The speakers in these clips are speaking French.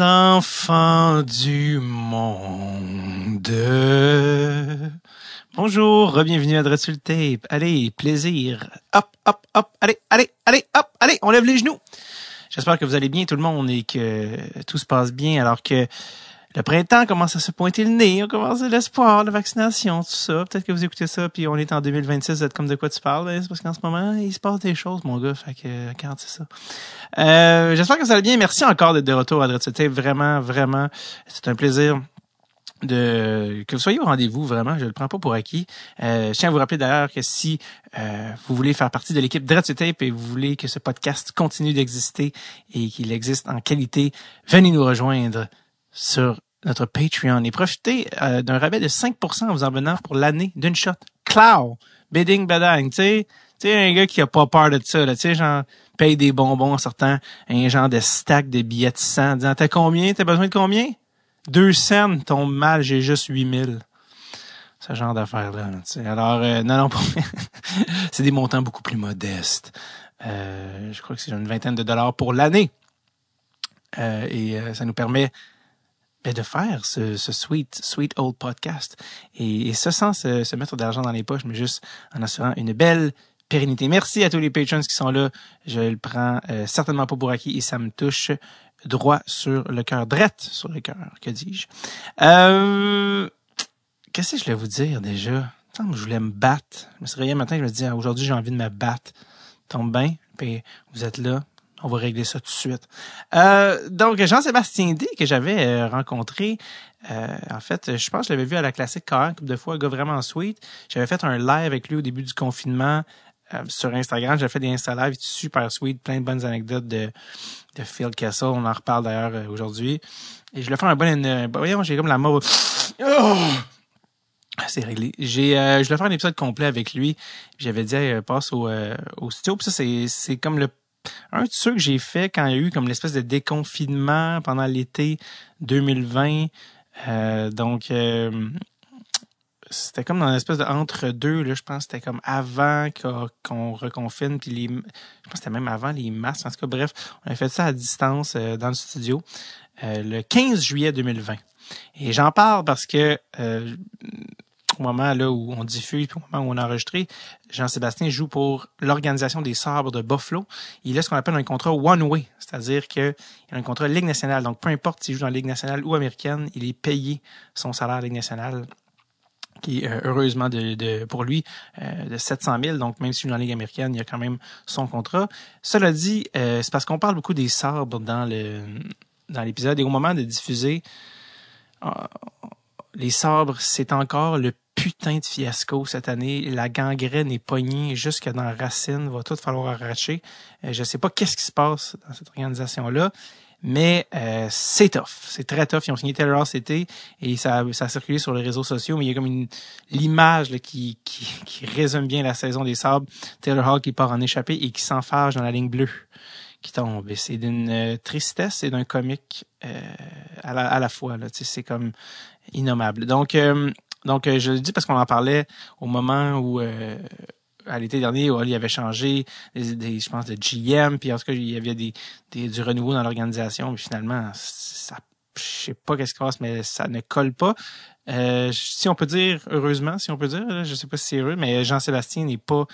enfants du monde. Bonjour, bienvenue à Dreadful Tape. Allez, plaisir. Hop, hop, hop, allez, allez, allez, hop, allez, on lève les genoux. J'espère que vous allez bien tout le monde et que tout se passe bien alors que le printemps commence à se pointer le nez, on commence l'espoir, la vaccination, tout ça. Peut-être que vous écoutez ça, puis on est en 2026, vous êtes comme de quoi tu parles, ben, c'est parce qu'en ce moment, il se passe des choses, mon gars, fait que, quand c'est ça. Euh, j'espère que vous allez bien. Merci encore d'être de retour à Dreadful Vraiment, vraiment, c'est un plaisir de que vous soyez au rendez-vous vraiment je le prends pas pour acquis euh, je tiens à vous rappeler d'ailleurs que si euh, vous voulez faire partie de l'équipe Dread Tape et vous voulez que ce podcast continue d'exister et qu'il existe en qualité venez nous rejoindre sur notre Patreon et profitez euh, d'un rabais de 5% en vous en venant pour l'année d'une shot. Clow, bidding badang, tu sais, tu sais un gars qui a pas peur de ça, là, tu sais genre paye des bonbons en sortant un genre de stack de billets de 100, disant t'as combien, t'as besoin de combien? Deux cents, tombe mal, j'ai juste 8000. Ce genre d'affaires là, tu sais. Alors euh, non non, c'est des montants beaucoup plus modestes. Euh, je crois que c'est une vingtaine de dollars pour l'année. Euh, et ça nous permet de faire ce, ce sweet, sweet old podcast. Et, et ça sans se, se mettre d'argent dans les poches, mais juste en assurant une belle pérennité. Merci à tous les patrons qui sont là. Je le prends euh, certainement pas pour acquis et ça me touche droit sur le cœur, drette sur le cœur, que dis-je. Euh, Qu'est-ce que je voulais vous dire déjà? Je voulais me battre. Je me suis réveillé un matin, je me dis, ah, aujourd'hui j'ai envie de me battre. Tombe bien, puis vous êtes là, on va régler ça tout de suite. Euh, donc, Jean-Sébastien D, que j'avais euh, rencontré, euh, en fait, je pense que je l'avais vu à la classique quand un couple de fois, un gars vraiment sweet. J'avais fait un live avec lui au début du confinement sur Instagram. J'avais fait des Insta Live super sweet, plein de bonnes anecdotes de, de Phil Castle. On en reparle d'ailleurs aujourd'hui. Et je voulais faire un bon... voyons, j'ai comme la mort... Oh! C'est réglé. J'ai, euh, je voulais faire un épisode complet avec lui. J'avais dit, passe au, au studio. Puis ça, c'est, c'est comme le un de ceux que j'ai fait quand il y a eu comme l'espèce de déconfinement pendant l'été 2020. Euh, donc, euh, c'était comme dans une espèce de entre-deux, là, je pense c'était comme avant qu'on reconfine, puis les, je pense que c'était même avant les masques, en tout cas, bref, on a fait ça à distance euh, dans le studio le 15 juillet 2020. Et j'en parle parce que moment là où on diffuse, au moment où on a enregistré, Jean-Sébastien joue pour l'organisation des sabres de Buffalo. Il a ce qu'on appelle un contrat one-way, c'est-à-dire qu'il a un contrat Ligue nationale. Donc, peu importe s'il joue dans la Ligue nationale ou américaine, il est payé son salaire Ligue nationale qui est euh, heureusement pour lui euh, de 700 000. Donc, même joue dans la Ligue américaine, il a quand même son contrat. Cela dit, euh, c'est parce qu'on parle beaucoup des sabres dans l'épisode et au moment de diffuser, les sabres, c'est encore le putain de fiasco cette année. La gangrène est pognée jusque dans la racine. Va tout falloir arracher. Euh, je sais pas qu'est-ce qui se passe dans cette organisation-là. Mais euh, c'est tough, c'est très tough. Ils ont signé Taylor c'était et ça, ça a circulé sur les réseaux sociaux, mais il y a comme une l'image qui, qui, résume bien la saison des sables. Taylor Hall qui part en échappée et qui s'enfarge dans la ligne bleue qui tombe. C'est d'une euh, tristesse et d'un comique à, la, à la fois. C'est comme innommable. Donc, euh, donc, euh, je le dis parce qu'on en parlait au moment où, euh, à l'été dernier, où il avait changé, des, je pense, de GM, puis en tout cas, il y avait des, des du renouveau dans l'organisation, mais finalement, ça, je sais pas qu'est-ce qui se passe, mais ça ne colle pas. Euh, si on peut dire, heureusement, si on peut dire, je sais pas si c'est heureux, mais Jean-Sébastien n'est pas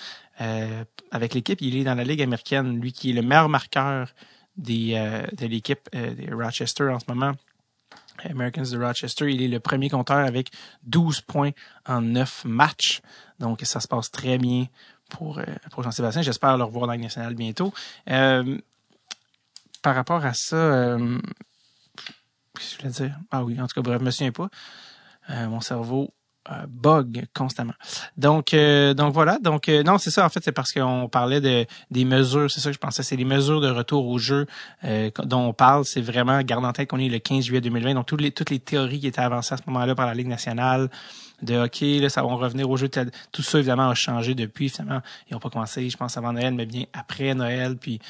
euh, avec l'équipe, il est dans la Ligue américaine, lui qui est le meilleur marqueur des, de l'équipe de Rochester en ce moment. Americans de Rochester. Il est le premier compteur avec 12 points en 9 matchs. Donc, ça se passe très bien pour, euh, pour Jean-Sébastien. J'espère le revoir dans la nationale bientôt. Euh, par rapport à ça, euh, qu'est-ce que je voulais dire? Ah oui, en tout cas, bref, je me souviens pas. Euh, mon cerveau bug constamment. Donc, euh, donc voilà. Donc euh, non, c'est ça. En fait, c'est parce qu'on parlait de des mesures. C'est ça que je pensais. C'est les mesures de retour au jeu dont on parle. C'est vraiment garde en tête qu'on est le 15 juillet 2020. Donc toutes les toutes les théories qui étaient avancées à ce moment-là par la Ligue nationale de hockey, là, ça va revenir au jeu. Tout ça évidemment a changé depuis. Finalement, ils n'ont pas commencé, je pense, avant Noël, mais bien après Noël. Puis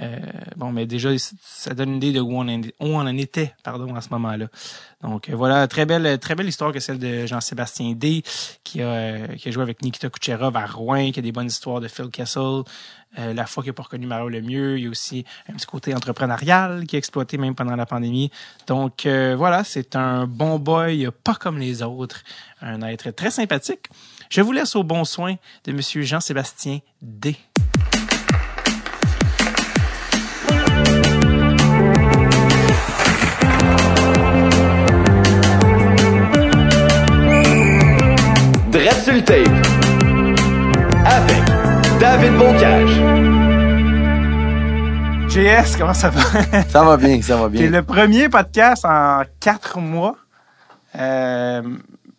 Euh, bon, mais déjà, ça donne une idée de où on, en, était, pardon, à ce moment-là. Donc euh, voilà, très belle, très belle histoire que celle de Jean-Sébastien D, qui a, qui a joué avec Nikita Kucherov à Rouen, qui a des bonnes histoires de Phil Kessel. Euh, la fois qu'il n'a pas reconnu Mario Lemieux, il y a aussi un petit côté entrepreneurial qui a exploité même pendant la pandémie. Donc voilà, c'est un bon boy, pas comme les autres, un être très sympathique. Je vous laisse au bon soin de Monsieur Jean-Sébastien D. Tape. Avec David Bocage. JS, comment ça va? ça va bien, ça va bien. C'est le premier podcast en quatre mois. Euh,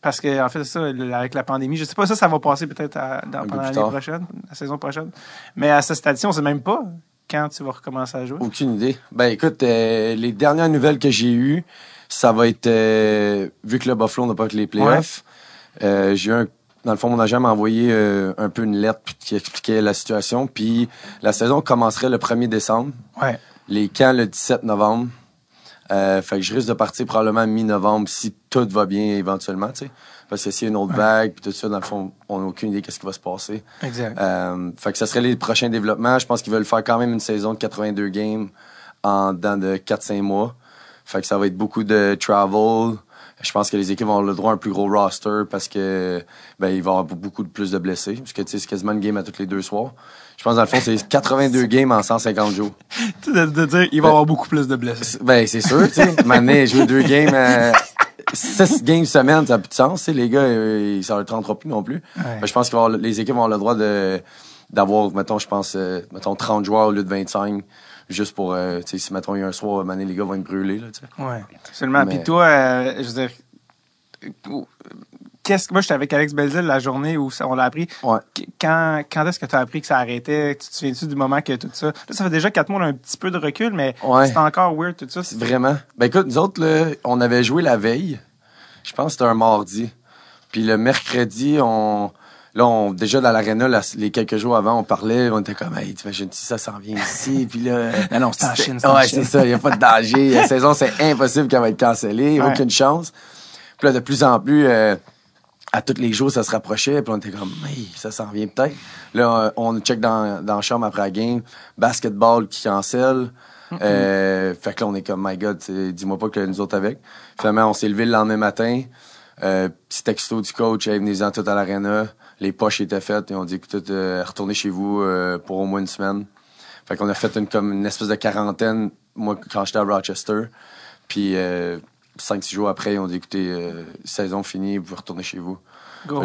parce que, en fait, ça, avec la pandémie, je sais pas, ça, ça va passer peut-être pendant l'année prochaine, la saison prochaine. Mais à cette station, on sait même pas quand tu vas recommencer à jouer. Aucune idée. Ben, écoute, euh, les dernières nouvelles que j'ai eues, ça va être, euh, vu que le Buffalo n'a pas que les playoffs, euh, j'ai eu un dans le fond, mon agent m'a envoyé un peu une lettre qui expliquait la situation. Puis la saison commencerait le 1er décembre. Ouais. Les camps le 17 novembre. Euh, fait que je risque de partir probablement mi-novembre si tout va bien éventuellement, tu sais. Parce que s'il y a une autre vague, puis tout ça, dans le fond, on n'a aucune idée qu'est-ce qui va se passer. Exact. Euh, fait que ça serait les prochains développements. Je pense qu'ils veulent faire quand même une saison de 82 games en dans de 4-5 mois. Fait que ça va être beaucoup de travel. Je pense que les équipes vont avoir le droit à un plus gros roster parce que ben il va y avoir beaucoup de plus de blessés. Parce que tu sais, c'est quasiment une game à tous les deux soirs. Je pense, dans le fond, c'est 82 games en 150 jours. de, de dire, il va y avoir beaucoup plus de blessés. Ben, c'est sûr, tu sais. Maintenant, jouer deux games, euh, six games semaine, ça n'a plus de sens, Les gars, euh, ça leur tentera plus non plus. Ben, je pense que les équipes vont avoir le droit de, d'avoir, mettons, je pense, euh, mettons, 30 joueurs au lieu de 25 juste pour, euh, tu sais, si, mettons, il y a un soir, mané, les gars vont être brûlés, là, tu sais. Ouais, seulement. Puis toi, euh, je veux dire, qu'est-ce que moi j'étais avec Alex Belzil la journée où on l'a appris. Ouais. Quand quand est-ce que tu as appris que ça arrêtait? Tu te souviens-tu du moment que tout ça Là, ça fait déjà quatre mois, on a un petit peu de recul, mais c'est encore weird tout ça. Vraiment. Ben écoute, nous autres là, on avait joué la veille. Je pense que c'était un mardi. Puis le mercredi, on là, on, déjà dans l'aréna, les quelques jours avant, on parlait, on était comme, hey, t'imagines si ça s'en vient ici, puis là. non, non, c'est en Chine, Ouais, c'est ça, il y a pas de danger. la saison, c'est impossible qu'elle va être cancellée, aucune chance. Puis là, de plus en plus, euh, à tous les jours, ça se rapprochait, puis on était comme, hey, ça s'en vient peut-être. Là, on check dans, dans la chambre après la game, basketball qui cancelle. euh, fait que là, on est comme, my God, dis-moi pas que nous autres avec. Finalement, on s'est levé le lendemain matin. Euh, petit texto du coach, hey, venez-en tout à l'arena. Les poches étaient faites et on dit, écoute, euh, retournez chez vous euh, pour au moins une semaine. Fait qu'on a fait une, comme une espèce de quarantaine, moi, quand j'étais à Rochester. Puis, euh, cinq, six jours après, ils ont dit écoutez, euh, saison finie, vous pouvez retourner chez vous.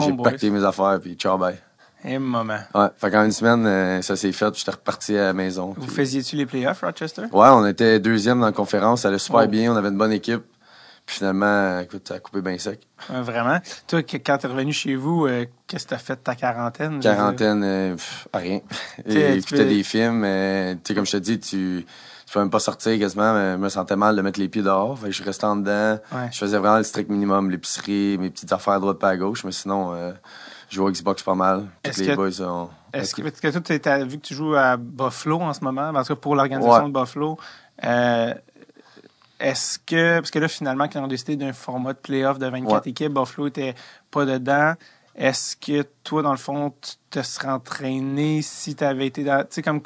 J'ai pacté mes affaires, puis ciao, bye. Et moment. Ouais, fait qu'en une semaine, ça s'est fait, j'étais reparti à la maison. Vous faisiez-tu les playoffs, Rochester? Ouais, on était deuxième dans la conférence, ça allait super oh. bien, on avait une bonne équipe. Puis finalement, écoute, ça a coupé bien sec. vraiment? Toi, quand t'es revenu chez vous, euh, qu'est-ce que t'as fait de ta quarantaine? Quarantaine, rien. Écouter des films, tu sais, comme je te dis, tu je pouvais même pas sortir quasiment, mais je me sentais mal de mettre les pieds dehors. Fait que je restais en dedans. Je faisais vraiment le strict minimum, l'épicerie, mes petites affaires à droite pas à gauche, mais sinon, euh, je joue au Xbox pas mal. Tous les boys sont. Est-ce que, que toi, vu que tu joues à Buffalo en ce moment, parce que pour l'organisation de Buffalo, euh, est-ce que, parce que là, finalement, quand on a décidé d'un format de playoff de 24 équipes, Buffalo était pas dedans. Est-ce que toi, dans le fond, tu te serais entraîné si tu avais été dans. Tu sais, comme.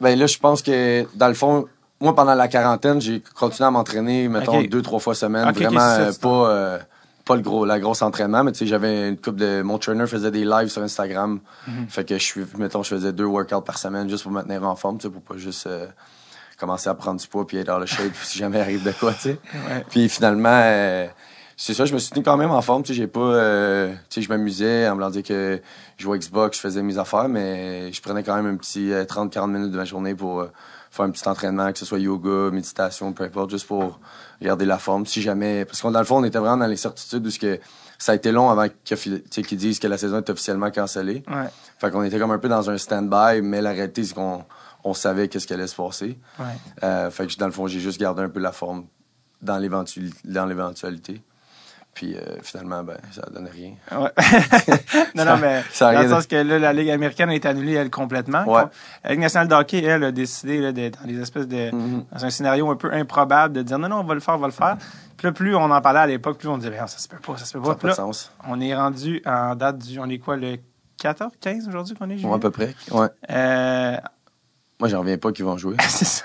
Ben là, je pense que, dans le fond, moi, pendant la quarantaine, j'ai continué à m'entraîner, mettons, deux, trois fois semaine. vraiment euh, pas, euh, pas le gros, la grosse entraînement, mais tu sais, j'avais une coupe de. Mon trainer faisait des lives sur Instagram. Mhm. Fait que je suis, mettons, je faisais deux workouts par semaine juste pour me tenir en forme, tu sais, pour pas juste euh, commencer à prendre du poids puis être dans le shape si jamais arrive de quoi, tu sais. Puis finalement, c'est ça, je me suis tenu quand même en forme, tu sais, j'ai pas. tu sais, je m'amusais en me disant que je jouais Xbox, je faisais mes affaires, mais je prenais quand même un petit 30-40 minutes de ma journée pour faire un petit entraînement, que ce soit yoga, méditation, peu importe, juste pour garder la forme. Si jamais, parce qu'on dans le fond, on était vraiment dans l'incertitude où que ça a été long avant qu'ils disent que la saison est officiellement cancellée. Ouais. Fait qu'on était comme un peu dans un stand-by, mais la réalité, c'est qu'on on savait qu'est-ce qui allait se passer. Ouais. Euh, fait que dans le fond, j'ai juste gardé un peu la forme dans l'éventualité. Puis euh, finalement, ben, ça donne rien. Ouais. non, non, mais ça dans le sens que là, la Ligue américaine a été annulée, elle, complètement. Ouais. La Ligue nationale de hockey, elle, a décidé, là, de, dans des espèces de... Mm-hmm. Dans un scénario un peu improbable, de dire non, non, on va le faire, on va le faire. Puis là, plus on en parlait à l'époque, plus on disait, ça se peut pas, ça se peut pas. Ça pas de sens. On est rendu en date du... On est quoi, le 14, 15 aujourd'hui qu'on est, Ouais, à peu près, ouais. Euh, moi, j'en reviens pas qu'ils vont jouer. c'est ça.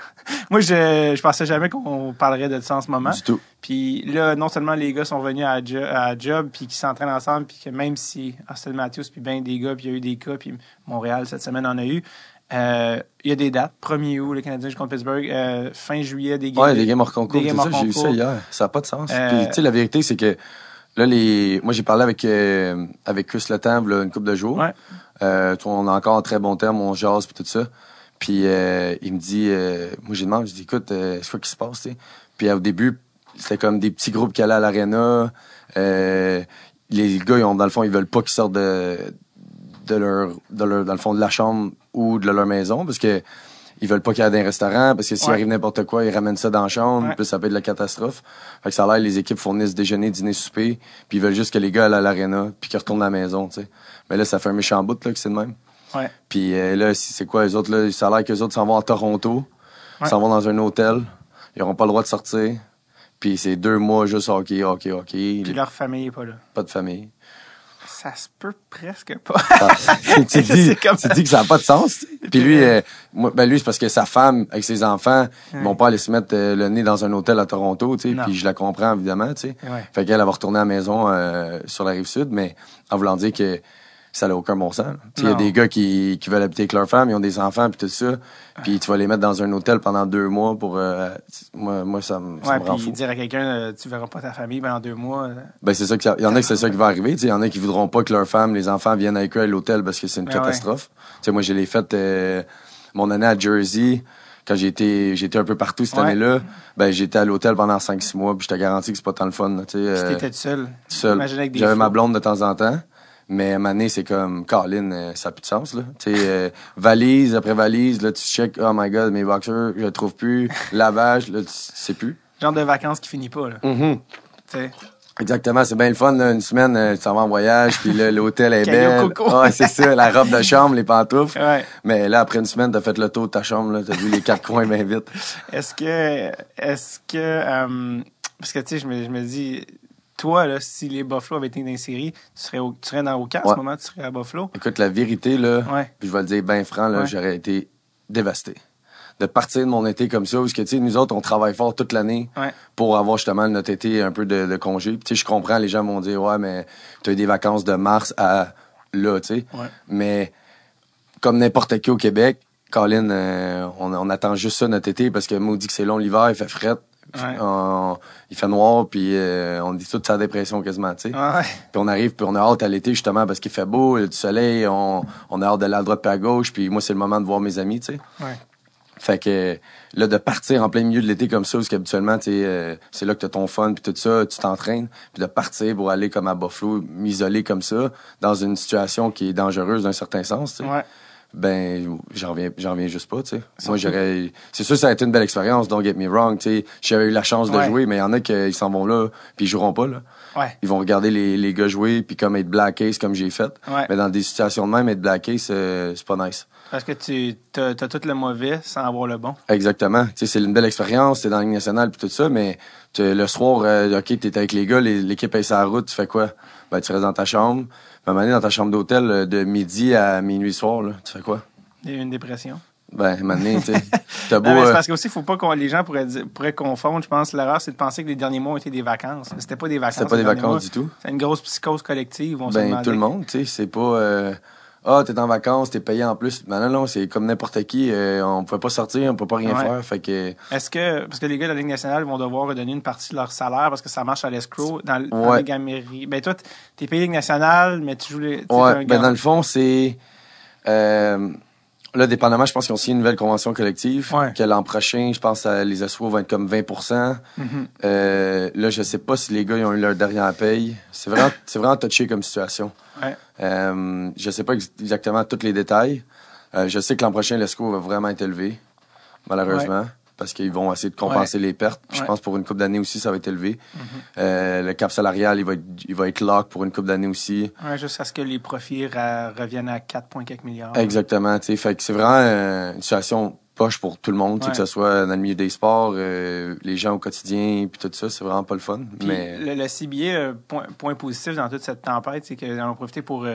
Moi, je, je pensais jamais qu'on parlerait de ça en ce moment. Du tout. Puis là, non seulement les gars sont venus à, à job, puis qu'ils s'entraînent ensemble, puis que même si Austin Matthews, puis bien des gars, puis il y a eu des cas, puis Montréal, cette semaine, en a eu, euh, il y a des dates. 1er août, le Canadien contre Pittsburgh. Euh, fin juillet, des games. Ouais, des games hors concours. Des ça, j'ai vu ça hier. Ça n'a pas de sens. Euh, puis, tu sais, la vérité, c'est que là, les... moi, j'ai parlé avec, avec Chris Letang, une couple de jours. Ouais. on a encore un très bon terme, on jase, puis tout ça. Puis euh, il me dit, euh, moi j'ai demandé, je dis écoute, euh, c'est quoi qui se passe, tu sais? Puis au début, c'était comme des petits groupes qui allaient à l'aréna. Euh, les gars, ils ont, dans le fond, ils veulent pas qu'ils sortent de, de leur, de leur, dans le fond, de la chambre ou de leur maison, parce que ils veulent pas qu'il y ait un restaurant, parce que s'il arrive n'importe quoi, ils ramènent ça dans la chambre, puis ça peut être la catastrophe. Fait que ça a l'air, les équipes fournissent déjeuner, dîner, souper, puis ils veulent juste que les gars aillent à l'aréna, puis qu'ils retournent à la maison, tu sais. Mais là, ça fait un méchant bout, là, que c'est de même. Ouais. Puis euh, là, c'est quoi, les autres, là, ça a l'air qu'eux autres s'en vont à Toronto, ouais. s'en vont dans un hôtel, ils n'auront pas le droit de sortir. Puis c'est deux mois juste hockey, hockey, hockey. Puis leur famille n'est pas là. Pas de famille. Ça se peut presque pas. Ah, tu dis, tu dis que ça n'a pas de sens. Puis lui, euh, moi, ben lui c'est parce que sa femme avec ses enfants, ils vont pas aller se mettre euh, le nez dans un hôtel à Toronto, tu sais. Puis je la comprends évidemment, tu sais. Fait qu'elle va retourner à la maison euh, sur la rive sud, mais en voulant dire que ça n'a aucun bon sens. Il y a des gars qui, qui veulent habiter avec leur femme, ils ont des enfants puis tout ça, puis tu vas les mettre dans un hôtel pendant deux mois pour euh, moi, moi ça, me me rend fou. dire à quelqu'un euh, tu verras pas ta famille pendant deux mois. Euh, ben c'est ça il y en a que c'est ça qui va arriver, il y en a qui voudront pas que leur femme, les enfants viennent avec eux à l'hôtel parce que c'est une ben catastrophe. Tu sais moi je l'ai fait mon année à Jersey quand été j'étais un peu partout cette année-là, ben j'étais à l'hôtel pendant 5-6 mois, puis je te garantis que c'est pas tant le fun, tu sais. étais seul. Seul. J'avais ma blonde de temps en temps. Mais à un moment donné, c'est comme, Colin, euh, ça n'a plus de sens, là. Tu sais, euh, valise après valise, là, tu check, oh my god, mes boxers, je trouve plus. Lavage, là, tu sais plus. Genre de vacances qui finit pas, là. Mm-hmm. Exactement, c'est bien le fun, là. Une semaine, euh, tu s'en vas en voyage, puis là, l'hôtel est belle. Ouais, c'est ça, la robe de chambre, les pantoufles. Ouais. Mais là, après une semaine, t'as fait le tour de ta chambre, là. T'as vu les quatre coins bien vite. Est-ce que, est-ce que, parce que, tu sais, je me, je me dis, toi, là, si les Buffalo avaient été dans une série, tu serais, au, tu serais dans aucun à ce moment, tu serais à Buffalo? Écoute, la vérité, là, je vais le dire bien franc, là, j'aurais été dévasté. De partir de mon été comme ça, parce que, tu sais, nous autres, on travaille fort toute l'année pour avoir justement notre été un peu de, de congé. Tu sais, je comprends, les gens vont dire, ouais, mais tu as eu des vacances de mars à là, tu sais. Mais comme n'importe qui au Québec, Colin, euh, on, on, attend juste ça notre été parce que moi, on dit que c'est long l'hiver, il fait fret il fait noir, puis euh, on dit toute sa dépression quasiment, tu sais. Puis on arrive, puis on a hâte à l'été justement parce qu'il fait beau, il y a du soleil, on, on a hâte d'aller à droite puis à gauche, puis moi c'est le moment de voir mes amis, tu sais. Fait que là, de partir en plein milieu de l'été comme ça, parce qu'habituellement, tu euh, c'est là que t'as ton fun, puis tout ça, tu t'entraînes, puis de partir pour aller comme à Buffalo, m'isoler comme ça, dans une situation qui est dangereuse d'un certain sens, tu sais ben j'en reviens j'en reviens juste pas tu sais moi j'aurais c'est sûr ça a été une belle expérience don't get me wrong tu sais j'avais eu la chance de jouer mais il y en a qui s'en vont là puis ils joueront pas là ouais. ils vont regarder les, les gars jouer puis comme être black case comme j'ai fait mais dans des situations de même être black case euh, c'est pas nice parce que tu as, as, tout le mauvais sans avoir le bon. Exactement. Tu sais, c'est une belle expérience, t'es dans la nationale puis tout ça, mais le soir, euh, OK, t'es avec les gars, l'équipe est sur la route, tu fais quoi? Ben, tu restes dans ta chambre, un dans ta chambre d'hôtel euh, de midi à minuit soir, là, tu fais quoi? Il y a une dépression. Ben, maintenant, tu sais. beau. Euh, parce que aussi, faut pas que les gens pourraient, pourraient confondre. Je pense l'erreur, c'est de penser que les derniers mois étaient des vacances. C'était pas des vacances. C'était pas des vacances du tout. C'est une grosse psychose collective. On ben, tout le monde, tu sais. C'est pas. Euh, ah, t'es en vacances, t'es payé en plus. Mais non, non, c'est comme n'importe qui. Euh, on pouvait pas sortir, on peut pas rien faire. Fait que. Est-ce que, parce que les gars de la Ligue nationale vont devoir redonner une partie de leur salaire parce que ça marche à l'escroc dans, Ligue Ben, toi, t'es payé Ligue nationale, mais tu joues les. Ouais, ben, dans le fond, c'est, euh, Là, dépendamment, je pense qu'ils ont signé une nouvelle convention collective. Que l'an prochain, je pense que les assos vont être comme 20 mm-hmm. euh, Là, je sais pas si les gars ils ont eu leur dernière paye. C'est vraiment, c'est vraiment touché comme situation. Ouais. Euh, je sais pas exactement tous les détails. Euh, je sais que l'an prochain, l'esco va vraiment être élevé, malheureusement. parce qu'ils vont essayer de compenser les pertes. Je pense pour une coupe d'année aussi, ça va être élevé. Mm-hmm. Euh, le cap salarial, il va être, il va être lock pour une coupe d'année aussi. Ouais, jusqu'à ce que les profits reviennent à 4,4 milliards. Exactement. Fait que c'est vraiment euh, une situation poche pour tout le monde, que ce soit dans le milieu des sports, euh, les gens au quotidien, puis tout ça, c'est vraiment pas le fun. mais le, le CBA, point, point, positif dans toute cette tempête, c'est qu'ils en ont profité pour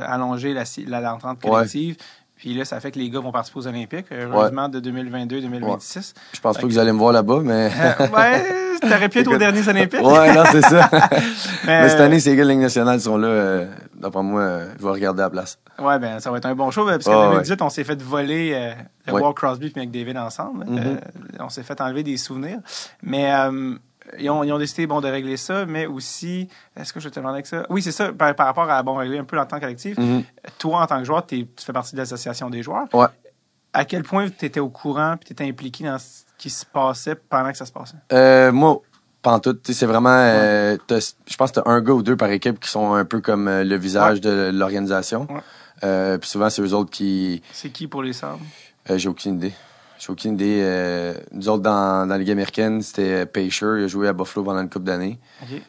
allonger la, la, collective. Puis là, ça fait que les gars vont participer aux Olympiques, heureusement, de 2022-2026. Je pense pas que, vous allez me voir là-bas, mais. ouais, t'aurais pu être aux derniers Olympiques. ouais, non, c'est ça. mais, cette année, ces gars de Ligue nationale sont là. Euh, D'après moi, euh, je vais regarder à la place. Ouais, ben, ça va être un bon show, parce qu'en 2018, on s'est fait voler euh, le Walt Crosby et McDavid ensemble. Mm-hmm. Euh, on s'est fait enlever des souvenirs. Mais ils ont, ils ont, décidé bon, de régler ça, mais aussi, est-ce que je te demandais avec ça? Oui, c'est ça, par, rapport à bon, régler un peu l'entente collective. Mm-hmm. Toi, en tant que joueur, tu fais partie de l'association des joueurs. Ouais. À quel point tu étais au courant et tu étais impliqué dans ce qui se passait pendant que ça se passait? Euh, moi, tout, c'est vraiment, euh, je pense que tu as un gars ou deux par équipe qui sont un peu comme euh, le visage de l'organisation. Puis souvent, c'est eux autres qui. C'est qui pour les sables? J'ai aucune idée. J'ai aucune idée. Euh, nous autres, dans, dans la Ligue américaine, c'était Pacher. Il a joué à Buffalo pendant une couple d'années.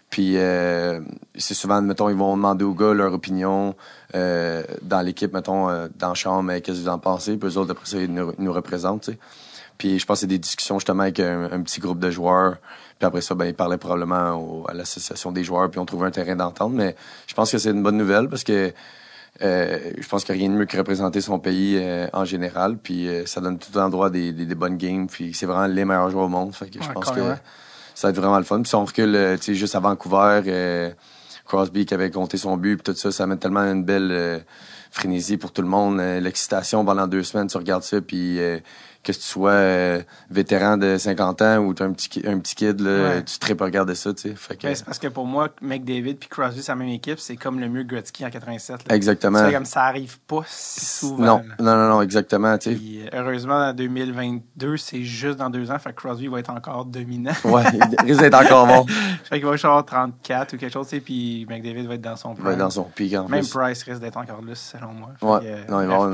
Puis, euh, c'est souvent, mettons, ils vont demander aux gars leur opinion euh, dans l'équipe, mettons, dans la chambre, qu'est-ce que vous en pensez? Puis, eux autres, après ça, ils nous, représentent, Puis, je pense que c'est des discussions justement avec un, petit groupe de joueurs. Puis après ça, ben, ils parlaient probablement à l'association des joueurs, puis on trouvait un terrain d'entente. Mais je pense que c'est une bonne nouvelle parce que euh, je pense qu'il n'y a rien de mieux que représenter son pays euh, en général. Puis euh, ça donne tout endroit des, des, des, bonnes games. Puis c'est vraiment les meilleurs joueurs au monde. Fait que je pense que ça va être vraiment le fun. Puis si on recule juste à Vancouver, Crosby qui avait compté son but, puis tout ça, ça met tellement une belle frénésie pour tout le monde. L'excitation pendant deux semaines, tu regardes ça, puis que tu sois euh, vétéran de 50 ans ou tu un petit, un petit kid, là, tu te pas regarder ça, tu sais. Ben, c'est parce que pour moi, McDavid puis Crosby, c'est la même équipe, c'est comme le mieux Gretzky en 87. Exactement. comme ça arrive pas si souvent. Non, non, non, non, exactement, tu sais. Euh, heureusement, en 2022, c'est juste dans deux ans, fait que Crosby va être encore dominant. ouais, il risque d'être encore bon. fait qu'il va avoir 34 ou quelque chose, tu sais, puis McDavid va être dans son Il va être dans son pic, en Même Price risque d'être encore là, selon moi. ouais, euh, non, il va avoir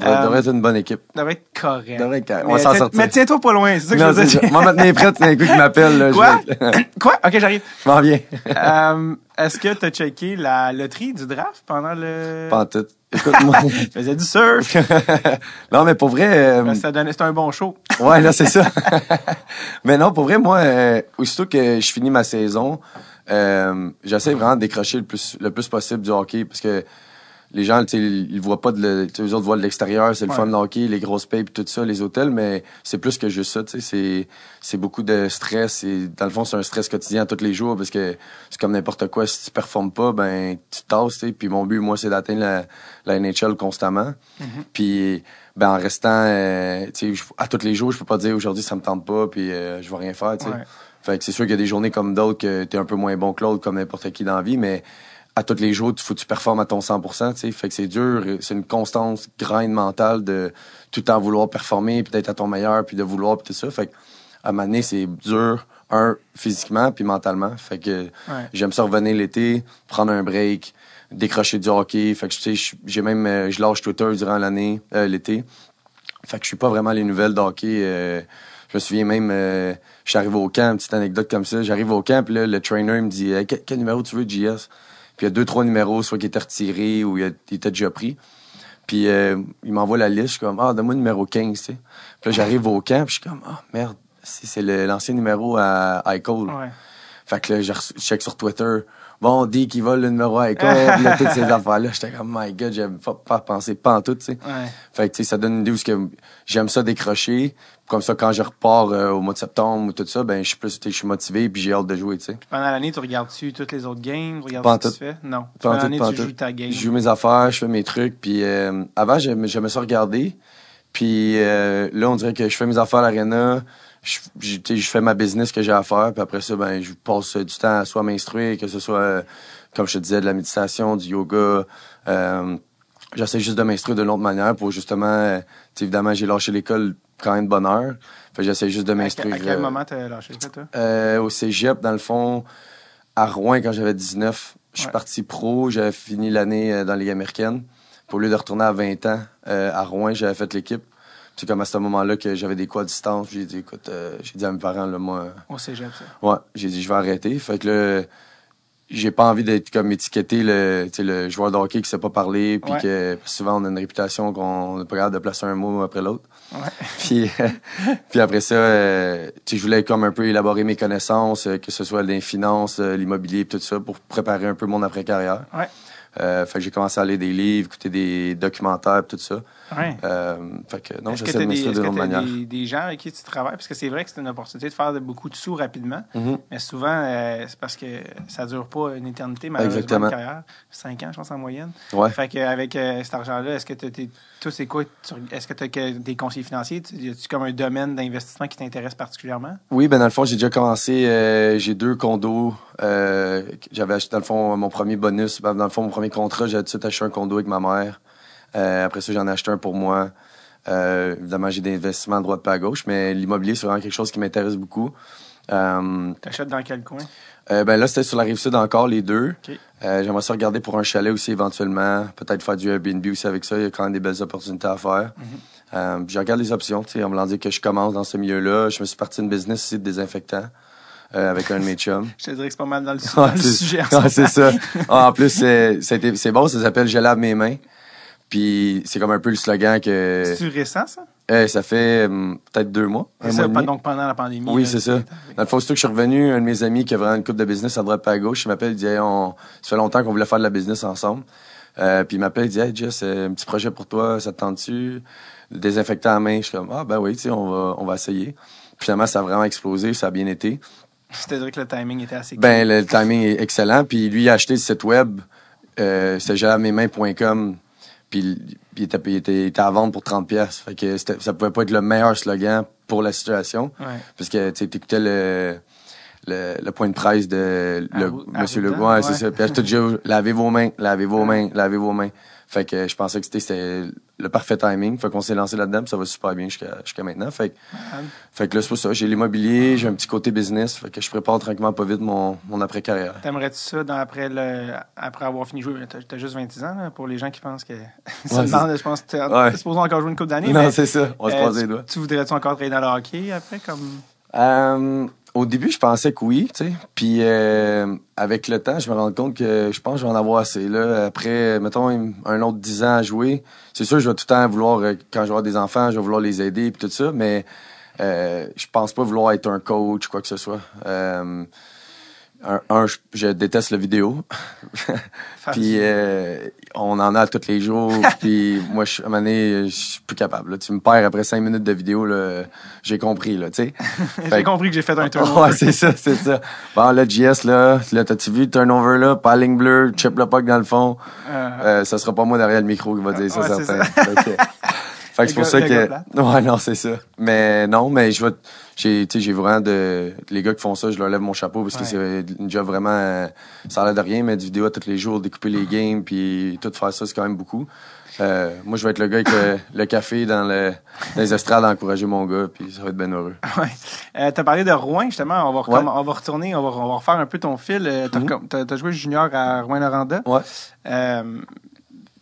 ça devrait, être une bonne équipe. Ça devrait être correct. devrait être correct. On va s'en sortir. Mais tiens-toi pas loin, c'est ça que je veux dire. Moi, maintenant, prêt, c'est un coup qui m'appelle. Quoi? Quoi? Ok, j'arrive. Je m'en viens. euh, Est-ce que tu as checké la loterie du draft pendant le... Pas en tout. Écoute-moi. je faisais du surf. non, mais pour vrai... Euh... Ça donnait, c'était un bon show. ouais, là, c'est ça. mais non, pour vrai, moi, euh, aussitôt que je finis ma saison, euh, j'essaie vraiment de décrocher le plus, le plus possible du hockey parce que les gens, ils voient pas de le, eux autres voient de l'extérieur, c'est le fun de hockey, les grosses payes tout ça, les hôtels, mais c'est plus que juste ça, tu sais, c'est, c'est beaucoup de stress et dans le fond, c'est un stress quotidien tous les jours parce que c'est comme n'importe quoi, si tu performes pas, ben, tu tasses, tu sais, puis mon but, moi, c'est d'atteindre la, la NHL constamment. Mm-hmm. Puis, ben, en restant, euh, tu sais, à tous les jours, je peux pas dire aujourd'hui ça me tente pas puis euh, je vais rien faire, tu sais. Fait que c'est sûr qu'il y a des journées comme d'autres que t'es un peu moins bon que l'autre, comme n'importe qui dans la vie, mais à tous les jours, il faut que tu performes à ton 100%, tu sais. Fait que c'est dur, c'est une constance grind mentale de tout le temps vouloir performer, peut-être à ton meilleur, puis de vouloir, puis tout ça. Fait que, à un moment donné, c'est dur, un, physiquement, puis mentalement. Fait que j'aime ça revenir l'été, prendre un break, décrocher du hockey. Fait que, tu sais, j'ai même, euh, je lâche Twitter durant l'année, euh, l'été. Fait que je suis pas vraiment les nouvelles d'hockey. Euh, je me souviens même, euh, j'arrive au camp, une petite anecdote comme ça. J'arrive au camp, puis là, le trainer me dit quel, numéro tu veux, JS? Puis il y a deux, trois numéros, soit qui étaient retirés ou il, était déjà pris. Puis euh, il m'envoie la liste, je suis comme, ah, donne-moi le numéro 15, tu sais. Puis là, j'arrive au camp, puis je suis comme, ah, merde, c'est l'ancien numéro à iCole. Ouais. Fait que là, je check sur Twitter, bon, on dit qu'il vole le numéro à iCole, là, toutes ces affaires-là. J'étais comme, my God, j'aime pas, penser pas en tout, tu sais. Ouais. Fait que, tu sais, ça donne une idée où j'aime ça décrocher. Comme ça, quand je repars euh, au mois de septembre ou tout ça, ben je suis plus, je suis motivé puis j'ai hâte de jouer, tu sais. Pendant l'année, tu regardes-tu toutes les autres games, tu regardes ce que tu fais Non. Pendant l'année, tu joues ta game. Je joue mes affaires, je fais mes trucs, puis euh, avant j'aimais ça regarder, puis euh, là on dirait que je fais mes affaires à l'arena, je, je, je fais ma business que j'ai à faire, puis après ça ben je passe du temps à soit m'instruire, que ce soit comme je te disais de la méditation, du yoga. J'essaie juste de m'instruire d'une autre manière pour justement, évidemment j'ai lâché l'école quand même de bonne heure. j'essaie juste de m'instruire. À, quel euh, moment t'as lâché ça, toi? Euh, au cégep, dans le fond, à Rouen, quand j'avais 19. Je suis parti pro, j'avais fini l'année euh, dans les Ligue américaine. Pour lieu de retourner à 20 ans, à Rouen, j'avais fait l'équipe. C'est comme à ce moment-là que j'avais des coups à distance. J'ai dit, écoute, j'ai dit à mes parents, là, moi. Au cégep, ça. Ouais, j'ai dit, je vais arrêter. Fait que là, j'ai pas envie d'être comme étiqueté le, le joueur de hockey qui sait pas parler, puis que souvent on a une réputation qu'on n'est pas capable de placer un mot après l'autre. Puis après ça, euh, je voulais comme un peu élaborer mes connaissances, euh, que ce soit les finances, euh, l'immobilier, tout ça, pour préparer un peu mon après-carrière. Ouais. Euh, fait que j'ai commencé à lire des livres, écouter des documentaires, tout ça. Ouais. Euh, fait que non, Est-ce que j'essaie de m'instruire de l'autre manière. des, des gens avec qui tu travailles? Parce que c'est vrai que c'est une opportunité de faire de beaucoup de sous rapidement, Mhm. mais souvent, euh, c'est parce que ça dure pas une éternité, malheureusement, Exactement. carrière. Cinq ans, je pense, en moyenne. Ouais. Fait qu'avec euh, cet argent-là, est-ce que tu es, toi, c'est quoi? Est-ce que tu as des conseillers financiers? Y a-tu comme un domaine d'investissement qui t'intéresse particulièrement? Oui, ben dans le fond, j'ai déjà commencé. euh, j'ai deux condos. J'avais acheté dans le fond mon premier bonus. Ben, dans le fond, mon premier contrat, j'ai tout de suite acheté un condo avec ma mère. Euh, après ça, j'en ai acheté un pour moi. Euh, évidemment, j'ai des investissements à droite pas à gauche, mais l'immobilier, c'est vraiment quelque chose qui m'intéresse beaucoup. Euh, T'achètes dans quel coin? euh, ben là, c'était sur la rive sud encore, les deux. OK. Euh, J'aimerais ça regarder pour un chalet aussi éventuellement. Peut-être faire du Airbnb aussi avec ça. Il y a quand même des belles opportunités à faire. Euh, puis je regarde les options. En me disant que je commence dans ce milieu-là. Je me suis parti d'une business ici de désinfectant avec un de mes chums. Je te dirais que c'est pas mal dans le, dans sujet. ouais, c'est ça. Ah, en plus, c'est bon. Ça s'appelle Je lave mes mains. Puis c'est comme un peu le slogan que... C'est récent, ça? Eh, ça fait hum, peut-être deux mois. Un C'est mois ça, et donc pendant la pandémie. Oui, c'est ça. Dans le fond, surtout que je suis revenu, un de mes amis qui a vraiment une coupe de business à droite pas à gauche, il m'appelle, il dit, hey, on, ça fait longtemps qu'on voulait faire de la business ensemble. Euh, puis il m'appelle, il dit, hey, Jess, euh, un petit projet pour toi, ça te tente-tu? Le désinfectant à main. Je suis comme, ah, ben oui, tu sais, on va, on va essayer. Puis finalement, ça a vraiment explosé, ça a bien été. C'est-à-dire que le timing était assez Ben, le, le timing est excellent. Puis lui, il a acheté le site web, euh, jalavemains.com. Puis il était, il, était, il était à vendre pour 30 pièces. Fait que ça pouvait pas être le meilleur slogan pour la situation. Ouais. Parce que tu écoutais le, le, le point de presse de le, Arru- Monsieur Legault. Ouais, c'est ça. Puis elle, tout dit, lavez vos mains, lavez vos mains, lavez vos mains. Fait que je pensais que c'était- le parfait timing. Fait qu'on s'est lancé là-dedans, puis ça va super bien jusqu'à maintenant. Fait que, fait que là, c'est pour ça. J'ai l'immobilier, j'ai un petit côté business. Fait que je prépare tranquillement pas vite mon, mon après-carrière. T'aimerais-tu ça dans- après, le, après avoir fini de jouer? T'as as juste 26 ans, là, pour les gens qui pensent que. ça Ouais, demande, je pense que t'es supposé encore jouer une coupe d'années. Non, c'est ça. On va se euh, croiser les doigts. Tu voudrais-tu encore travailler dans le hockey après? comme? Euh, au début, je pensais que oui, tu sais. Puis euh, avec le temps, je me rends compte que je pense que je vais en avoir assez. Là. Après, mettons, un autre 10 ans à jouer, c'est sûr, je vais tout le temps vouloir, euh, quand je vais avoir des enfants, je vais vouloir les aider et tout ça, mais euh, je pense pas vouloir être un coach, quoi que ce soit. Euh, un, un, je, je déteste la vidéo. puis euh, on en a tous les jours. puis moi, je, à un moment donné, je suis plus capable. là. Tu me perds après cinq minutes de vidéo, j'ai compris, là. J'ai compris que j'ai fait un tour. Ouais, c'est ça, c'est ça. Bon, là, JS, là, là t'as-tu vu le turnover, là, pas ligne bleue, chip le puck dans le fond. Euh, Euh, ça sera pas moi derrière le micro qui va dire ça, Ouais, certain. Fait que, c'est pour ça que... Ouais, non, c'est ça. Mais non, mais je vais... J'ai, tu sais, j'ai vraiment de... Les gars qui font ça, je leur lève mon chapeau parce que Ouais. c'est une job vraiment... euh, Ça a l'air de rien, mais du vidéo tous les jours, découper les games, puis tout faire ça, c'est quand même beaucoup. Euh, moi, je vais être le gars avec le, le café dans, le, dans les estrades à encourager mon gars, puis ça va être bien heureux. Ouais. Euh, t'as parlé de Rouen, justement. On va, Ouais. on va retourner, on va, on va refaire un peu ton fil. Euh, t'as, recom- t'as- t'as joué junior à Rouen-Noranda. Ouais. Euh,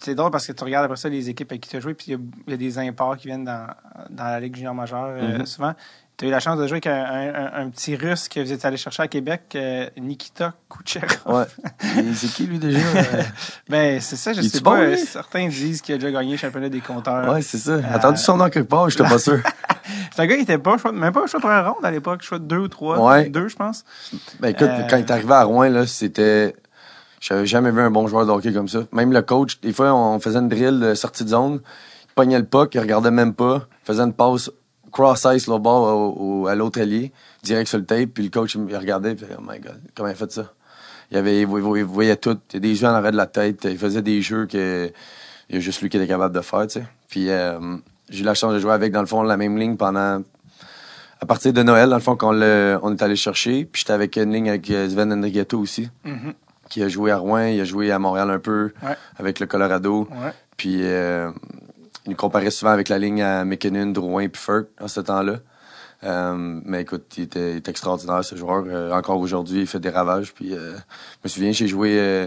c'est drôle parce que tu regardes après ça les équipes avec qui tu as joué, puis il y a- il y, a des imports qui viennent dans, dans la Ligue junior majeure euh, Mhm. souvent. Tu as eu la chance de jouer avec un, un- un- un petit russe que vous êtes allé chercher à Québec, euh, Nikita Kucherov. Ouais. C'est qui, lui, déjà? Euh, Ben, c'est ça, je sais pas. bon, euh, certains disent qu'il a déjà gagné le championnat des compteurs. Ouais, c'est ça. J'ai Attendu son nom quelque part, j'étais pas sûr. C'est un gars qui était pas, choix- même pas choix de première ronde à l'époque, choix de deux ou trois. Ouais. Deux, je pense. Ben écoute, Euh, quand il est arrivé à Rouen, là, c'était. J'avais jamais vu un bon joueur de hockey comme ça. Même le coach, des fois, on faisait une drill de sortie de zone, il pognait le puck, il regardait même pas, il faisait une passe cross-ice bas au, à l'autre allié, direct sur le tape, puis le coach, il regardait, puis oh my god, comment il a fait ça? Il, avait, il, voyait- tout, il y a des yeux en arrêt de la tête, il faisait des jeux que il y a juste lui qui était capable de faire, tu sais. Puis euh, j'ai eu la chance de jouer avec, dans le fond, la même ligne pendant à partir de Noël, dans le fond, qu'on l'a- on est allé chercher. Puis j'étais avec une ligne avec euh, Sven Enrigetto aussi, Mhm. Qui a joué à Rouen, il a joué à Montréal un peu, Ouais. avec le Colorado. Ouais. Puis euh, il nous comparait souvent avec la ligne à McKinnon, Drouin puis Furk à ce temps-là. Euh, mais écoute, il était, il était extraordinaire ce joueur. Euh, encore aujourd'hui, il fait des ravages. Puis je me souviens, j'ai joué.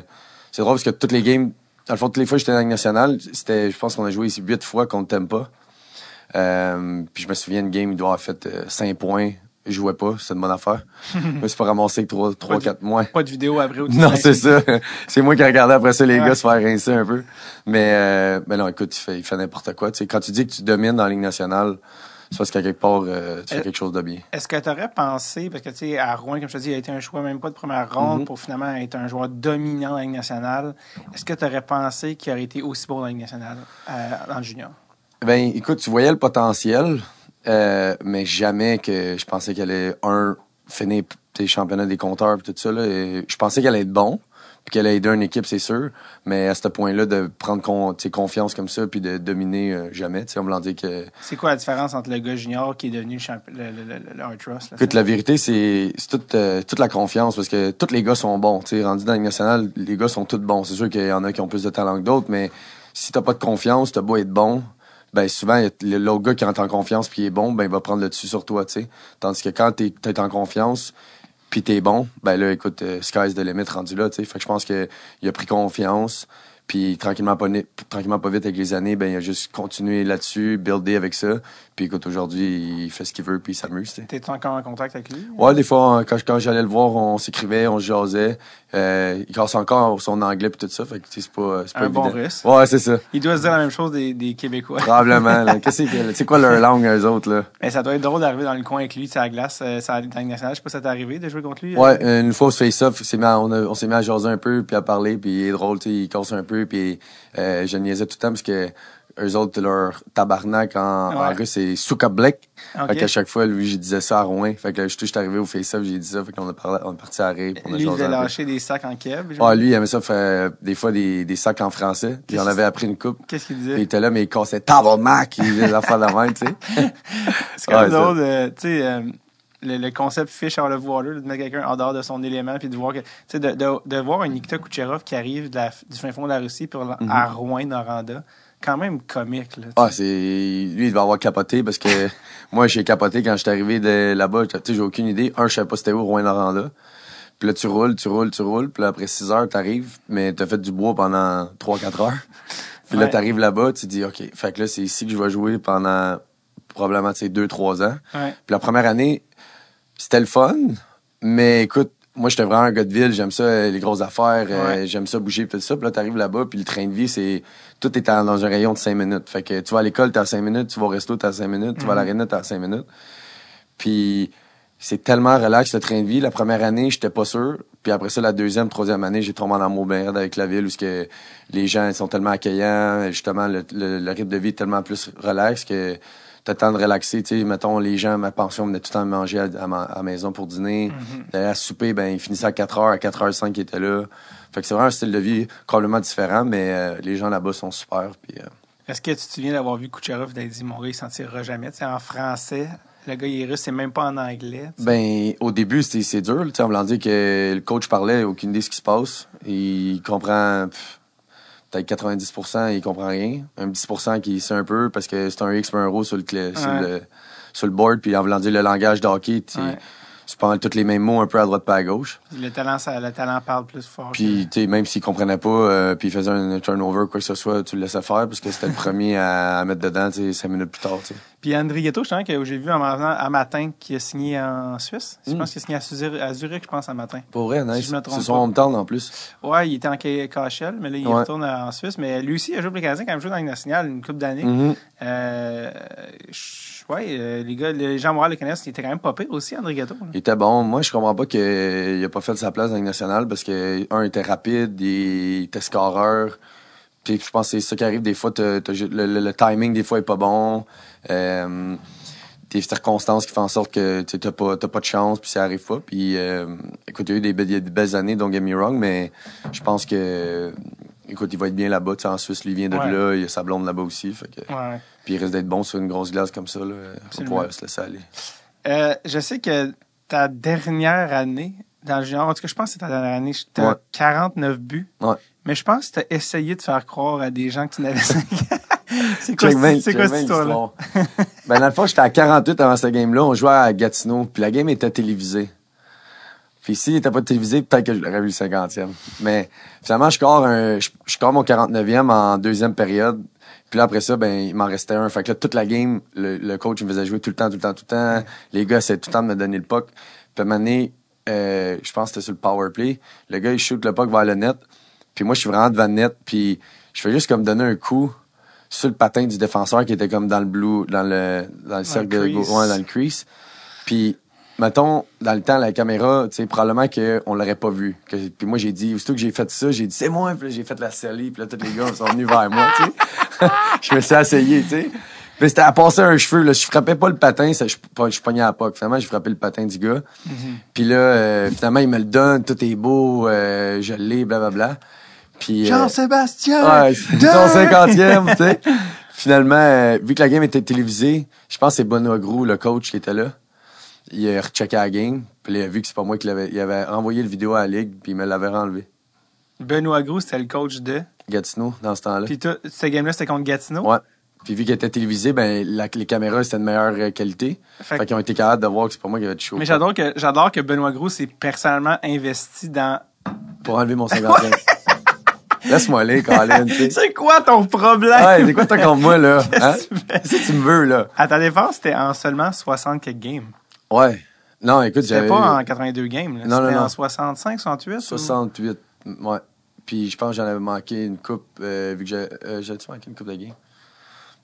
c'est drôle parce que toutes les games, dans le fond, toutes les fois que j'étais la Ligue nationale, c'était, je pense qu'on a joué ici huit fois contre Tampa. Euh, puis je me souviens, une game, il doit avoir fait 5 points. Je jouais pas, c'est une bonne affaire. je me suis pas ramassé 3, 3 4 mois. Pas de vidéo après ou Non, c'est ça. c'est moi qui regardais après ça les gars se faire rincer un peu. Mais, mais non, écoute, il fait, il fait n'importe quoi. Tu sais, quand tu dis que tu domines dans la Ligue nationale, c'est parce qu'à quelque part, euh, tu fais quelque chose de bien. Est-ce que tu aurais pensé, parce que tu sais, à Rouen, comme je te dis, il a été un choix même pas de première ronde mm-hmm. pour finalement être un joueur dominant dans la Ligue nationale. Est-ce que tu aurais pensé qu'il aurait été aussi bon dans la Ligue nationale euh, dans le junior? Ben, écoute, tu voyais le potentiel, euh, mais jamais que je pensais qu'elle allait, un, finir tes championnats des compteurs et tout ça. Là, je pensais qu'elle allait être bon puis qu'elle a aidé une équipe, c'est sûr. Mais à ce point-là, de prendre confiance comme ça, puis de dominer euh, jamais, on me l'a dit que... C'est quoi la différence entre le gars junior qui est devenu le, le, le, Trust? Écoute, la vérité, c'est toute, euh, toute la confiance, parce que tous les gars sont bons. sais rendu dans la nationale, les gars sont tous bons. C'est sûr qu'il y en a qui ont plus de talent que d'autres, mais si t'as pas de confiance, t'as beau être bon, ben souvent l'autre gars qui rentre en confiance puis est bon ben il va prendre le dessus sur toi tu sais tandis que quand t'es es en confiance puis t'es bon, ben là, écoute, euh, sky's the limit rendu là, tu sais. Fait que je pense qu'il a pris confiance. Puis tranquillement pas, tranquillement pas vite avec les années, ben il a juste continué là-dessus, builder avec ça. Puis écoute, aujourd'hui, il fait ce qu'il veut, puis il s'amuse. T'es encore en contact avec lui? Ouais, des fois, quand, quand j'allais le voir, on s'écrivait, on se jasait. Euh, il casse encore son anglais puis tout ça, fait que c'est pas, c'est pas Un évident. bon russe. Ouais, c'est ça. Il doit se dire la même chose des, des Québécois. Probablement. Qu'est-ce que c'est quoi leur langue, eux autres, là? Mais ça doit être drôle d'arriver dans le coin avec lui, à la glace, euh, ça, dans nationale. Je sais pas si ça t'est arrivé de jouer contre lui. Ouais, euh? une fois, au face-off, on, s'est mis à jaser un peu, puis à parler, puis il est drôle, tu sais, il casse un peu, puis euh, je niaisais tout le temps parce que eux autres, leur tabarnak en, ouais. en russe, c'est Soukablek. Okay. Fait qu'à chaque fois, lui, j'ai disais ça à Rouen. Fait que je suis arrivé au face-off, j'ai dit ça. Fait qu'on a parlé, on est parti à rire. On a lui, il a lâché des sacs en keb. Ah, lui, il aimait ça faire des fois des, des sacs en français. Puis on avait appris une coupe. Qu'est-ce qu'il disait? il était là, mais il cassait tabarnak. Il disait l'affaire de la main, tu sais. C'est comme ouais, euh, tu sais, euh, le, le, concept fish out of water, de mettre quelqu'un en dehors de son élément, puis de voir que, tu sais, de, de, de, voir un Nikita Kucherov qui arrive de la, du fin fond de la Russie, puis mm -hmm. à Rouen, Noranda quand même comique. Là, ah, c'est. Lui, il va avoir capoté parce que moi, j'ai capoté quand j'étais arrivé de là-bas. Tu sais, j'ai aucune idée. Un, je savais pas c'était où, Rouen-Noranda. Puis là, tu roules, tu roules, tu roules. Puis là, après 6 heures, t'arrives, mais t'as fait du bois pendant 3-4 heures. Puis là, t'arrives là-bas, tu dis, OK, fait que là, c'est ici que je vais jouer pendant probablement, tu sais, 2-3 ans. Ouais. Puis la première année, c'était le fun. Mais écoute, moi, j'étais vraiment un gars de ville. J'aime ça, euh, les grosses affaires. Euh, ouais. j'aime ça bouger, tout ça. Puis là, t'arrives là-bas, puis le train de vie, c'est... Tout est dans un rayon de cinq minutes. Fait que tu vas à l'école, t'es à cinq minutes. Tu vas au resto, t'es à cinq minutes. Tu vas à Mhm. l'aréna, t'es à cinq minutes. Puis c'est tellement relax, le train de vie. La première année, j'étais pas sûr. Puis après ça, la deuxième, troisième année, j'ai tombé en amour bien raide avec la ville où ce que les gens ils sont tellement accueillants. Justement, le, le, le rythme de vie est tellement plus relax que t'as le temps de relaxer. Tu sais, mettons, les gens, ma pension, venait tout le temps manger à, à, ma, à maison pour dîner. Mhm. D'aller à souper, ben, ils finissaient à 4 heures. À 4 heures 5 ils étaient là. Fait que c'est vraiment un style de vie complètement différent, mais euh, les gens là-bas sont super. Puis, euh, Est-ce que tu te souviens d'avoir vu Kucherov d'avoir dit Mon gars, il s'en tirera jamais sais, En français, le gars, il est russe, c'est même pas en anglais. tu sais. Ben, au début, c'est dur. On me dit que le coach parlait, aucune idée de ce qui se passe. Il comprend peut-être 90% il comprend rien. Un 10% qui sait un peu parce que c'est un X un euro sur le, clé, sur le, sur le board. Puis en voulant dire le langage de Ouais. tu parles tous les mêmes mots un peu à droite pas à gauche. Le talent, ça, le talent parle plus fort. Puis, tu sais, même s'il comprenait pas, euh, puis il faisait un turnover, quoi que ce soit, tu le laissais faire parce que c'était le premier à, à mettre dedans, tu sais, cinq minutes plus tard, tu sais. Puis André Ghetto, je sens que j'ai vu en matin, à matin qui a signé en Suisse. Je Mm. pense qu'il a signé à Zurich, à Zurich, je pense, à matin. Pour vrai, Si nice. je me trompe C'est son pas. hometown en plus. Ouais, il était en KHL, mais là, il Ouais. retourne en Suisse. Mais lui aussi, il a joué pour les Canadiens quand même joué dans Ligue nationale une couple d'années. Mhm. Euh, ouais, euh, les gars, les gens morales, les Canadiens, il était quand même pas pire aussi, André Ghetto. Il était bon. Moi, je comprends pas qu'il a pas fait sa place dans Ligue nationale parce que, un, il était rapide, il était scoreur. Puis je pense que c'est ça qui arrive. Des fois, t'as- le, le- le timing, des fois, est pas bon. Euh, des circonstances qui font en sorte que tu t'as pas, t'as pas de chance, puis ça arrive pas. Puis, euh, écoute, il y a eu des, belles années, don't get me wrong, mais je pense que, écoute, il va être bien là-bas. En Suisse, lui, il vient de Ouais. là. Il y a sa blonde là-bas aussi. Fait que, Ouais. Puis il risque d'être bon sur une grosse glace comme ça. Là. Absolument. pouvoir se laisser aller. Euh, je sais que ta dernière année dans le junior, en tout cas, je pense que c'est ta dernière année, tu as Ouais. 49 buts. Ouais. Mais je pense que tu as essayé de faire croire à des gens que tu n'avais 5 C'est quoi, cette histoire-là? ben, dans le fond, j'étais à 48 avant cette game-là. On jouait à Gatineau. Puis la game était télévisée. Puis s'il n'était pas télévisé, peut-être que j'aurais vu le 50e. Mais finalement, je score, un, je, je score mon 49e en deuxième période. Puis là, après ça, ben, il m'en restait un. Fait que là, toute la game, le, coach me faisait jouer tout le temps, tout le temps, tout le temps. Les gars, c'est tout le temps de me donner le puck. Puis à un moment donné, euh, je pense que c'était sur le power play. Le gars, il shoot le puck vers le net. Puis moi, je suis vraiment devant le net. Puis je fais juste comme donner un coup sur le patin du défenseur qui était comme dans le blue, dans le, dans le cercle de, ouais, dans le crease. Puis mettons, dans le temps, la caméra, tu sais, probablement qu'on l'aurait pas vu. puis moi, j'ai dit, aussitôt que j'ai fait ça, j'ai dit, c'est moi, puis j'ai fait la série, puis là, tous les gars sont venus vers moi, tu sais. je me suis essayé, tu sais. Puis c'était à passer un cheveu, là. Je frappais pas le patin, ça, je, je pognais à la POC. Finalement, j'ai frappé le patin du gars. Mm-hmm. Puis là, euh, finalement, il me le donne, tout est beau, euh, je l'ai, blablabla. Puis... Euh, Jean-Sébastien! Ouais, c'est son cinquantième, tu sais. Finalement, vu que la game était télévisée, je pense que c'est Benoît le coach, qui était là il a rechecké la game, puis il a vu que c'est pas moi qui l'avais. Il avait envoyé le vidéo à la ligue, puis il me l'avait renlevé. Benoît Gros, c'était le coach de Gatineau dans ce temps-là. Puis cette game-là, c'était contre Gatineau? Ouais. Puis vu qu'il était télévisé, ben les caméras c'était de meilleure euh, qualité. Fait, qu'ils ont été capables de voir que c'est pas moi qui avait de show. Mais j'adore que j'adore que Benoît Gros s'est personnellement investi dans pour enlever mon 51. Laisse-moi aller, Colin. c'est quoi ton problème? Ouais, c'est quoi t'as contre moi, là? Hein? Qu'est-ce que tu me veux, là? À ta défense, c'était en seulement 60 quelques games. Ouais. Non, écoute, j'avais. C'était pas en 82 games, là. Non, non, non. en 65, 68? 68, ouais. Puis je pense que j'en avais manqué une coupe, euh, vu que j'ai. Euh, manqué une coupe de games?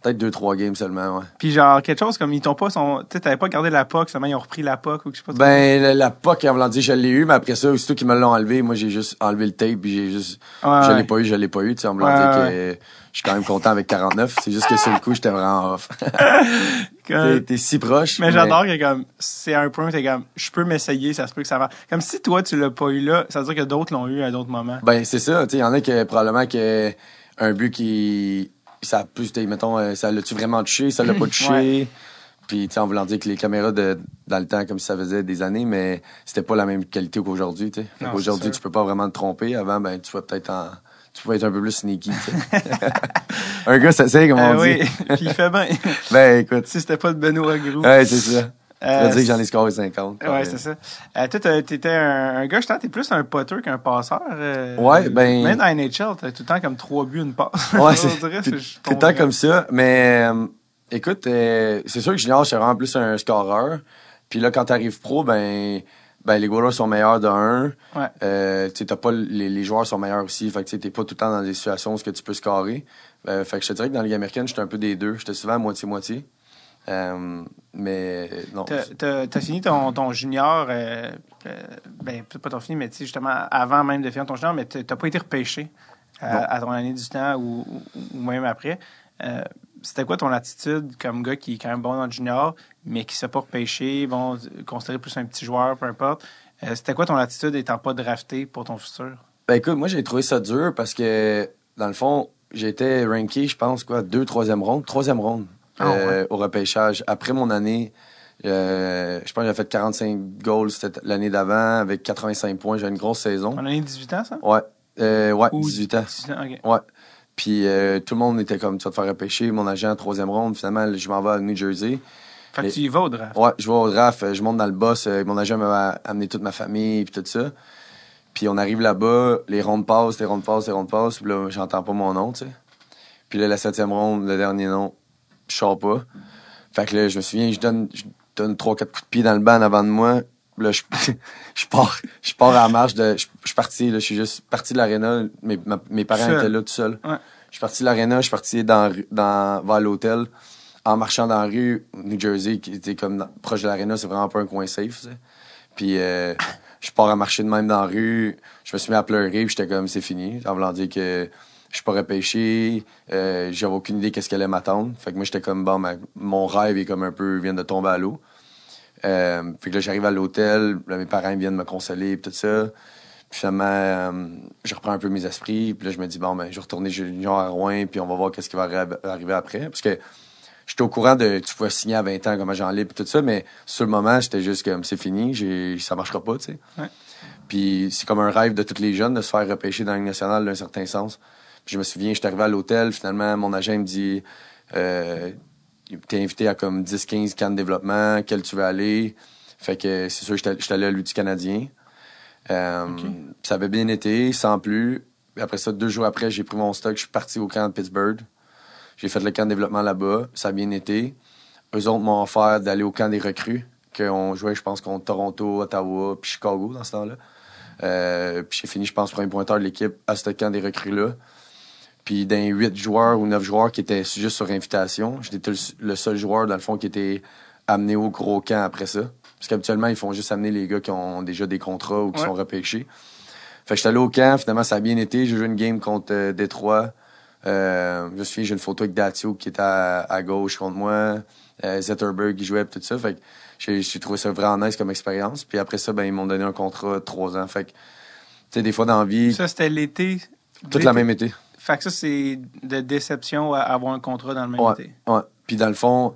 Peut-être deux, trois games seulement, ouais. Puis genre, quelque chose comme, ils t'ont pas son. Tu t'avais pas gardé la POC, seulement ils ont repris la POC ou je sais pas. Ben, la, la POC, en voulant dire, je l'ai eu, mais après ça, aussitôt qu'ils me l'ont enlevé, moi, j'ai juste enlevé le tape, puis j'ai juste. je l'ai pas eu, je l'ai pas eu, tu sais, en voulant dire que je suis quand même content avec 49. C'est juste que sur le coup, j'étais vraiment off. t'es si proche. Mais, j'adore que comme, c'est un point où t'es comme, je peux m'essayer, ça se peut que ça va. Comme si toi, tu l'as pas eu là, ça veut dire que d'autres l'ont eu à d'autres moments. Ben, c'est ça, tu sais, il y en a qui, probablement, que un but qui, ça a plus, mettons, euh, ça l'a-tu vraiment touché, ça l'a pas touché? Puis, tu sais, en voulant dire que les caméras de, dans le temps, comme si ça faisait des années, mais c'était pas la même qualité qu'aujourd'hui, tu sais. Aujourd'hui, tu peux pas vraiment te tromper. Avant, ben, tu vas peut-être en, tu pouvais être un peu plus sneaky, un gars, ça sait, comme on euh, dit. Oui, puis il fait bien. ben, écoute. Si c'était pas de Benoît Gros. Ouais, c'est ça. Euh, dire que j'en ai scoré 50. Ouais, c'est ça. Euh, toi, t'étais un, un gars, je t'es plus un potter qu'un passeur. Euh, ouais, ben. Même dans NHL, t'as tout le temps comme trois buts, une passe. Ouais, c'est tout le temps comme ça. Mais, euh, écoute, c'est sûr que junior, je vraiment plus un scoreur. Puis là, quand t'arrives pro, ben, ben les goalers sont meilleurs de un. Ouais. Euh, tu t'as pas les, les, joueurs sont meilleurs aussi. Fait que tu t'es pas tout le temps dans des situations où tu peux scorer. Fait que je te dirais que dans la Ligue américaine, j'étais un peu des deux. J'étais souvent à moitié-moitié. Euh, mais non. T'as as fini ton, ton junior, euh, euh, ben pas ton fini, mais justement avant même de finir ton junior, mais t'as pas été repêché à, ton année du temps ou, ou, même après. C'était quoi ton attitude comme gars qui est quand même bon dans le junior, mais qui ne s'est pas repêché, bon, considéré plus un petit joueur, peu importe? C'était quoi ton attitude étant pas drafté pour ton futur? Ben écoute, moi j'ai trouvé ça dur parce que dans le fond, j'étais ranké, je pense, quoi, deux, troisième ronde, troisième ronde. Ah, euh, au repêchage. Après mon année, euh, je pense que j'ai fait 45 goals l'année d'avant avec 85 points. J'ai une grosse saison. En année 18 ans, ça? Ouais. Euh, ouais, 18 ans. Ouais. Puis tout le monde était comme, tu vas te faire repêcher. Mon agent, troisième ronde. Finalement, je m'en vais à New Jersey. Fait que tu y vas au draft? Ouais, je vais au draft. Je monte dans le boss. mon agent m'a amené toute ma famille et tout ça. Puis on arrive là-bas, les rondes passent, les rondes passent, les rondes passent. Puis là, j'entends pas mon nom, tu sais. Puis là, la septième ronde, le dernier nom, je sors pas. Fait que là, je me souviens, je donne, je donne trois, quatre coups de pied dans le banc avant de moi. Là, je, je pars, je pars à la marche de, je, suis parti, là, je suis juste parti de l'aréna. Mes, mes parents étaient là tout seuls. Ouais. Je suis parti de l'aréna, je suis parti dans, dans, vers l'hôtel en marchant dans la rue, New Jersey, qui était comme proche de l'aréna, c'est vraiment pas un coin safe, Puis, euh, je pars à marcher de même dans la rue, je me suis mis à pleurer, puis j'étais comme, c'est fini. Dire que je suis pas repêché, euh, j'avais aucune idée qu'est-ce qu'elle allait m'attendre. Fait que moi, j'étais comme, bon, mon rêve est comme un peu, vient de tomber à l'eau. Euh, fait que là, j'arrive à l'hôtel, là, mes parents viennent me consoler, pis tout ça. Puis finalement, euh, je reprends un peu mes esprits, puis là, je me dis, bon, ben, je vais retourner junior à Rouen, puis on va voir qu'est-ce qui va arriver après. Parce que j'étais au courant de, tu pouvais signer à 20 ans comme agent libre, tout ça, mais sur le moment, j'étais juste comme, c'est fini, ça marchera pas, tu sais. Ouais. Puis c'est comme un rêve de tous les jeunes de se faire repêcher dans la nationale d'un certain sens je me souviens, je suis arrivé à l'hôtel, finalement, mon agent me dit euh, T'es invité à comme 10-15 camps de développement, quel tu veux aller? Fait que c'est sûr, j'étais allé à l'UT canadien. Euh, Ça avait bien été, sans plus. Après ça, deux jours après, j'ai pris mon stock, je suis parti au camp de Pittsburgh. J'ai fait le camp de développement là-bas. Ça a bien été. Eux autres m'ont offert d'aller au camp des recrues, qu'on jouait, je pense, contre Toronto, Ottawa, puis Chicago dans ce temps-là. Euh, puis j'ai fini, je pense, premier pointeur de l'équipe à ce camp des recrues-là. Puis d'un huit joueurs ou neuf joueurs qui étaient juste sur invitation, j'étais le seul joueur, dans le fond, qui était amené au gros camp après ça. Parce qu'habituellement, ils font juste amener les gars qui ont déjà des contrats ou qui sont repêchés. Fait que j'étais allé au camp, finalement, ça a bien été. J'ai joué une game contre euh, Détroit. Euh, je me souviens, j'ai une photo avec Datio qui était à, gauche contre moi. Euh, Zetterberg qui jouait, tout ça. Fait que j'ai trouvé ça vraiment nice comme expérience. Puis après ça, ben, ils m'ont donné un contrat de trois ans. Fait que, tu sais, des fois dans la vie. Ça, c'était l'été? Toute la même été. Fait que ça, c'est de déception à avoir un contrat dans le même été. Ouais. Puis dans le fond,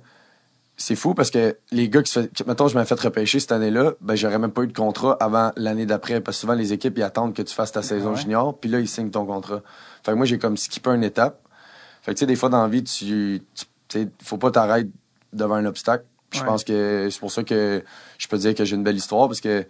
c'est fou parce que les gars qui se fait, mettons, je m'avais fait repêcher cette année-là, ben, j'aurais même pas eu de contrat avant l'année d'après. Parce que souvent, les équipes, ils attendent que tu fasses ta saison junior, puis là, ils signent ton contrat. Fait que moi, j'ai comme skippé une étape. Fait que, tu sais, des fois, dans la vie, tu, tu faut pas t'arrêter devant un obstacle. Je pense que c'est pour ça que je peux dire que j'ai une belle histoire parce que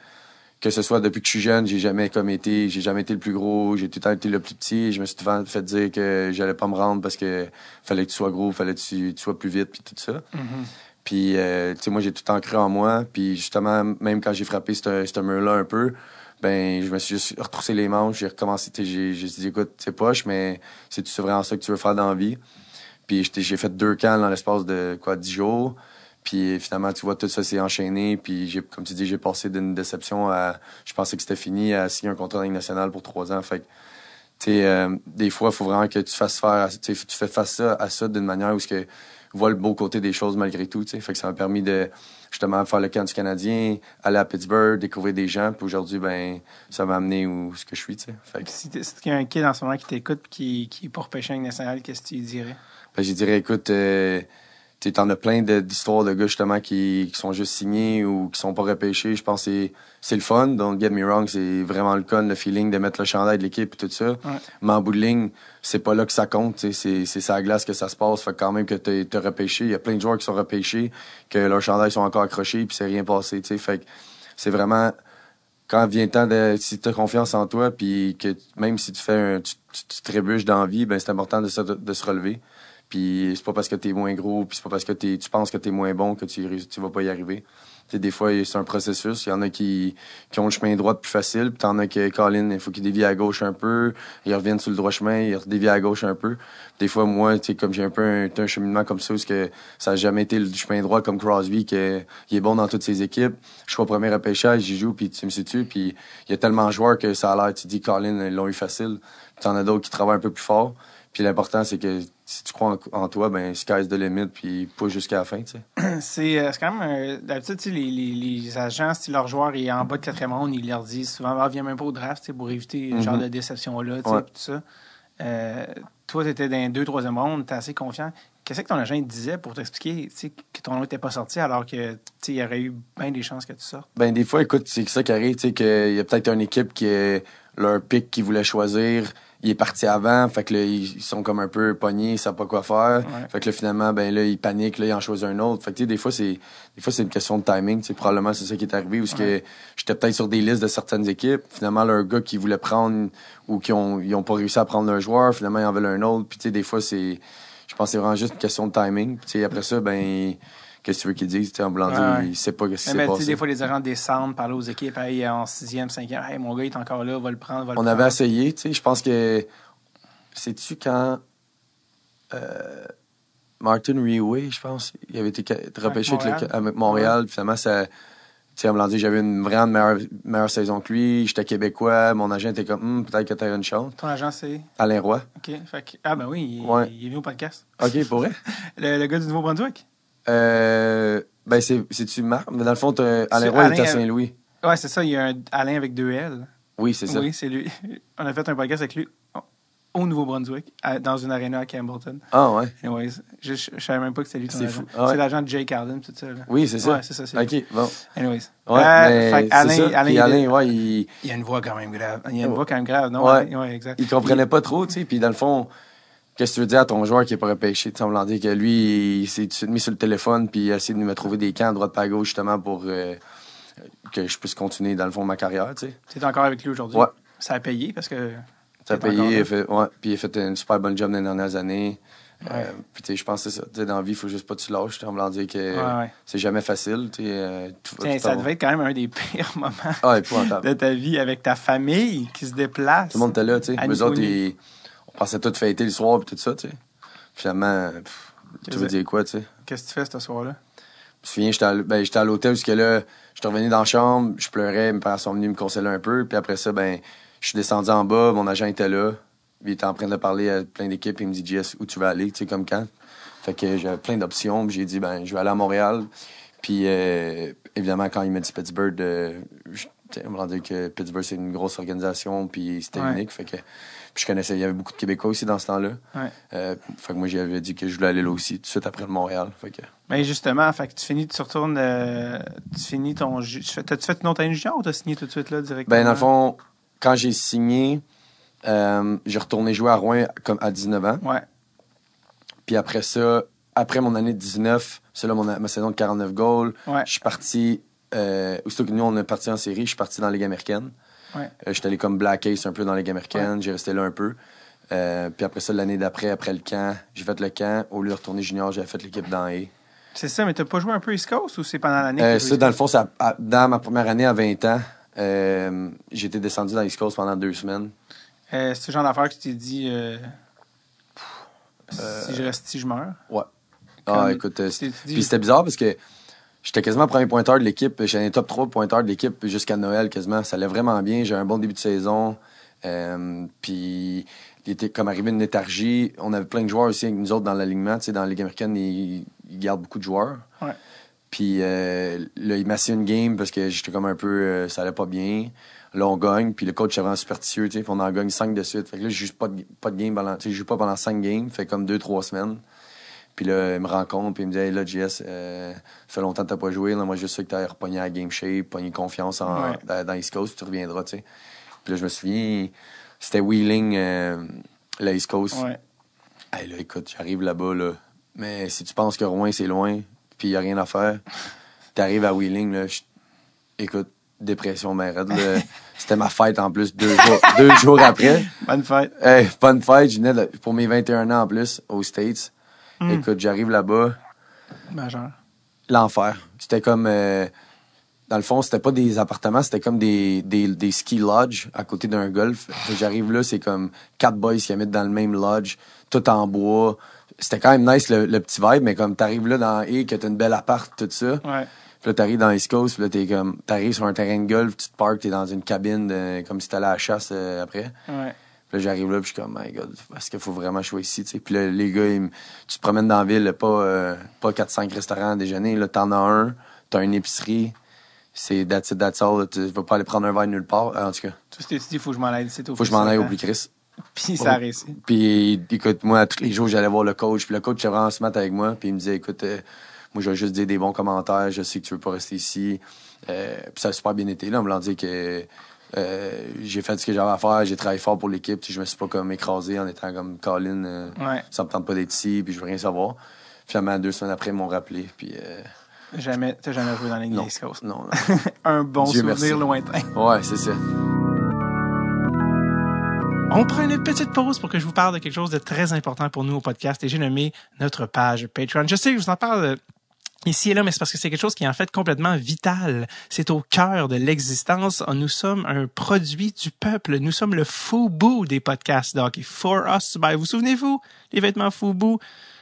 que ce soit depuis que je suis jeune, j'ai jamais comme été, j'ai jamais été le plus gros, j'ai tout le temps été le plus petit. Je me suis souvent fait dire que j'allais pas me rendre parce que fallait que tu sois gros, fallait que tu, sois plus vite puis tout ça. Mm-hmm. Puis, euh, tu sais, moi, j'ai tout le temps cru en moi. Puis, justement, même quand j'ai frappé ce mur-là un peu, ben, je me suis juste retroussé les manches. J'ai recommencé, tu sais, j'ai dit, écoute, c'est poche, mais c'est vraiment ça que tu veux faire dans la vie? Puis, j'ai fait deux camps dans l'espace de, quoi, dix jours. Puis finalement, tu vois, tout ça s'est enchaîné. Puis j'ai, comme tu dis, j'ai passé d'une déception à. Je pensais que c'était fini à signer un contrat national pour trois ans. Fait que, tu sais, euh, des fois, il faut vraiment que tu fasses faire. Tu fais face à ça d'une manière où ce que vois le beau côté des choses malgré tout. Fait que ça m'a permis de justement faire le camp du Canadien, aller à Pittsburgh, découvrir des gens. Puis aujourd'hui, ben, ça m'a amené où ce que je suis. Fait que... Si y a un kid en ce moment qui t'écoute qui, qui est pour pêcher un national, qu'est-ce que tu dirais? Ben, je dirais, écoute, euh, tu en as plein d'histoires de gars justement qui, qui, sont juste signés ou qui sont pas repêchés. Je pense que c'est le fun. Don't get me wrong, c'est vraiment le con, le feeling de mettre le chandail de l'équipe et tout ça. Mais en bout de ligne, c'est pas là que ça compte. C'est sa glace que ça se passe. Fait quand même que tu es, repêché. Il y a plein de joueurs qui sont repêchés, que leurs chandails sont encore accrochés puis c'est rien passé. T'sais. Fait c'est vraiment quand vient le temps de si tu as confiance en toi puis que même si tu fais un, tu, tu, trébuches dans la vie, ben c'est important de, de se relever. Puis c'est pas parce que t'es moins gros, puis c'est pas parce que tu penses que t'es moins bon que tu, vas pas y arriver. T'sais, des fois, c'est un processus. Il y en a qui, qui ont le chemin droit plus facile, puis t'en as que Colin, il faut qu'il dévie à gauche un peu, il revienne sur le droit chemin, il dévie à gauche un peu. Des fois, moi, tu comme j'ai un peu un, cheminement comme ça, parce que ça a jamais été le chemin droit comme Crosby, qui est, bon dans toutes ses équipes. Je suis au premier repêchage, j'y joue, puis tu me situes, puis il y a tellement de joueurs que ça a l'air, tu dis, Colin, ils l'ont eu facile. T'en as d'autres qui travaillent un peu plus fort. Puis l'important, c'est que si tu crois en, toi, ben sky's the limit, puis pas jusqu'à la fin, tu sais. C'est euh, quand même... Euh, d'habitude, les, les, les, agents, si leur joueur est en bas de quatrième ronde, ils leur disent souvent, ah, viens même pas au draft, pour éviter ce genre mm-hmm. de déception-là, tu sais, tout ça. Euh, toi, tu étais dans deux, troisième ronde, tu es assez confiant. Qu'est-ce que ton agent disait pour t'expliquer que ton nom n'était pas sorti alors que il y aurait eu bien des chances que tu sortes? Ben des fois, écoute, c'est ça qui arrive, tu sais, qu'il y a peut-être une équipe qui est leur pic qu'ils voulaient choisir il est parti avant, fait que là, ils sont comme un peu pognés, ils savent pas quoi faire. Fait que là, finalement, ben là, ils paniquent, là, ils en choisissent un autre. Fait que, des fois, c'est, des fois, c'est une question de timing, tu probablement, c'est ça qui est arrivé, ou que j'étais peut-être sur des listes de certaines équipes. Finalement, leur gars qui voulait prendre, ou qui ont, ils ont pas réussi à prendre un joueur, finalement, ils en veulent un autre. Puis, tu sais, des fois, c'est, je pense que c'est vraiment juste une question de timing. Tu sais, après ça, ben, qu'est-ce que tu veux qu'ils disent? En blanc, ouais. il sait pas ce qui s'est passé. Des fois, les agents descendent, parler aux équipes, hey, en sixième, cinquième, hey, mon gars, il est encore là, va le prendre, va le On avait essayé, tu sais, je pense que, sais-tu quand euh, Martin Riway, je pense, il avait été repêché avec Montréal, finalement, ça. Tu sais, j'avais une vraiment meilleure, meilleure saison que lui. J'étais québécois. Mon agent était comme, hum, peut-être que tu as une chance. Ton agent, c'est? Alain Roy. OK. ah, ben oui, il, il, est venu au podcast. OK, pour vrai? le, gars du Nouveau-Brunswick? Euh, ben, c'est-tu Marc? Mais dans le fond, Alain Roy, il est à Saint-Louis. Ouais, c'est ça. Il y a un Alain avec deux L. Oui, c'est ça. Oui, c'est lui. On a fait un podcast avec lui au Nouveau-Brunswick, dans une arena à Campbellton. Ah ouais? Anyways, je, je, savais même pas que c'était lui ton C'est fou. Ah c'est l'agent de Jay Carden, tout ça. Là. Oui, c'est ça. Ouais, c'est ça. OK, bon. Anyways. Ouais, euh, mais Alain, ça. Alain, Alain, ouais, il... Il a une voix quand même grave. Il a une voix quand même grave, non? Ouais, ouais exact. Il comprenait pas trop, tu sais, puis dans le fond... Qu'est-ce que tu veux dire à ton joueur qui est pas repêché? Tu me dit que lui, il s'est mis sur le téléphone puis il a essayé de me trouver des camps à droite à gauche justement pour euh, que je puisse continuer dans le fond de ma carrière, tu es encore avec lui aujourd'hui? Ouais. Ça a payé parce que ça a payé, fait, ouais, puis il a fait une super bonne job dans les dernières années. Euh, puis, tu sais, je pense que c'est ça. dans la vie, il faut juste pas que tu lâches. En voulant dire que c'est jamais facile. Euh, ça devait être quand même un des pires moments ah, de ta vie avec ta famille qui se déplace. Tout le monde était là, tu sais. Eux autres, on pensait tout fêter le soir et tout ça, tu sais. Finalement, tu veux dire quoi, tu sais? Qu'est-ce que tu fais ce soir-là? Je me souviens, j'étais à, ben, à l'hôtel jusque là, j'étais revenu dans la chambre, je pleurais, mes parents sont venus me consoler un peu. Puis après ça, ben, je suis descendu en bas, mon agent était là. Il était en train de parler à plein d'équipes. Il me dit, Jess, où tu veux aller, tu sais, comme quand? Fait que j'avais plein d'options. J'ai dit, ben, je vais aller à Montréal. Puis, euh, évidemment, quand il m'a dit Pittsburgh, euh, je, me rendais que Pittsburgh, c'est une grosse organisation, puis c'était unique. Fait que puis je connaissais, il y avait beaucoup de Québécois aussi dans ce temps-là. Ouais. Euh, fait que moi, j'avais dit que je voulais aller là aussi, tout de suite après le Montréal. Fait que... Ben justement, fait que tu finis, tu retournes, euh, tu finis ton. T'as-tu fait une autre année junior ou t'as signé tout de suite là directement? Ben, dans le fond, quand j'ai signé, euh, j'ai retourné jouer à Rouen comme à 19 ans. Ouais. Puis après ça, après mon année de 19, c'est là mon, ma saison de 49 goals. Ouais. Je suis parti. Euh, aussitôt que nous, on est parti en série, je suis parti dans la Ligue américaine. Ouais. Euh, j'étais allé comme Black Ace un peu dans la Ligue américaine. J'ai resté là un peu. Euh, puis après ça, l'année d'après, après le camp, j'ai fait le camp. Au lieu de retourner junior, j'ai fait l'équipe dans A. C'est ça, mais t'as pas joué un peu East Coast ou c'est pendant l'année? Euh, ça, dans le fond, ça, dans ma première année à 20 ans, euh, été descendu dans East Coast pendant deux semaines. c'est ce genre d'affaire que tu t'es dit si je reste, si je meurs? Ouais. ah, écoute, puis c'était bizarre parce que J'étais quasiment premier pointeur de l'équipe. J'étais un top 3 pointeur de l'équipe jusqu'à Noël quasiment. Ça allait vraiment bien. J'ai un bon début de saison. Euh, puis il était comme arrivé une léthargie. On avait plein de joueurs aussi avec nous autres dans l'alignement. Tu sais, dans la Ligue américaine, ils, gardent beaucoup de joueurs. Ouais. Puis euh, là, il m'a une game parce que j'étais comme un peu... Euh, ça allait pas bien. Là, on gagne. Puis le coach est vraiment superstitieux. Tu sais, on en gagne 5 de suite. Fait que là, je joue pas de, pas de game pendant... Tu sais, je joue pas pendant 5 games. Fait comme 2-3 semaines. Puis là, il me rencontre, puis il me dit, hey, là, JS, euh, ça fait longtemps que t'as pas joué. Là, moi, je sais que t'as repogné à Game Shape, pogné confiance en, dans, East Coast, tu reviendras, tu sais. Puis là, je me souviens, c'était Wheeling, euh, la East Coast. Ouais. Hey, là, écoute, j'arrive là-bas, là. Mais si tu penses que Rouen, c'est loin, puis il n'y a rien à faire, t'arrives à Wheeling, là, écoute, dépression, mais C'était ma fête en plus, deux jours, deux jours après. Bonne fête. Hey, bonne fête. Je venais pour mes 21 ans en plus, aux States. Hmm. Écoute, j'arrive là-bas. Majeur. L'enfer. C'était comme. Euh, dans le fond, c'était pas des appartements, c'était comme des, des, des ski lodges à côté d'un golf. J'arrive là, c'est comme quatre boys qui habitent dans le même lodge, tout en bois. C'était quand même nice le, petit vibe, mais comme t'arrives là dans et que t'as une belle appart, tout ça. Ouais. Puis là, t'arrives dans East Coast, puis là, t'es comme, t'arrives sur un terrain de golf, tu te parques, t'es dans une cabine comme si t'allais à la chasse euh, après. Ouais. Puis là, j'arrive là, puis je suis comme, my God, est-ce qu'il faut vraiment jouer ici. Puis là, les gars, tu te promènes dans la ville, pas, euh, pas 4-5 restaurants à déjeuner. Là, t'en as un, t'as une épicerie. C'est that's it, that's all. Tu vas pas aller prendre un verre nulle part. En tout cas. Tout ce que tu dis, faut que je m'en aille, c'est tout. Faut que je m'en aille au plus Chris. Puis ça a réussi. Puis écoute, moi, tous les jours, j'allais voir le coach. Puis le coach était vraiment smart avec moi. Puis il me disait, écoute, euh, moi, je vais juste dire des bons commentaires. Je sais que tu veux pas rester ici. Euh, puis ça a super bien été. Là, on me l'a dit que euh, j'ai fait ce que j'avais à faire, j'ai travaillé fort pour l'équipe. Je me suis pas comme écrasé en étant comme Colin. Euh, ça me tente pas d'être ici, puis je veux rien savoir. Finalement, deux semaines après, ils m'ont rappelé. Puis, euh... Jamais, t'as jamais joué dans l'église Coast? Non, non. Un bon souvenir lointain. Ouais, c'est ça. On prend une petite pause pour que je vous parle de quelque chose de très important pour nous au podcast et j'ai nommé notre page Patreon. Je sais que je vous en parle ici et là, mais c'est parce que c'est quelque chose qui est en fait complètement vital. C'est au cœur de l'existence. Nous sommes un produit du peuple. Nous sommes le Fubu des podcasts donc For Us by. Vous souvenez-vous les vêtements Fubu?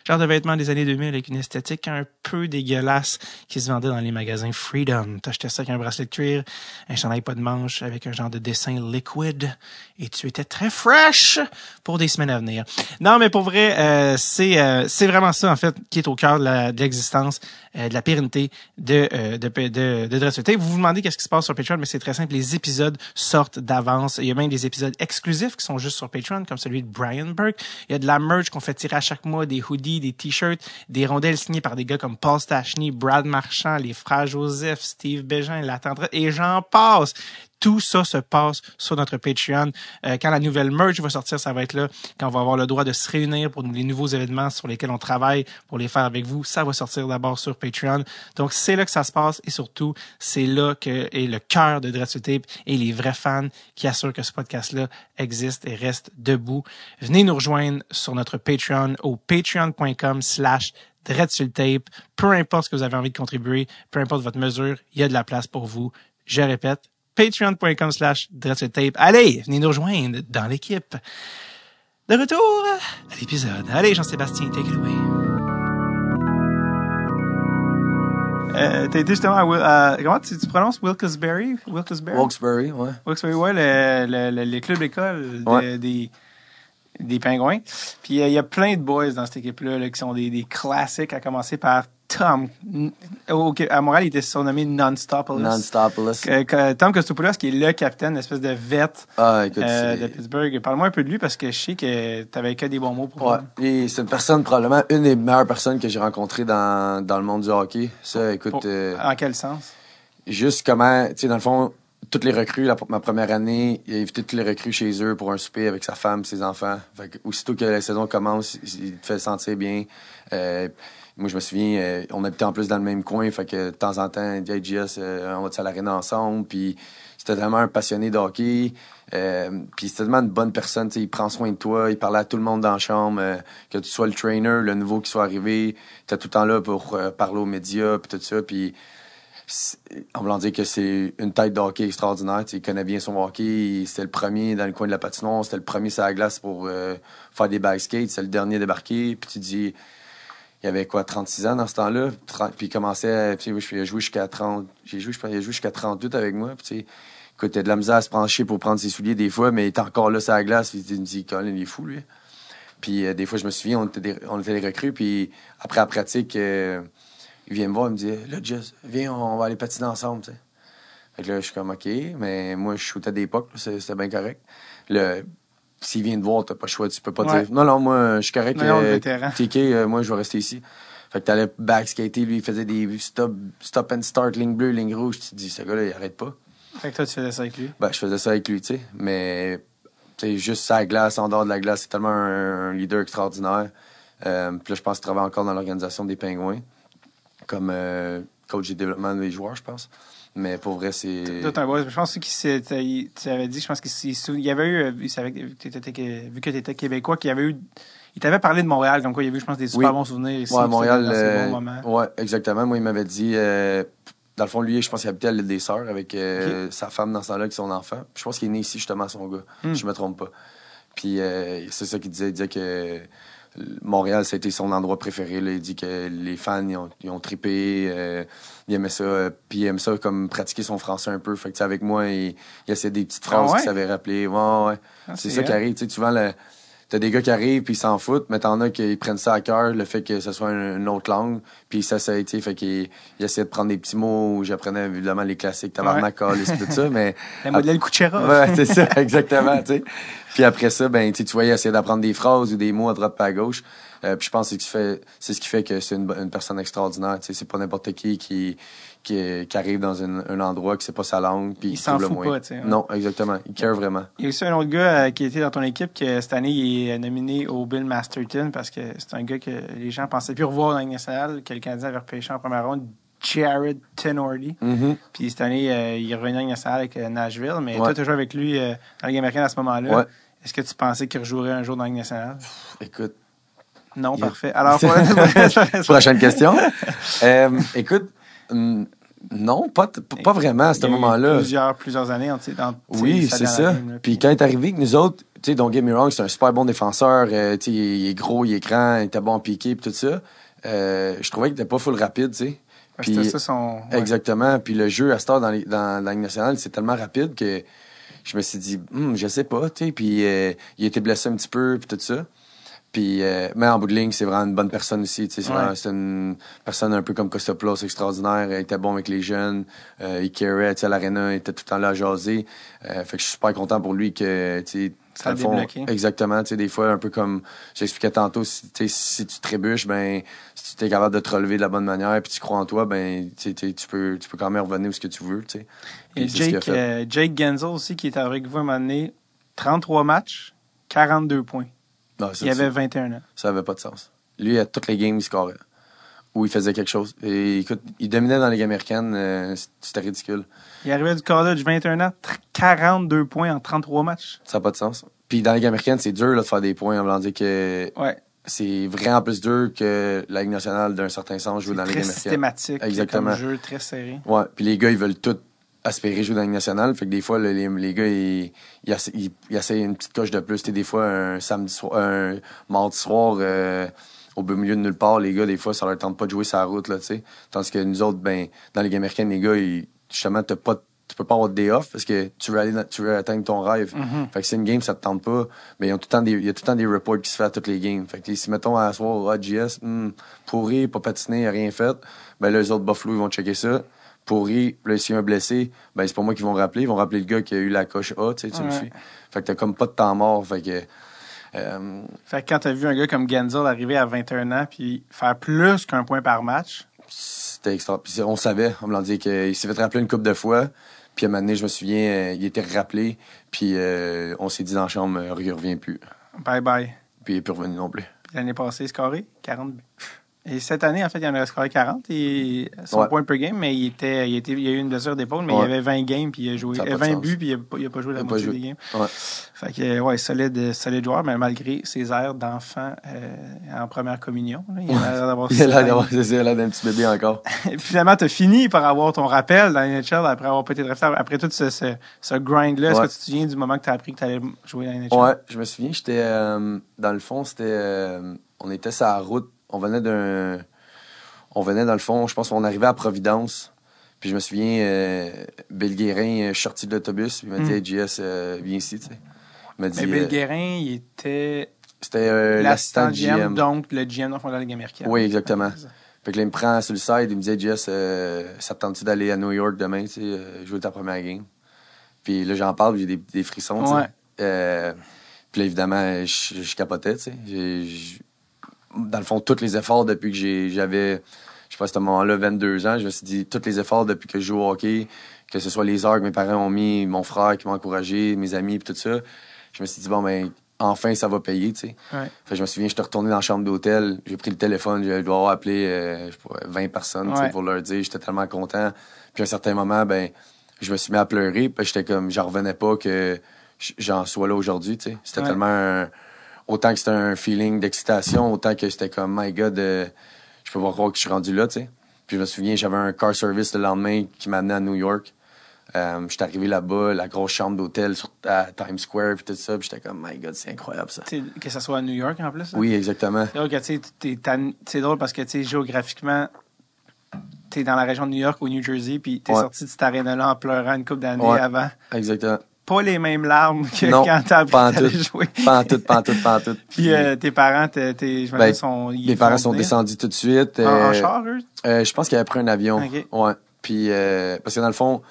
genre de vêtements des années 2000 avec une esthétique un peu dégueulasse qui se vendait dans les magasins Freedom. T'achetais ça avec un bracelet de cuir, un chandail pas de manche avec un genre de dessin liquid et tu étais très fresh pour des semaines à venir. Non, mais pour vrai, euh, c'est euh, c'est vraiment ça en fait qui est au cœur de l'existence, euh, de la pérennité de euh, de de, de, Vous vous demandez qu'est-ce qui se passe sur Patreon, mais c'est très simple. Les épisodes sortent d'avance. Il y a même des épisodes exclusifs qui sont juste sur Patreon, comme celui de Brian Burke. Il y a de la merch qu'on fait tirer à chaque mois, des hoodies des t-shirts, des rondelles signées par des gars comme Paul Stachny, Brad Marchand, les frères Joseph, Steve Bégin, la tendresse, et j'en passe. Tout ça se passe sur notre Patreon. Euh, quand la nouvelle merge va sortir, ça va être là. Quand on va avoir le droit de se réunir pour les nouveaux événements sur lesquels on travaille pour les faire avec vous, ça va sortir d'abord sur Patreon. Donc, c'est là que ça se passe et surtout, c'est là que est le cœur de Dreadful Tape et les vrais fans qui assurent que ce podcast-là existe et reste debout. Venez nous rejoindre sur notre Patreon au patreon.com slash Tape. Peu importe ce que vous avez envie de contribuer, peu importe votre mesure, il y a de la place pour vous. Je répète, patreon.com slash tape. Allez, venez nous rejoindre dans l'équipe. De retour à l'épisode. Allez, Jean-Sébastien, take it away. Euh, t'as été justement à, comment tu, tu prononces? Wilkes-Barre? Wilkes-Barre? Wilkes-Barre, ouais. Wilkes-Barre, ouais, le, le, le, clubs d'école ouais. des, des pingouins. Puis euh, il y a plein de boys dans cette équipe-là là, qui sont des, des classiques, à commencer par Tom. à Montréal, il était surnommé Non-Stopolous. Non-Stopolous. Tom Kostopoulos, qui est le capitaine, l'espèce de vet ah, euh, de Pittsburgh. Parle-moi un peu de lui parce que je sais que tu n'avais que des bons mots pour lui. C'est une personne, probablement une des meilleures personnes que j'ai rencontrées dans, dans le monde du hockey. Ça, écoute. Euh, en quel sens? Juste comment, tu sais, dans le fond, toutes les recrues, ma première année, il a invité toutes les recrues chez eux pour un souper avec sa femme, ses enfants. Fait aussitôt que la saison commence, il te fait sentir bien. Euh, moi, je me souviens, euh, on habitait en plus dans le même coin, fait que de temps en temps, JGS, euh, on va à l'arène ensemble, puis c'était vraiment un passionné de hockey. puis c'était vraiment une bonne personne, il prend soin de toi, il parlait à tout le monde dans la chambre, que tu sois le trainer, le nouveau qui soit arrivé, tu tout le temps là pour parler aux médias, puis tout ça, puis en voulant dire que c'est une tête de hockey extraordinaire. il connaît bien son hockey. C'était le premier dans le coin de la patinoire. C'était le premier sur la glace pour euh, faire des bike skates. C'est le dernier débarqué. Puis tu dis, il avait quoi, 36 ans dans ce temps-là? Puis il commençait, puis il a joué jusqu'à 30. J'ai joué, joué jusqu'à 38 avec moi. Puis tu sais, il de la misère à se pencher pour prendre ses souliers des fois, mais il est encore là sur la glace. Puis il me dit, Colin, il est fou, lui. Puis euh, des fois, je me souviens, on était, des, on était des recrues. Puis après la pratique, euh, il vient me voir, il me dit Là, Jess, viens, on va aller patiner ensemble, tu sais. Fait que là, je suis comme OK, mais moi, je shootais des pucks, c'était bien correct. Le, s'il vient te voir, t'as pas le choix, tu peux pas dire Non, non, moi, je suis correct. euh, TK, euh, moi, je vais rester ici. Fait que t'allais backskater, lui, il faisait des stop, stop and start, ligne bleue, ligne rouge. Tu te dis, ce gars-là, il arrête pas. Fait que toi, tu faisais ça avec lui? Ben, je faisais ça avec lui, tu sais. Mais, tu sais, juste sa glace, en dehors de la glace, c'est tellement un, leader extraordinaire. Euh, puis là, je pense qu'il travaille encore dans l'organisation des Pingouins comme euh, coach de développement des joueurs, je pense. Mais pour vrai, c'est. Je pense qu'il tu avais dit, je pense qu'il y avait eu, euh, il savait, vu que tu étais québécois, qu'il y avait eu. Il t'avait parlé de Montréal, comme quoi il y avait eu, je pense, des super bons souvenirs ici. Ouais, Montréal. Euh, ouais, exactement. Moi, il m'avait dit. dans le fond, lui, je pense qu'il habitait à l'île des Sœurs avec sa femme dans ce temps-là, avec son enfant. je pense qu'il est né ici, justement, son gars. Hmm. Je me trompe pas. Puis c'est ça qu'il disait. Il disait que Montréal, ça a été son endroit préféré. Il dit que les fans, ils ont, ils ont trippé. Euh, il aimait ça. Euh, puis il aimait ça comme pratiquer son français un peu. Fait que, avec moi, il, il essayait des petites phrases ah qu'il savait rappeler. Ouais, ouais. Ah, c'est ça qui arrive. Tu souvent, le, T'as des gars qui arrivent puis ils s'en foutent, mais t'en as qui prennent ça à cœur, le fait que ce soit une, autre langue. Puis ça, ça a été, fait qu'ils essayaient de prendre des petits mots où j'apprenais évidemment les classiques, tabarnak, ouais. et tout ça, mais... La modèle Kucherov. Ouais, c'est ça, exactement, tu sais. Puis après ça, ben, tu voyais essayer d'apprendre des phrases ou des mots à droite pas à gauche. Euh, puis je pense que c'est ce qui fait que c'est une, une, personne extraordinaire. Tu sais, c'est pas n'importe qui qui qui, qui, arrive dans un, un endroit qui sait pas sa langue puis il s'en fout pas tu sais non exactement il care vraiment il y a aussi un autre gars euh, qui était dans ton équipe que cette année il est nominé au Bill Masterton parce que c'est un gars que les gens pensaient plus revoir dans la nationale que le Canadien avait repêché en première ronde Jared Tenordi. Mm-hmm. Puis cette année, euh, il est revenu en nationale avec Nashville. Mais toi, tu as joué avec lui dans la Ligue américaine à ce moment-là. Ouais. Est-ce que tu pensais qu'il rejouerait un jour dans la Ligue nationale? Écoute, non, parfait. Alors, prochaine question. euh, écoute, non, pas, pas vraiment à ce moment-là. Plusieurs, plusieurs années dans Oui, c'est ça. Puis quand il est arrivé que nous autres, tu sais, don't get me wrong, c'est un super bon défenseur. Euh, tu sais, il est gros, il est grand, il était bon piqué et tout ça. Euh, je trouvais qu'il était pas full rapide, tu sais. Puis, ça son... Exactement. Puis le jeu à Star dans, dans, dans la Ligue nationale, c'est tellement rapide que je me suis dit, hm, je sais pas, tu sais. Puis euh, il était blessé un petit peu, puis tout ça. Puis, euh, mais en bout de ligne, c'est vraiment une bonne personne aussi. C'est une personne un peu comme Costopoulos, extraordinaire. Il était bon avec les jeunes. Euh, il carrait à l'arena, il était tout le temps là à jaser. Euh, fait que je suis super content pour lui que, tu ça a fond, Exactement. Tu sais, des fois, un peu comme j'expliquais tantôt, si, si tu trébuches, ben, si tu es capable de te relever de la bonne manière puis tu crois en toi, ben, tu peux, tu peux quand même revenir où ce que tu veux, tu sais. Et Jake, euh, Jake Genzel aussi, qui était avec vous à un moment donné, 33 matchs, 42 points il avait 21 ans. Ça n'avait pas de sens. Lui, à toutes les games, il scorait. Ou il faisait quelque chose. Et écoute, il dominait dans les Ligue américaine. Euh, c'était ridicule. Il arrivait du college, 21 ans, 42 points en 33 matchs. Ça n'a pas de sens. Puis dans la Ligue américaine, c'est dur de faire des points. En voulant dire que ouais. c'est vraiment plus dur que la Ligue nationale, d'un certain sens, jouer dans la Ligue américaine. systématique. Exactement. jeu très serré. Ouais. Puis les gars, ils veulent tout aspirer jouer dans la nationale. Fait que des fois, les, les gars, ils, ils, ils, essayent une petite coche de plus. T'sais, des fois, un samedi soir, un mardi soir, euh, au beau milieu de nulle part, les gars, des fois, ça leur tente pas de jouer sa route, là, tu sais. Tandis que nous autres, ben, dans les américaines, les gars, ils, justement, t'as pas, tu peux pas avoir de day off parce que tu veux aller, tu veux atteindre ton rêve. Mm-hmm. Fait que c'est une game, ça te tente pas. Mais ils ont tout le temps des, il y a tout le temps des reports qui se font à toutes les games. Fait que si mettons à soir, ah, GS, hmm, pourri, pas patiné, rien fait, ben là, les autres Buffalo, ils vont checker ça pourri, là, s'il y a un blessé, ben, c'est pas moi qui vont rappeler. Ils vont rappeler le gars qui a eu la coche A, tu sais, tu me suis. Fait que t'as comme pas de temps mort. Fait que. Euh... Fait que quand t'as vu un gars comme Genzel arriver à 21 ans puis faire plus qu'un point par match? C'était extra. Puis on savait, on me l'a dit qu'il s'est fait rappeler une couple de fois. Puis à un moment donné, je me souviens, euh, il était rappelé. Puis euh, on s'est dit dans la chambre, il revient plus. Bye bye. Puis il est plus revenu non plus. L'année passée, scoré 40 et cette année, en fait, il en a scoré 40 et son point per game, mais il était, il était, il a eu une blessure d'épaule, mais il avait 20 games puis il a joué, 20 buts puis il a, il a, pas joué la moitié des games. Ouais. Fait que, ouais, solide, solide joueur, mais malgré ses airs d'enfant euh, en première communion, là, il a l'air d'avoir Il a l'air d'avoir, d'un petit bébé encore. et puis finalement, t'as fini par avoir ton rappel dans NHL après avoir peut-être drafté, après tout ce, ce, ce grind-là. Est-ce que tu te souviens du moment que t'as appris que t'allais jouer dans NHL? Ouais, je me souviens, j'étais, euh, dans le fond, c'était, euh, on était sur la route, on venait d'un, on venait dans le fond, je pense qu'on arrivait à Providence. Puis je me souviens, euh, Bill Guérin, je suis sorti de l'autobus, il m'a dit, hey, JS, euh, viens ici, tu sais. Mais Bill euh, Guérin, il était. C'était euh, l'assistant GM, Donc, le GM dans la Ligue américaine. Oui, exactement. Fait que là, il me prend sur le side, il me dit, JS, ça te tente d'aller à New York demain, tu sais, jouer ta première game? Puis là, j'en parle, j'ai des, des, frissons, tu sais. puis là, évidemment, je, capotais, tu sais. Dans le fond, tous les efforts depuis que j'avais je sais pas, à ce moment-là, 22 ans, je me suis dit, tous les efforts depuis que je joue au hockey, que ce soit les heures que mes parents ont mis, mon frère qui m'a encouragé, mes amis, puis tout ça, je me suis dit, bon, ben, enfin, ça va payer, tu sais. Fait je me souviens, j'étais retourné dans la chambre d'hôtel, j'ai pris le téléphone, je dois avoir appelé euh, 20 personnes, pour leur dire, j'étais tellement content. Puis à un certain moment, ben, je me suis mis à pleurer, puis j'étais comme, j'en revenais pas que j'en sois là aujourd'hui, tu sais. C'était tellement autant que c'était un feeling d'excitation, autant que c'était comme, my God, euh, je peux pas croire que je suis rendu là, tu sais. Puis je me souviens, j'avais un car service le lendemain qui m'amenait à New York. Euh, j'étais arrivé là-bas, la grosse chambre d'hôtel à Times Square, puis tout ça, puis j'étais comme, my God, c'est incroyable ça. que ça soit à New York en plus? Oui, exactement. C'est drôle parce que, tu géographiquement, t'es dans la région de New York ou New Jersey, puis t'es sorti de cette arène-là en pleurant une couple d'années avant. Exactement pas les mêmes larmes que quand t'as appris jouer. Pas en tout, pas en tout, pas en tout. Puis euh, tes parents, t'es, je ben, sont... Mes parents sont descendus tout de suite. En, euh, char, eux? Euh, je pense qu'ils avaient pris un avion. Ouais. Puis, euh, parce que dans le fond,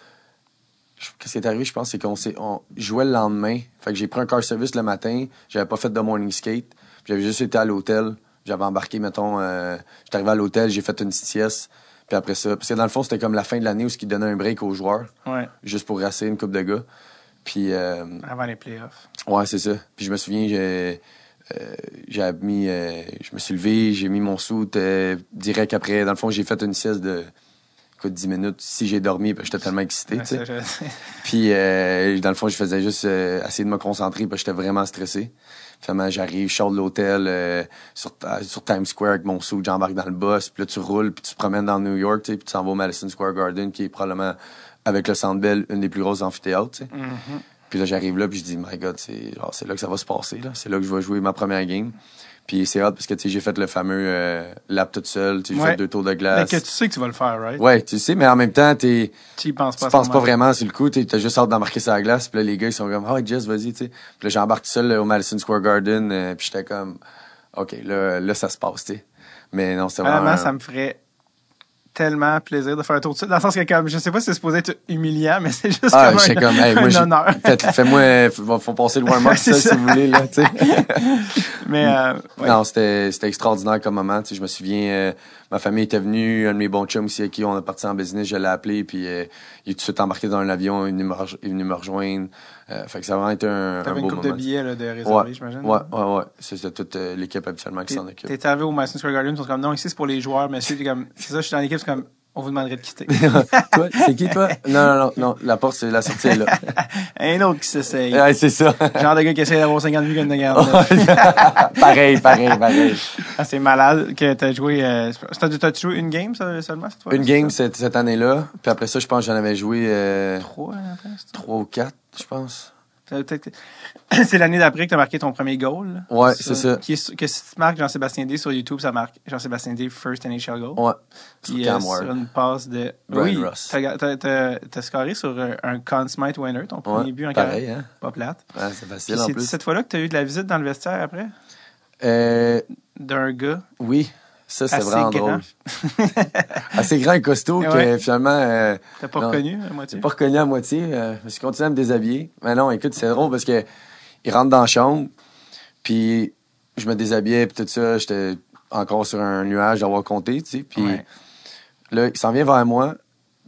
qu'est-ce qui est arrivé, je pense, c'est qu'on s'est, on jouait le lendemain. Fait que j'ai pris un car service le matin. J'avais pas fait de morning skate. J'avais juste été à l'hôtel. J'avais embarqué, mettons, euh, j'étais arrivé à l'hôtel, j'ai fait une sieste. Puis après ça, parce que dans le fond, c'était comme la fin de l'année où ce qui donnait un break aux joueurs. Ouais. Juste pour rasser une coupe de gars. Puis, euh, Avant les playoffs. Ouais, c'est ça. Puis je me souviens, j'ai, euh, j'ai mis, euh, je me suis levé, j'ai mis mon soute direct après. Dans le fond, j'ai fait une sieste de écoute, 10 minutes si j'ai dormi, parce que j'étais tellement excité. tu sais. puis dans le fond, je faisais juste essayer de me concentrer parce que j'étais vraiment stressé. Finalement, j'arrive, je sors de l'hôtel sur, sur, Times Square avec mon suit, j'embarque dans le bus, puis là, tu roules, puis tu te promènes dans New York, puis tu s'en vas au Madison Square Garden, qui est probablement avec le Centre Bell, une des plus grosses amphithéâtres, tu sais. Mm-hmm. Puis là, j'arrive là, puis je dis, my God, c'est genre, c'est là que ça va se passer, là. C'est là que je vais jouer ma première game. Puis c'est hot parce que, tu sais, j'ai fait le fameux euh, lap toute seule, tu sais, j'ai fait deux tours de glace. Mais que tu sais que tu vas le faire, right? Ouais, tu sais, mais en même temps, t'es... Tu penses pas. Tu penses pas vraiment sur le coup, t'as juste hâte d'embarquer sur la glace, puis là, les gars, ils sont comme, oh, Jess, vas-y, tu sais. Puis là, j'embarque tout seul au Madison Square Garden, euh, puis j'étais comme, OK, là, là ça se passe, tu sais. Mais non, c'est vraiment... vraiment... ça me ferait tellement plaisir de faire un tour de suite. Dans le sens que, comme, je sais pas si c'est supposé être humiliant, mais c'est juste ah, comme, un, comme hey, moi, un honneur. Fais-moi, faut, faut passer le warm-up, ça, si vous voulez, là, tu sais. mais, euh, ouais. Non, c'était, c'était extraordinaire comme moment, tu sais. Je me souviens, euh, ma famille était venue, un de mes bons chums aussi, avec qui on est parti en business, je l'ai appelé, puis euh, il est tout de suite embarqué dans un avion, il est venu me, il est venu me rejoindre. Euh, fait que ça a vraiment été un, un beau une moment. de billets là, de ouais, j'imagine. Ouais, ouais, ouais. C'était toute euh, l'équipe habituellement qui s'en occupe. T'es arrivé au Madison Square Garden, ils sont comme, non, ici c'est pour les joueurs, mais c'est comme, c'est ça, je suis dans l'équipe, c'est comme, on vous demanderait de quitter. toi, c'est qui, toi? Non, non, non, non. La porte, c'est la sortie est là. Un autre qui s'essaye. Ouais, c'est ça. Genre de gars qui essaie d'avoir 50 vues comme de garde. pareil, pareil, pareil. Ah, c'est malade que t'as joué, euh, t'as joué une game seulement cette fois? Une game cette, cette année-là. Puis après ça, je pense que j'en avais joué, euh, Trois, après, Trois ou quatre, je pense. C'est l'année d'après que tu as marqué ton premier goal. Ouais, c'est ça. Qui est, que si tu marques Jean-Sébastien D sur YouTube, ça marque Jean-Sébastien D First NHL Goal. Ouais. Euh, sur une passe de. Brian oui, Ross. T'as as, scoré sur un, Conn Smythe winner, ton premier ouais, but en pareil, carrière. Hein? Pas plate. Ouais, c'est facile en plus. C'est cette fois-là que tu as eu de la visite dans le vestiaire après? Euh, D'un gars. Oui. Ça, c'est vraiment grand. drôle. Assez grand et costaud que ouais. finalement. Euh, T'as pas reconnu à moitié? pas reconnu à moitié. Euh, je suis continué à me déshabiller. Mais non, écoute, c'est drôle parce que il rentre dans la chambre, puis je me déshabillais, puis tout ça. J'étais encore sur un nuage d'avoir compté, tu sais. Puis ouais. là, il s'en vient vers moi,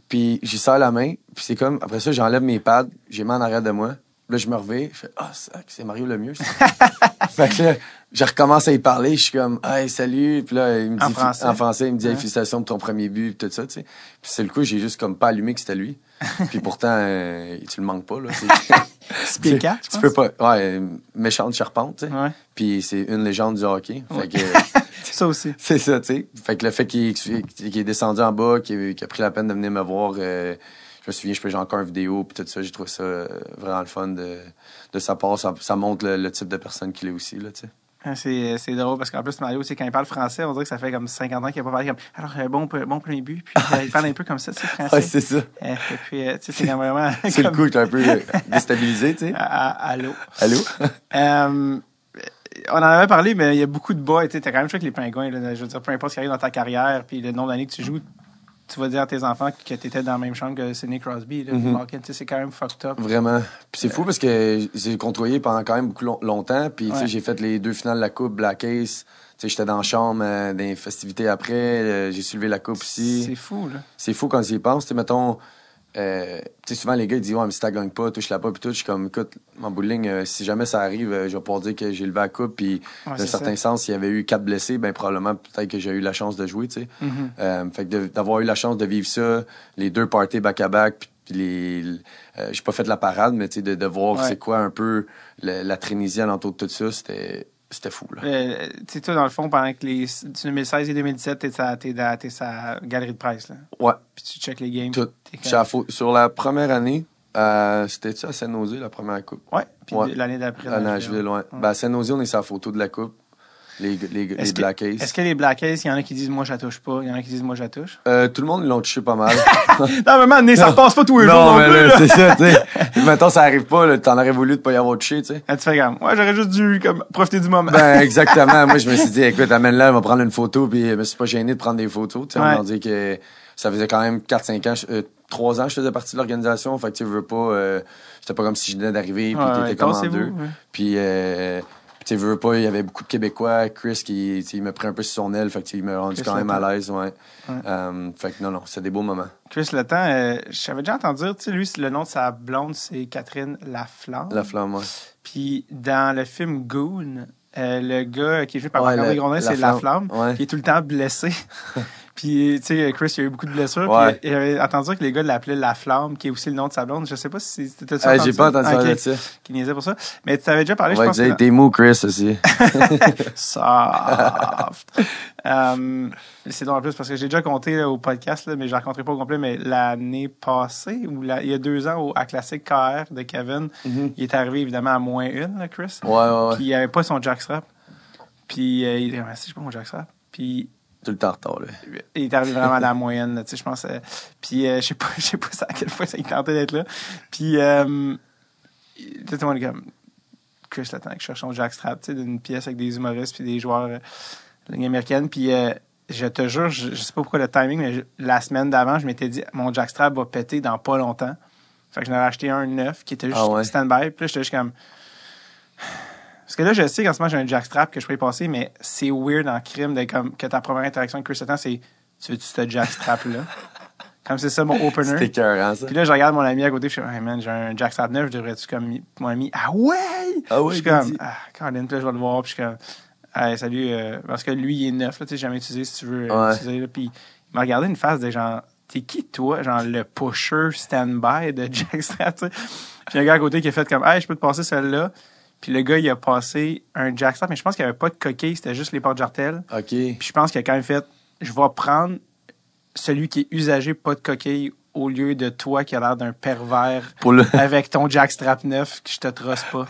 puis j'y sers la main, puis c'est comme, après ça, j'enlève mes pads, j'ai mis en arrière de moi. Là, je me reviens, je fais Ah, oh, c'est Mario le mieux, fait que là, je recommence à y parler, je suis comme Hey, salut. Puis là, il me dit en français, en français il me dit ouais. félicitations pour ton premier but, puis tout ça, tu sais. Puis c'est le coup, j'ai juste comme pas allumé que c'était lui. puis pourtant, euh, tu le manques pas, là. C'est P4, tu peux pas. Ouais, méchante charpente, tu sais. Ouais. Puis c'est une légende du hockey. Fait ouais. que. ça aussi. C'est ça, tu sais. Fait que le fait qu'il qu est descendu en bas, qu'il a pris la peine de venir me voir, euh, je me souviens, je j'ai encore une vidéo, puis tout ça, j'ai trouvé ça euh, vraiment le fun de, de sa part. Ça, ça montre le, le, type de personne qu'il est aussi, là, tu sais. C'est drôle parce qu'en plus, Mario, quand il parle français, on dirait que ça fait comme 50 ans qu'il n'a pas parlé comme Alors, euh, bon, bon premier but, puis euh, il parle un peu comme ça, tu sais, français. Ouais, c'est ça. Et puis, euh, tu sais, c'est vraiment. c'est le coup, j'étais un peu déstabilisé, tu sais. Allô. Allô? um, on en avait parlé, mais il y a beaucoup de bas. Tu as quand même joué avec les pingouins. Là, je veux dire, peu importe ce qui arrive dans ta carrière, puis le nombre d'années que tu joues, tu vas dire à tes enfants que tu étais dans la même chambre que Sidney Crosby. Là, mm -hmm. C'est quand même fucked up. Vraiment. Puis c'est fou parce que j'ai contrôlé pendant quand même beaucoup long longtemps. Puis ouais. j'ai fait les deux finales de la Coupe, Black Ace. J'étais dans la chambre, euh, dans les festivités après. Euh, j'ai soulevé la Coupe aussi. C'est fou, là. C'est fou quand tu y penses. mettons, euh, tu sais, souvent les gars ils disent Ouais, mais si tu gagnes pas, touche-la pas, puis tout. Je suis comme, écoute, en bout de ligne, euh, si jamais ça arrive, euh, je vais pouvoir dire que j'ai levé la coupe, puis ouais, d'un certain ça. sens, s'il y avait eu quatre blessés, ben probablement peut-être que j'ai eu la chance de jouer, tu sais. Mm -hmm. fait que d'avoir eu la chance de vivre ça, les deux parties back-à-back, puis puis les, j'ai pas fait la parade, mais tu sais, de, de voir ouais. c'est quoi un peu la, la Trénisie alentour de tout ça, c'était c'était fou, là. Euh, tu sais, toi, dans le fond, pendant que les 2016 et 2017, t'es sa, t'es sa galerie de presse, là. Ouais. Puis tu check les games. Tout. Sur la première année, euh, c'était-tu à Saint-Nosé, la première coupe? Ouais. Puis ouais. l'année d'après. À Nashville, loin. Ouais. Ben, à on est sur la photo de la coupe. Les, les, les Black Ace. Est-ce que les Black Ace, il y en a qui disent moi je la touche pas, il y en a qui disent moi je la touche? Euh, tout le monde l'ont touché pas mal. non, mais man, ça repasse pas tous les non, jours. mais là, c'est ça, tu sais. Mettons, ça arrive pas, t'en aurais voulu de pas y avoir touché, tu sais. Ah, tu fais comme, ouais, j'aurais juste dû, comme, profiter du moment. ben, exactement. Moi, je me suis dit, écoute, amène-la, on va prendre une photo, puis je me suis pas gêné de prendre des photos, tu sais. Ouais. On m'a dit que ça faisait quand même 4-5 ans, euh, 3 ans, je faisais partie de l'organisation. Fait que tu veux pas, euh, c'était pas comme si je venais d'arriver, puis Ouais, t'étais comme en deux. Puis, euh, tu veux pas, il y avait beaucoup de Québécois. Chris, qui, il m'a pris un peu sur son aile, fait que il m'a rendu Chris quand même à l'aise, ouais. Ouais. Euh, fait que non, non, c'est des beaux moments. Chris Le Temps, euh, j'avais déjà entendu dire, tu sais, lui, le nom de sa blonde, c'est Catherine Laflamme. La flamme, ouais. Puis dans le film Goon, euh, le gars qui est joué par Ouais, Marc-André Grondin, c'est Laflamme, Laflamme, qui est tout le temps blessé. puis, tu sais, Chris, il y a eu beaucoup de blessures. Ouais. Puis, il avait entendu que les gars l'appelaient Laflamme, qui est aussi le nom de sa blonde. Je sais pas si c'était Ah, j'ai pas entendu parler de ça. Qui niaisait pour ça. Mais tu avais déjà parlé, On je pense dire, que... t'es mou, Chris, aussi. Soft. Euh, c'est donc en plus parce que j'ai déjà compté là, au podcast, là, mais je ne rencontrerai pas au complet, mais l'année passée, ou la- il y a deux ans, au, à Classique KR de Kevin, Mhm. il est arrivé évidemment à moins une, là, Chris. Ouais, ouais, ouais. Puis il avait pas son jackstrap. Puis euh, il dit, ah, si, j'ai pas mon jackstrap. Puis Tout le temps en retard, là. il est arrivé vraiment à la moyenne, tu sais, je pense. euh, puis euh, je sais pas, je sais pas à quelle fois ça il tentait d'être là. Puis euh, tout le monde est comme, Chris le temps que je cherche son jackstrap, tu sais, d'une pièce avec des humoristes puis des joueurs euh, de la Ligue américaine. Puis euh, je te jure, je, sais pas pourquoi le timing, mais la semaine d'avant, je m'étais dit, mon jackstrap va péter dans pas longtemps. Fait que j'en avais acheté un neuf qui était juste ah stand-by. Puis là, j'étais juste comme. Parce que là, je sais qu'en ce moment, j'ai un jackstrap que je y passer, mais c'est weird en crime de, comme, que ta première interaction avec Chris Sutton, c'est Tu veux-tu ce jackstrap-là? comme c'est ça mon opener. C'était ça. Puis là, je regarde mon ami à côté, je suis hey man, j'ai un jackstrap neuf, je devrais-tu comme. Mon ami, ah ouais! Ah ouais! Je suis comme, ah, Colin, puis là, je vais le voir, puis je suis comme, hey, salut, euh, parce que lui, il est neuf, là, tu sais, jamais utilisé si tu veux euh, utiliser, là, puis il m'a regardé une face de genre, t'es qui toi? Genre le pusher stand-by de jackstrap, tu sais. Puis un gars à côté qui a fait comme, hey, je peux te passer celle-là. Puis le gars, il a passé un jackstrap, mais je pense qu'il n'y avait pas de coquille, c'était juste les portes jartelles. OK. Puis je pense qu'il a quand même fait, je vais prendre celui qui est usagé, pas de coquille, au lieu de toi qui a l'air d'un pervers avec ton jackstrap neuf que je te trosse pas.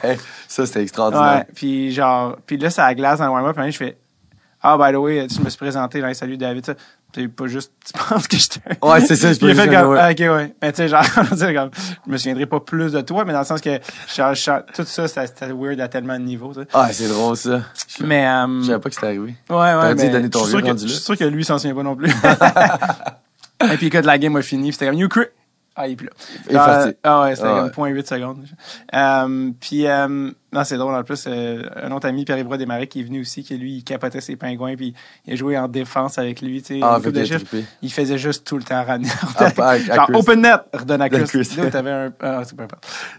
ça, c'était extraordinaire. Ouais, puis genre, puis là, ça glace dans le warm-up, puis je fais, ah, by the way, tu me suis présenté, là, salut David, c'est pas juste, tu penses que j'étais. Ouais, c'est ça, je peux fait comme, ok, ouais. Mais tu sais, genre, comme, je me souviendrai pas plus de toi, mais dans le sens que, tout ça, c'était weird à tellement de niveaux, tu sais. Ah, c'est drôle, ça. Mais, euh, Je savais pas que c'était arrivé. Ouais, ouais. dit donner ton je suis sûr que lui, il s'en souvient pas non plus. Et puis, quand la game a fini, c'était comme, you crit. Ah, il est plus là. Parti. Ah ouais, c'était ah, comme 0.8 secondes. Euh, puis, euh, non, c'est drôle. En plus, euh, un autre ami, Pierre-Yves Desmarais, qui est venu aussi, qui lui, il capotait ses pingouins, puis il a joué en défense avec lui. Tu sais, ah, il faisait juste tout le temps ramener. Ah, genre, open net, redonne à Chris. t'avais un. Ah, c'est pas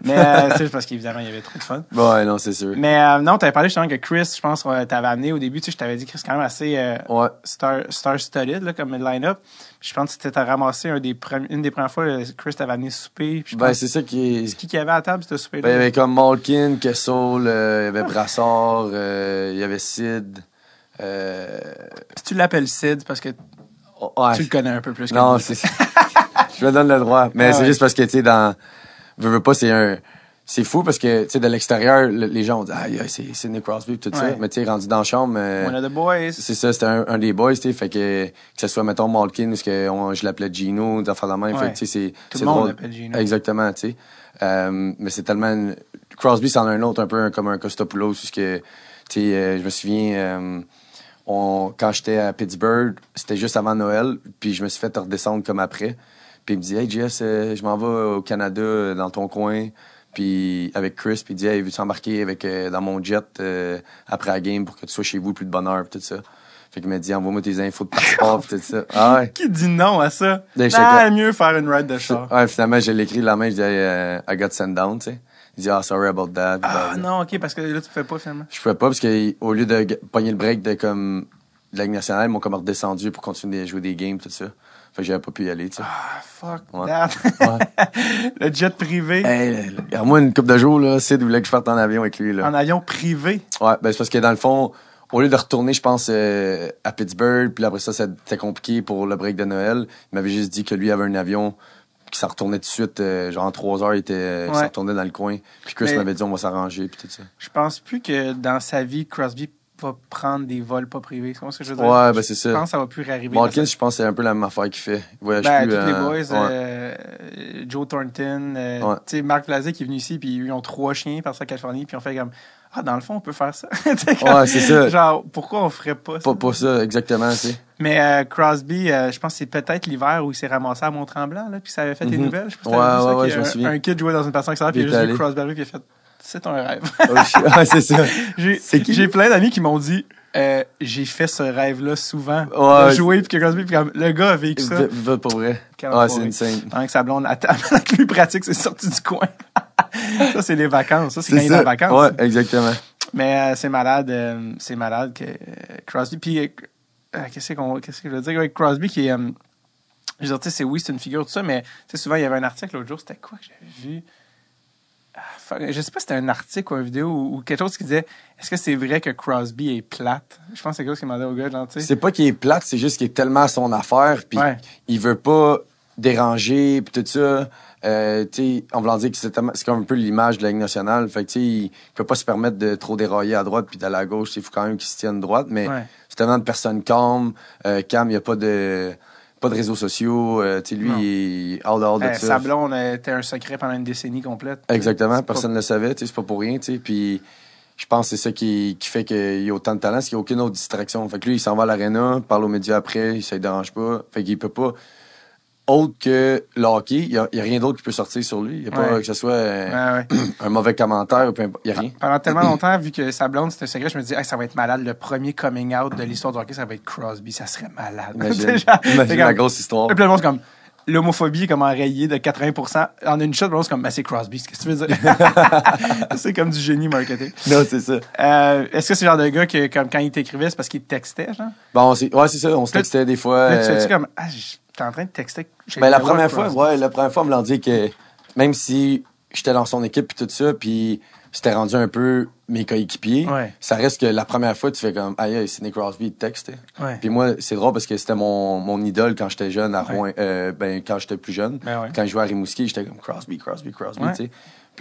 Mais euh, c'est juste parce qu'évidemment, il y avait trop de fun. Ouais, non, c'est sûr. Mais euh, non, t'avais parlé justement que Chris, je pense, t'avais amené au début, tu sais, je t'avais dit Chris, quand même assez ouais. star, star-studded, là, comme line-up. Je pense que c'était ramassé un des une des premières fois, Chris t'avait amené souper. Ben, c'est ça qui est. C'est qui qui avait à table, c'était souper Ben, il y avait comme Malkin, Kessel, il y avait Brassard, euh, il y avait Sid. Euh... Si tu l'appelles Sid, parce que tu le connais un peu plus que Non, c'est Je me donne le droit. Mais ah c'est juste parce que, tu sais, dans. Veux, veux pas, c'est un. C'est fou parce que, tu sais, de l'extérieur, les gens ont dit, ah, c'est Sidney Crosby tout ça. Mais, tu sais, rendu dans la chambre. Euh, One of the boys. C'est ça, c'était un, des boys, tu sais. Fait que, que ce soit, mettons, Malkin ou que je l'appelais Gino, d'affaire de la main. Fait tu sais, c'est. Tout le monde l'appelle Gino. Exactement, tu sais. Euh, mais c'est tellement. Crosby, c'en a un autre, un peu comme un Costopoulos, parce que, tu sais, euh, je me souviens, euh, on, quand j'étais à Pittsburgh, c'était juste avant Noël, puis je me suis fait redescendre comme après. Puis il me dit, hey Jess, je m'en vais au Canada, dans ton coin, puis avec Chris, puis il dit, hey, veux-tu embarquer avec, dans mon jet après la game pour que tu sois chez vous plus de bonheur, puis tout ça? Fait qu'il m'a dit, envoie-moi tes infos de passeport, pis tout ça. Ah ouais. Qui dit non à ça? Ben, ah, mieux faire une ride de char. Ouais, finalement, j'ai l'écrit la main, je dis, hey, I got sent down, tu sais. Il dit, ah, sorry about that. Ah, non, ok, parce que là, tu fais pas, finalement. Je pouvais pas, parce qu'au lieu de pogner le break de comme, de la Ligue nationale, ils m'ont comme redescendu pour continuer à jouer des games, tout ça. Fait que j'avais pas pu y aller, tu sais. Ah, fuck that. Ouais. le jet privé. Hey, moi, une couple de jours, là, Sid voulait que je parte en avion avec lui, là. En avion privé? Ouais, ben, c'est parce que dans le fond, au lieu de retourner, je pense, euh, à Pittsburgh, puis après ça, c'était compliqué pour le break de Noël. Il m'avait juste dit que lui avait un avion qui s'en retournait tout de suite, euh, genre en trois heures, il, était, il s'en retournait dans le coin. Puis Chris m'avait dit, on va s'arranger, puis tout ça. Je pense plus que dans sa vie, Crosby va prendre des vols pas privés. C'est ce que je veux dire? Ouais, ben c'est ça. Je pense que ça va plus réarriver. Malkin, je pense que c'est un peu la même affaire qu'il fait. Il voyage ben, plus. Tous les euh, boys, euh, Joe Thornton, euh, tu sais, Marc Vlasic qui est venu ici, puis ils ont trois chiens par sa Californie, puis on fait comme ah, dans le fond, on peut faire ça. ouais, c'est ça. Genre, pourquoi on ferait pas ça? Pas, pas ça, exactement, tu Mais euh, Crosby, euh, je pense que c'est peut-être l'hiver où il s'est ramassé à Mont-Tremblant, là, puis ça avait fait des mhm. nouvelles. Je pense ouais, ouais, ouais, je me souviens. Un kid jouait dans une personne extérieure, puis il a juste vu Crosby, puis il a fait c'est un rêve. ouais, c'est ça. J'ai plein d'amis qui m'ont dit euh, j'ai fait ce rêve-là souvent. Ouais, de jouer, puis que Crosby, puis comme, le gars a vécu ça. Va pour vrai. Ah, c'est insane. Pendant que sa blonde, la plus pratique, c'est sorti du coin. ça, c'est les vacances. Ça, c'est quand il est en vacances. Ouais, exactement. Mais euh, c'est malade, euh, c'est malade que Crosby. Puis qu'est-ce qu'on, qu'est-ce que je veux dire? Avec Crosby qui est, je veux dire, tu sais, c'est oui, c'est une figure tout ça, mais tu sais, souvent il y avait un article l'autre jour, c'était quoi que j'avais vu? Ah, je sais pas si c'était un article ou une vidéo ou, quelque chose qui disait est-ce que c'est vrai que Crosby est plate? Je pense que c'est quelque chose qu'il demandait au gars, genre, tu sais. C'est pas qu'il est plate, c'est juste qu'il est tellement à son affaire, puis il veut pas déranger, puis tout ça. Euh, en voulant dire que c'est comme un peu l'image de la Ligue nationale. Fait que, il peut pas se permettre de trop dérailler à droite puis d'aller à gauche. Il faut quand même qu'il se tienne droite. Mais c'est tellement de personnes calmes. Euh, Cam, il n'y a pas de pas de réseaux sociaux. Euh, lui, il est all, all de ça. Sablon était un secret pendant une décennie complète. Exactement. Personne ne le savait. C'est pas pour rien. Puis je pense que c'est ça qui, qui fait qu'il y a autant de talent, c'est qu'il n'y a aucune autre distraction. Fait que lui, il s'en va à l'aréna, parle aux médias après, ça ne dérange pas. Fait qu'il peut pas autre que le hockey, il n'y a, rien d'autre qui peut sortir sur lui. Il n'y a pas que ce soit un mauvais commentaire, il n'y a rien. Pendant tellement longtemps, vu que sa blonde, c'était secret, je me dis, ça va être malade. Le premier coming out de l'histoire du hockey, ça va être Crosby. Ça serait malade. Imagine, la grosse histoire. Et puis le monde, comme, l'homophobie comme enrayée de 80 En une shot, c'est comme, ben, c'est Crosby. Qu'est-ce que tu veux dire? c'est comme du génie marketing. Non, c'est ça. Euh, est-ce que c'est le genre de gars que, comme, quand il t'écrivait, c'est parce qu'il te textait, genre? Bon, ouais, c'est ça. On se textait des fois. Là, tu comme, ah, t'es en train de texter. Ben, la première fois, ouais, la première fois, on me l'a dit que même si j'étais dans son équipe puis tout ça, puis c'était rendu un peu mes coéquipiers, ça reste que la première fois, tu fais comme, aïe, c'est Nick Crosby, texte. Puis moi, c'est drôle parce que c'était mon, mon idole quand j'étais jeune à Rouen, euh, ben, quand j'étais plus jeune. Ben quand je jouais à Rimouski, j'étais comme Crosby, Crosby, Crosby, tu sais.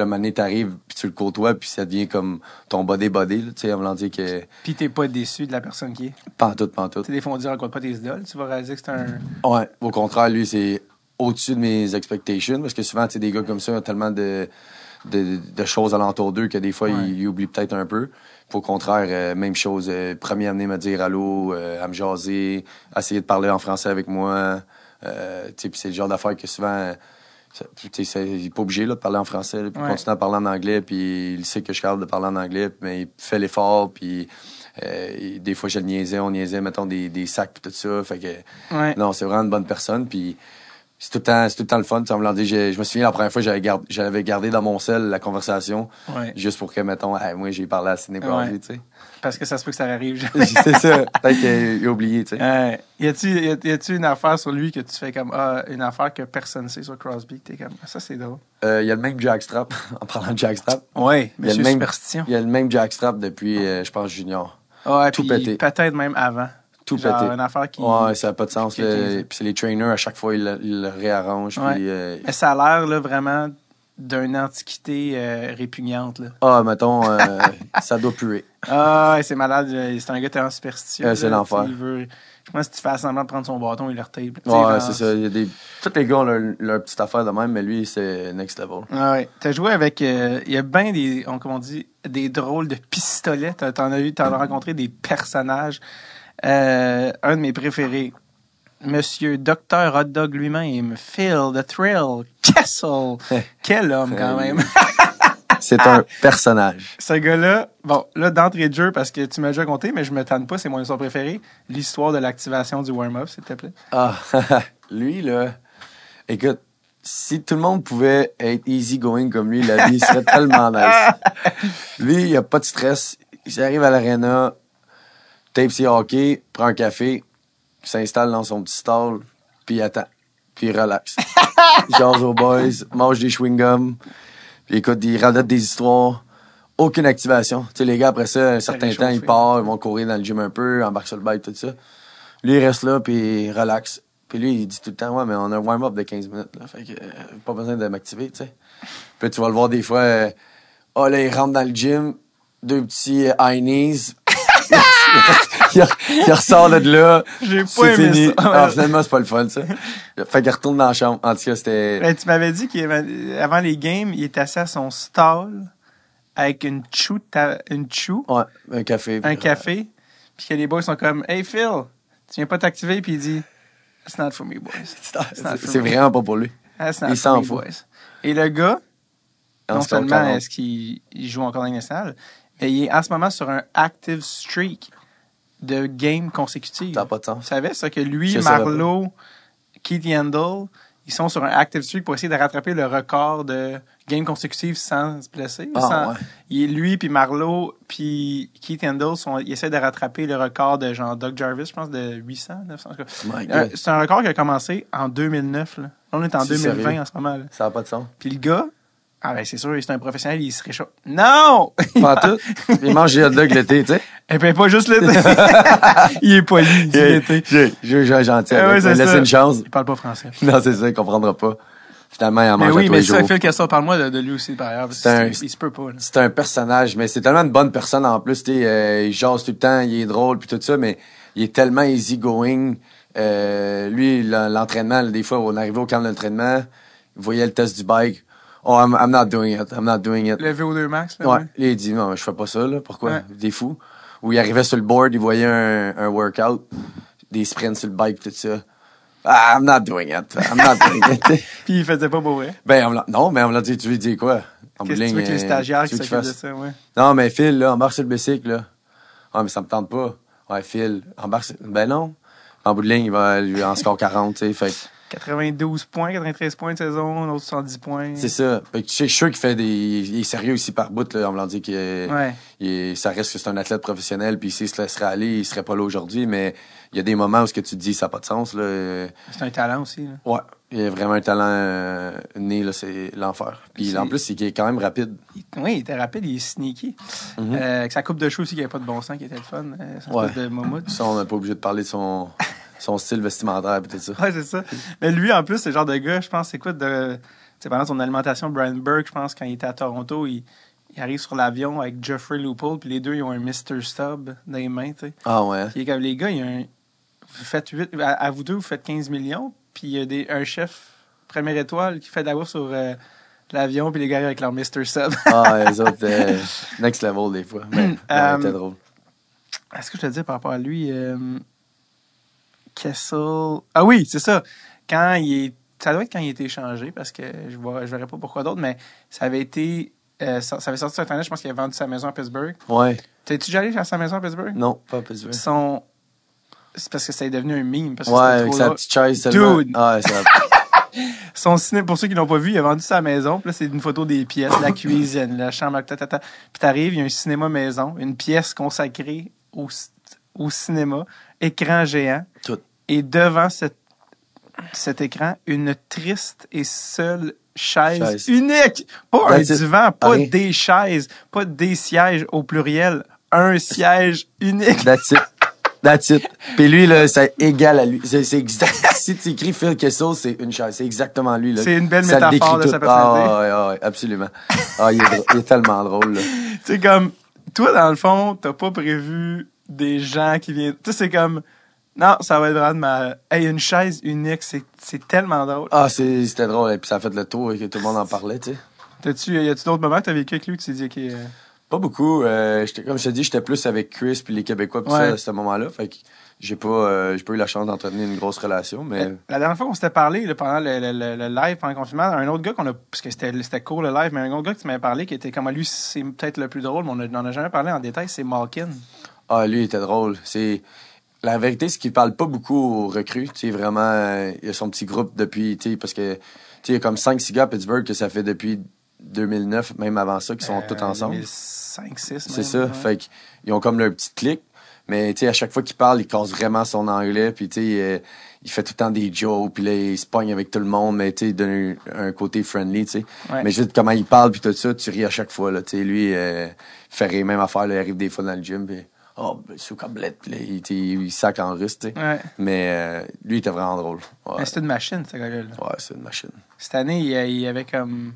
Puis là, tu t'arrives, puis tu le côtoies, puis ça devient comme ton body-body, tu sais, en voulant dire que... Puis t'es pas déçu de la personne qui est? Pantoute, pantoute. Tu sais, des fois, on dit, rencontre pas tes idoles, tu vas réaliser que c'est un... Ouais, au contraire, lui, c'est au-dessus de mes expectations, parce que souvent, tu sais, des gars comme ça ont tellement de, de, de choses alentour d'eux que des fois, ils, oublient peut-être un peu. Puis au contraire, euh, même chose, euh, premier amené me dire allô, euh, à me jaser, essayer de parler en français avec moi. Euh, tu sais, puis c'est le genre d'affaires que souvent il n'est pas obligé là, de parler en français. Il continue à parler en anglais, puis il sait que je suis capable de parler en anglais, mais il fait l'effort, puis euh, des fois, je le niaisais, on niaisait, mettons, des, des sacs, puis tout ça. Fait que, non, c'est vraiment une bonne personne, puis c'est tout le temps, c'est tout le temps le fun. me dit, je, me souviens la première fois, j'avais gardé, j'avais gardé dans mon sel la conversation, juste pour que, mettons, moi, j'ai parlé à Sidney tu sais. Parce que ça se peut que ça arrive c'est ça. Peut-être qu'il a oublié, tu sais. y a-tu, y a-tu une affaire sur lui que tu fais comme, ah, une affaire que personne ne sait sur Crosby, t'es comme, ça, c'est drôle. Euh, il y a le même jackstrap, en parlant de jackstrap. Oui, il y a le même, superstition. Il y a le même jackstrap depuis, euh, je pense, junior. Ouais, tout pété. Peut-être même avant tout Genre une affaire qui. Ouais, ça n'a pas de sens. Puis c'est les trainers, à chaque fois, ils le, réarrangent. Puis, euh, Mais ça a l'air là, vraiment d'une antiquité euh, répugnante. Là. Ah, mettons, euh, ça doit puer. Ah, c'est malade. C'est un gars tellement superstitieux. c'est l'enfer. Je pense que si tu fais semblant de prendre son bâton, il le retape. Ouais, c'est ça. Il y a des... Tous les gars ont leur, petite affaire de même, mais lui, c'est next level. Ah ouais. T'as joué avec... il y a bien des, on, comment on dit, des drôles de pistolets. T'en as, eu, t'en as rencontré des personnages. Euh, un de mes préférés, Monsieur Docteur Hot Dog lui-même, Phil The Thrill Kessel. Quel homme quand même. c'est un personnage. Ce gars-là, bon, là, d'entrée de jeu, parce que tu m'as déjà compté, mais je me tanne pas, c'est mon histoire préférée, l'histoire de l'activation du warm-up, s'il te plaît. Ah, lui, là, écoute, si tout le monde pouvait être easy going comme lui, la vie serait tellement nice. Lui, il a pas de stress. Il arrive à l'arena, tape ses hockey, prend un café, s'installe dans son petit stall, puis attend. Puis il relaxe. Jase aux boys, mange des chewing-gums, puis écoute, il radote des histoires. Aucune activation. Tu sais, les gars, après ça, un certain temps, ils partent, ils vont courir dans le gym un peu, embarquent sur le bike, tout ça. Lui, il reste là, puis il relaxe. Puis lui, il dit tout le temps, ouais, mais on a un warm-up de 15 minutes, là. Fait que, euh, pas besoin de m'activer, tu sais. Puis tu vas le voir des fois, euh, oh là, il rentre dans le gym, deux petits high knees, il, ressort de là. J'ai pas aimé fini. ça. Ah, finalement, c'est pas le fun, ça. Fait qu'il retourne dans la chambre. En tout cas, c'était... Ben, tu m'avais dit qu'avant les games, il était assis à son stall avec une chou, une chou. Ouais, un café. Un café. Puis que les boys sont comme, Hey Phil, tu viens pas t'activer? Puis il dit, It's not for me, boys. C'est vraiment pas pour lui. il s'en fout. Et le gars, non seulement est-ce qu'il joue encore dans nationale, mais il est en ce moment sur un active streak de games consécutives. Ça n'a pas de sens. Tu savais ça que lui, Marlowe, Keith Yandel, ils sont sur un active streak pour essayer de rattraper le record de games consécutives sans se blesser. Ah, ouais. lui, puis Marlowe, puis Keith Yandel, sont, ils essaient de rattraper le record de genre Doug Jarvis, je pense, de 800, 900. Euh, c'est un record qui a commencé en 2009. Là. On est en 2020 en ce moment. Là. Ça n'a pas de sens. Puis le gars, ah ben c'est sûr, c'est un professionnel, il se réchauffe. Non! Pas tout. Il mange des hot dogs l'été, tu sais. Et puis pas juste l'été. il est poli, il dit l'été. Je suis gentil. Ah, laisse une chance. Il parle pas français. Non, c'est ça, il comprendra pas. Finalement, il en mange mais oui, mais ça, Phil Kessel, parle-moi de, de, lui aussi, par ailleurs. Un, il se peut pas. C'est un personnage, mais c'est tellement une bonne personne en plus. Tu euh, il jase tout le temps, il est drôle, puis tout ça, mais il est tellement easy-going. Euh, lui, l'entraînement, des fois, on arrivait au camp d'entraînement, il voyait le test du bike Oh, I'm, I'm, not doing it. I'm not doing it. Le VO2 max, là? Ouais. Il dit, non, je fais pas ça, là. Pourquoi? Des fous. Ou il arrivait sur le board, il voyait un, un workout, des sprints sur le bike, tout ça. Ah, I'm not doing it. I'm not doing it. Puis il faisait pas beau, Ben, non, mais on me l'a dit, tu lui dis quoi? Qu'est-ce que tu veux que les stagiaires qui s'occupent de ça, ouais? Non, mais Phil, là, embarque sur le bicycle, là. Ah, mais ça me tente pas. Ouais, Phil, embarque sur... Ben non. En bout de ligne, il va lui en score 40, tu sais. Fait 92 points, 93 points de saison, un autre 70 points. C'est ça. Fait que je suis sûr qu'il fait des. Il est sérieux aussi par bout, là. On me l'a dit qu'il ouais. ça reste que c'est un athlète professionnel, puis s'il se laisserait aller, il serait pas là aujourd'hui, mais il y a des moments où ce que tu te dis, ça n'a pas de sens, là. C'est un talent aussi, là. Ouais. Il a vraiment un talent euh, né, là, c'est l'enfer. Puis en plus, il est quand même rapide. oui, il était rapide, il est sneaky. Euh, avec sa coupe de cheveux aussi, qui n'avait pas de bon sens, qui était le fun. Euh, ouais. de Ça, on n'est pas obligé de parler de son son style vestimentaire et tout ça. Ouais, c'est ça. Mais lui, en plus, c'est le genre de gars, je pense, c'est quoi de. Pendant son alimentation, Brian Burke, je pense, quand il était à Toronto, il, il arrive sur l'avion avec Jeffrey Loopold, puis les deux, ils ont un Mr. Stubb dans les mains, tu sais. Ah ouais. Puis comme les gars, il y a un. Vous faites 8, à, vous deux, vous faites 15 millions, puis il y a des, un chef première étoile qui fait de sur euh, l'avion, puis les gars avec leur Mr. Sub. ah, les autres, euh, next level des fois. Mais, euh, c'était drôle. Est-ce que je te dis par rapport à lui, Kessel. Ah oui, c'est ça. Quand il est. Ça doit être quand il a été échangé, parce que je ne je verrai pas pourquoi d'autre, mais ça avait été. Euh, ça, avait sorti sur Internet, je pense qu'il a vendu sa maison à Pittsburgh. Ouais. T'es-tu déjà allé à sa maison à Pittsburgh? Non, pas à Pittsburgh. Son... C'est parce que ça est devenu un meme. Parce que ouais, avec sa petite chaise Dude! Ah, ça... Son ciné, pour ceux qui l'ont pas vu, il a vendu sa maison. Puis là, c'est une photo des pièces, la cuisine, la chambre, tata. Puis t'arrives, il y a un cinéma maison, une pièce consacrée au, au cinéma, écran géant. Tout et devant cet écran, une triste et seule chaise, unique. Pas un divan, pas des chaises, pas des sièges au pluriel, un siège unique. That's it. That's it. Puis lui, là, c'est égal à lui. C'est exact. si tu écris Phil Kessel, c'est une chaise. C'est exactement lui. C'est une belle métaphore de sa personnalité. Ah, ouais, ouais, absolument. Ah, il est, il est tellement drôle. C'est comme, toi, dans le fond, t'as pas prévu des gens qui viennent. Tu sais, c'est comme, non, ça va être vraiment ma. Hey, une chaise unique, c'est tellement drôle. Ah, c'était drôle. Et puis ça a fait le tour et que tout le monde en parlait, tu sais. T'as-tu, y a-tu d'autres moments que t'as vécu avec lui que tu t'es dit, OK. Euh, pas beaucoup. Euh, comme je t'ai dit, j'étais plus avec Chris puis les Québécois pis ça à ce moment-là. Fait que j'ai pas, euh, j'ai pas eu la chance d'entretenir une grosse relation, mais... La dernière fois qu'on s'était parlé, pendant le, le, live, pendant le confinement, un autre gars qu'on a... Parce que c'était, c'était cool, le live, mais un autre gars que tu m'avais parlé, qui était comme lui, c'est peut-être le plus drôle, mais on n'en a jamais parlé en détail, c'est Malkin. Ah, lui, il était drôle. C'est la vérité, c'est qu'il parle pas beaucoup aux recrues. Tu sais, vraiment, euh, il a son petit groupe depuis, tu sais, parce que, tu sais, il y a comme 5-6 gars à Pittsburgh que ça fait depuis 2009, même avant ça, qui sont tous ensemble. 2005, 6 C'est ça. Fait qu'ils ont comme leur petit clic. Mais, tu sais, à chaque fois qu'il parle, il casse vraiment son anglais. Puis, tu sais, euh, il fait tout le temps des jokes. Puis là, il se pogne avec tout le monde. Mais, tu sais, il donne un, côté friendly, tu sais. Mais juste comment il parle, puis tout ça, tu ris à chaque fois, là. Tu sais, lui, euh, il fait rire même affaire, là, il arrive des fois dans le gym. Puis oh, ben, sous câblette, il, il, sac en russe, tu sais. Ouais. Mais euh, lui, il était vraiment drôle. Ouais. c'était une machine, ce gars-là. Ouais, c'est une machine. Cette année, il, il avait comme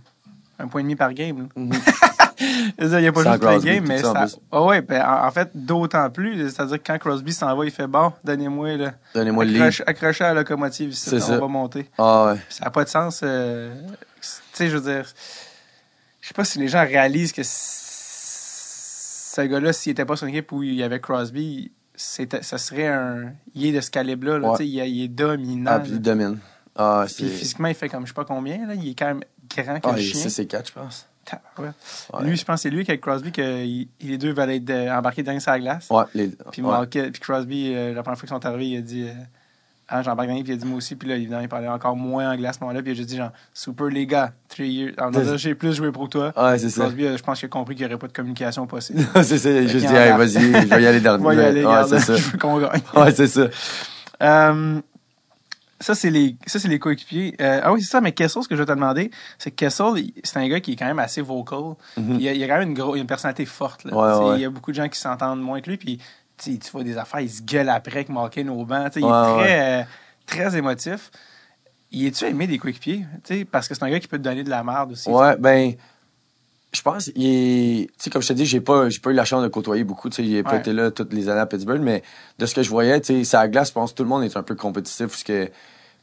un point et demi par game. Mm il n'y a pas juste un game, mais ça. Oh, ouais, ben, en, fait, d'autant plus. C'est-à-dire que quand Crosby s'en va, il fait bon, donnez-moi le. Donnez-moi le. Accrochez à la locomotive ici, on ça. va monter. Ah ouais. Ça n'a pas de sens. Euh, tu sais, je veux dire. Je sais pas si les gens réalisent que ce gars-là, s'il n'était pas sur une équipe où il y avait Crosby, ça serait un. Il est de ce calibre-là. Il, il, est dominant. Ah, il domine. Ah, puis physiquement, il fait comme je sais pas combien. Là. Il est quand même grand que ah, le chien. c'est 4, je pense. Ouais. Lui, je pense que c'est lui qui avec Crosby que les deux veulent être euh, embarqués dans la glace. Ouais, les... Puis, puis Crosby, euh, la première fois qu'ils sont arrivés, il a dit. Euh, ah, Jean-Marc puis il a dit moi aussi. Puis là, évidemment, il parlait encore moins anglais à ce moment-là. Puis j'ai dit, genre, super les gars, three years. Alors, j'ai plus joué pour toi. Ouais, c'est ça. Euh, je pense qu'il a compris qu'il n'y aurait pas de communication possible. c'est ça. J'ai juste dit, hey, vas-y, je vais y aller aller, ouais, c'est ça. Je veux qu'on gagne. Ouais, c'est ça. Euh, ça, c'est les, ça, c'est les coéquipiers. Euh, ah oui, c'est ça, mais Kessel, ce que je vais te demander, c'est que Kessel, c'est un gars qui est quand même assez vocal. Mm-hmm. il, a, il, a, quand même une, gros, une personnalité forte. Là. Ouais, Il y a beaucoup de gens qui s'entendent moins que lui. Puis, tu vois des affaires, il se gueule après que Malkin au banc. il est très très émotif. Il est-tu aimé des coéquipiers? Parce que c'est un gars qui peut te donner de la merde aussi. Ouais, ben, je pense, il est, tu sais, comme je te dis, j'ai pas, j'ai pas eu la chance de côtoyer beaucoup, tu sais, il n'a pas été là toutes les années à Pittsburgh, mais de ce que je voyais, tu sais, sa glace, je pense que tout le monde est un peu compétitif, parce que,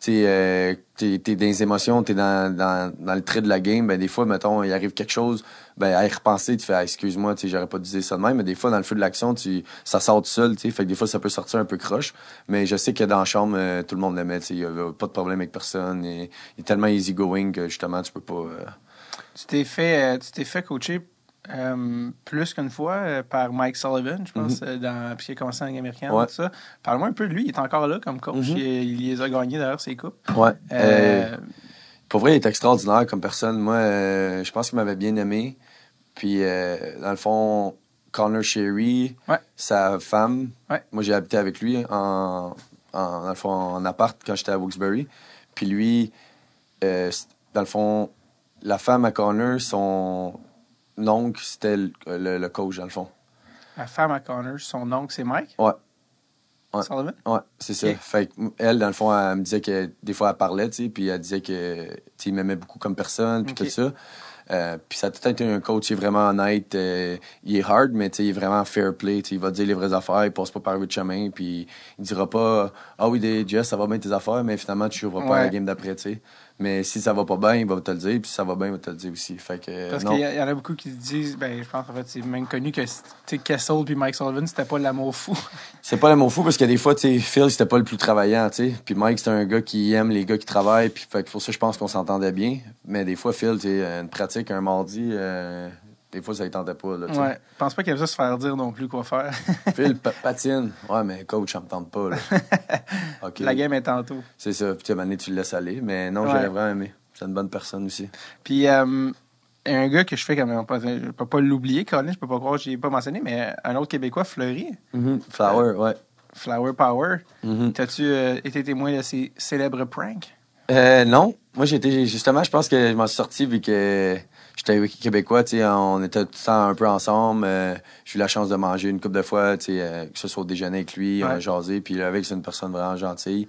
tu euh, t'es, dans les émotions, t'es dans, dans, dans le trait de la game, ben des fois, mettons, il arrive quelque chose, ben à y repenser, tu fais ah, excuse-moi, tu j'aurais pas dû dire ça de même, mais des fois, dans le feu de l'action, tu ça sort tout seul, tu fait que des fois, ça peut sortir un peu croche, mais je sais que dans la chambre, euh, tout le monde l'aimait, tu il y avait pas de problème avec personne, il est tellement easy-going que justement, tu peux pas... Euh, tu t'es fait, tu t'es fait coacher euh, plus qu'une fois euh, par Mike Sullivan, je pense, euh, dans, puis il a commencé en Ligue américaine, tout ça. Parle-moi un peu de lui, il est encore là comme coach, mhm. il, les a gagnés d'ailleurs, ses coupes. Ouais. pour vrai, il est extraordinaire comme personne. Moi, je pense qu'il m'avait bien aimé. Puis, dans le fond, Connor Sherry, sa femme, moi j'ai habité avec lui en, en, dans le fond, en appart quand j'étais à Wilkes-Barre. Puis lui, dans le fond, la femme à Connor, son, oncle, c'était le, coach, dans le fond. La femme à Connor, son oncle, c'est Mike? Ouais. Ouais, Sullivan? ouais c'est ça. Fait elle, dans le fond, elle me disait que des fois, elle parlait, tu sais, puis elle disait que, tu m'aimait beaucoup comme personne, puis tout ça. Euh, puis ça a tout été un coach, il est vraiment honnête, euh, il est hard, mais il est vraiment fair play, il va dire les vraies affaires, il passe pas par le chemin, puis il dira pas « Ah oui, Jess, ça va bien tes affaires », mais finalement, tu ouvres pas la game d'après, tu sais. Mais si ça va pas bien, il va te le dire. Puis si ça va bien, il va te le dire aussi. Fait que, Parce qu'il y, en a beaucoup qui disent, ben, je pense en fait, c'est même connu que Kessel puis Mike Sullivan, c'était pas l'amour fou. c'est pas l'amour fou parce que des fois, tu Phil, c'était pas le plus travaillant, tu sais. Puis Mike, c'était un gars qui aime les gars qui travaillent. Puis fait que pour ça, je pense qu'on s'entendait bien. Mais des fois, Phil, tu une pratique un mardi, euh, des fois, ça ne tentait pas. Là, ouais. Je pense pas qu'il y avait ça se faire dire non plus quoi faire. Phil, patine. Ouais, mais coach, ça me tente pas. Là. La game est tantôt. C'est ça. Puis, tu tu le laisses aller. Mais non, j'aurais vraiment aimé. C'est une bonne personne aussi. Puis, euh, un gars que je fais quand même, je peux pas l'oublier, Colin, je peux pas croire que je l'ai pas mentionné, mais un autre Québécois, Fleury. Mm-hmm. Flower, ouais. Flower Power. Mm-hmm. T'as-tu euh, été témoin de ces célèbres pranks? Euh, non. Moi, j'étais justement, je pense que je m'en suis sorti vu que j'étais avec Québécois, tu sais, on était tout le temps un peu ensemble. Euh, j'ai eu la chance de manger une couple de fois, tu sais, euh, que ce soit au déjeuner avec lui, on a jasé, puis avec, c'est une personne vraiment gentille.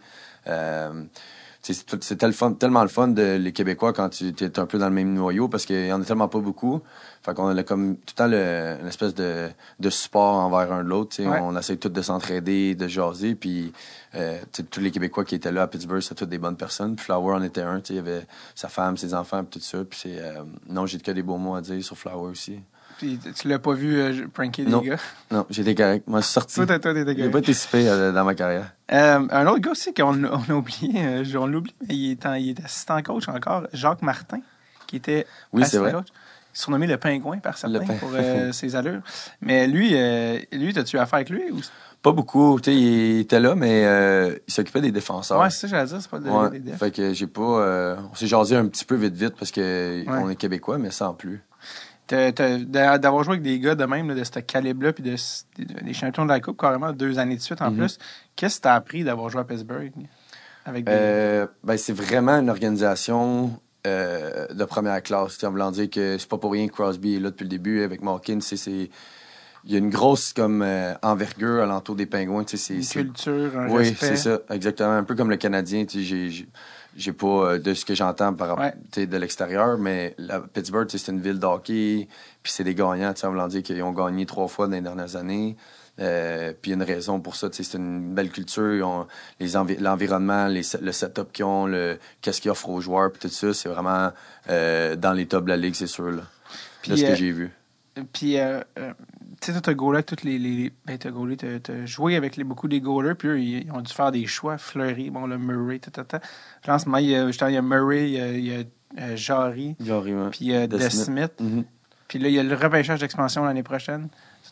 C'est tellement le fun de les Québécois quand tu es un peu dans le même noyau parce qu'il y en a tellement pas beaucoup. Fait qu'on a comme tout le temps une espèce de, de support envers un de l'autre. On essaie tous de s'entraider, de jaser. Puis euh, tous les Québécois qui étaient là à Pittsburgh, c'est toutes des bonnes personnes. Puis Flower en était un. Il y avait sa femme, ses enfants, puis tout ça. Puis euh, non, j'ai que des beaux mots à dire sur Flower aussi. Puis tu l'as pas vu euh, pranker des gars? Non, j'étais correct. Moi, je suis sorti. Toi, toi, t'étais J'ai pas été euh, dans ma carrière. Euh, un autre gars aussi qu'on on a oublié, euh, on l'oublie, mais il est, il est assistant coach encore, Jacques Martin, qui était oui, c'est vrai. coach. Surnommé le pingouin par certains pour ses allures. Mais lui, lui, as-tu affaire avec lui? Ou... Pas beaucoup. Tu sais, il était là, mais il s'occupait des défenseurs. Ouais, c'est ça, j'allais dire, c'est pas des, ouais. des Fait que j'ai pas. on s'est jasé un petit peu vite vite parce qu'on est québécois, mais sans plus d'avoir joué avec des gars de même, de ce calibre-là, puis de, des champions de la Coupe, carrément, deux années de suite en mm-hmm. plus. Qu'est-ce que tu as appris d'avoir joué à Pittsburgh? Avec euh, ben, c'est vraiment une organisation euh, de première classe. En voulant dire que c'est pas pour rien que Crosby est là depuis le début avec Malkin. C'est, il y a une grosse comme euh, envergure alentour des pingouins. C'est, une culture, un Oui, c'est ça, exactement. Un peu comme le Canadien. J'ai, j'ai pas euh, de ce que j'entends par rapport de l'extérieur, mais la, Pittsburgh, c'est une ville d'hockey, puis c'est des gagnants, tu sais, dire qu'ils ont gagné trois fois dans les dernières années. Euh, puis il y a une raison pour ça, c'est une belle culture, l'environnement, le setup qu'ils ont, le, qu'est-ce qu'ils offrent aux joueurs, puis tout ça, c'est vraiment euh, dans les tops de la ligue, c'est sûr, là. Puis, ce que j'ai vu. Puis tu sais, t'as goalé toutes les. les ben, t'as goalé, t'as joué avec les, beaucoup des goalers, puis eux, ils, ont dû faire des choix. Fleury, bon, le Murray, en ce moment, il y a, il y a Murray, il y a, euh, Jarry, puis il y a Desmith. Mm-hmm. Puis là, il y a le repêchage d'expansion l'année prochaine.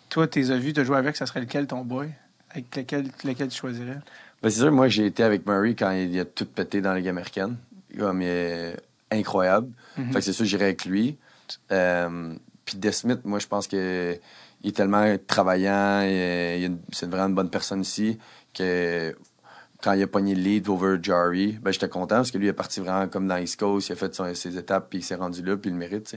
Toi, t'es as vu, t'as joué avec, ça serait lequel ton boy? Avec lequel, lequel tu choisirais? Ben, C'est sûr, moi, j'ai été avec Murray quand il a tout pété dans la Ligue américaine. Comme, il est incroyable. Mm-hmm. Fait que c'est sûr, j'irais avec lui. Euh, puis Desmith, moi, je pense que il est tellement travaillant, c'est vraiment une bonne personne ici que quand il a pogné le lead over Jari, ben j'étais content parce que lui est parti vraiment comme dans East Coast, il a fait ses étapes puis il s'est rendu là puis il le mérite,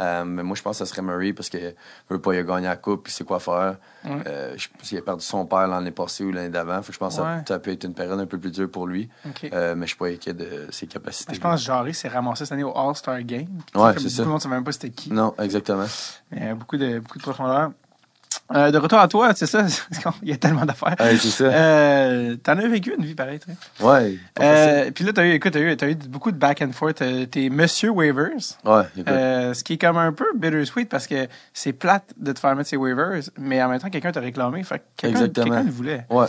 euh, mais moi, je pense que ça serait Murray parce qu'il veut pas, il a gagné la coupe, il sait quoi faire. Euh, il a perdu son père l'année passée ou l'année d'avant. Je pense que ça, peut être une période un peu plus dure pour lui. Euh, mais je suis pas inquiet de ses capacités. je pense que Jarry s'est ramassé cette année au All-Star Game. Ouais, c'est ça. Beaucoup de monde ne savait même pas c'était qui. Non, exactement. Mais beaucoup de, beaucoup de profondeur. Euh, de retour à toi, c'est ça. Il y a tellement d'affaires. Ouais, c'est ça. Euh, T'en as vécu une vie pareille, toi? Ouais. Euh, puis là, t'as eu, écoute, t'as eu, as eu beaucoup de back and forth. T'es Monsieur Waivers. Ouais, écoute. Ce qui est comme un peu bittersweet parce que c'est plate de te faire mettre ces waivers, mais en même temps, quelqu'un t'a réclamé. Fait que quelqu'un Exactement. quelqu'un le voulait. Ouais.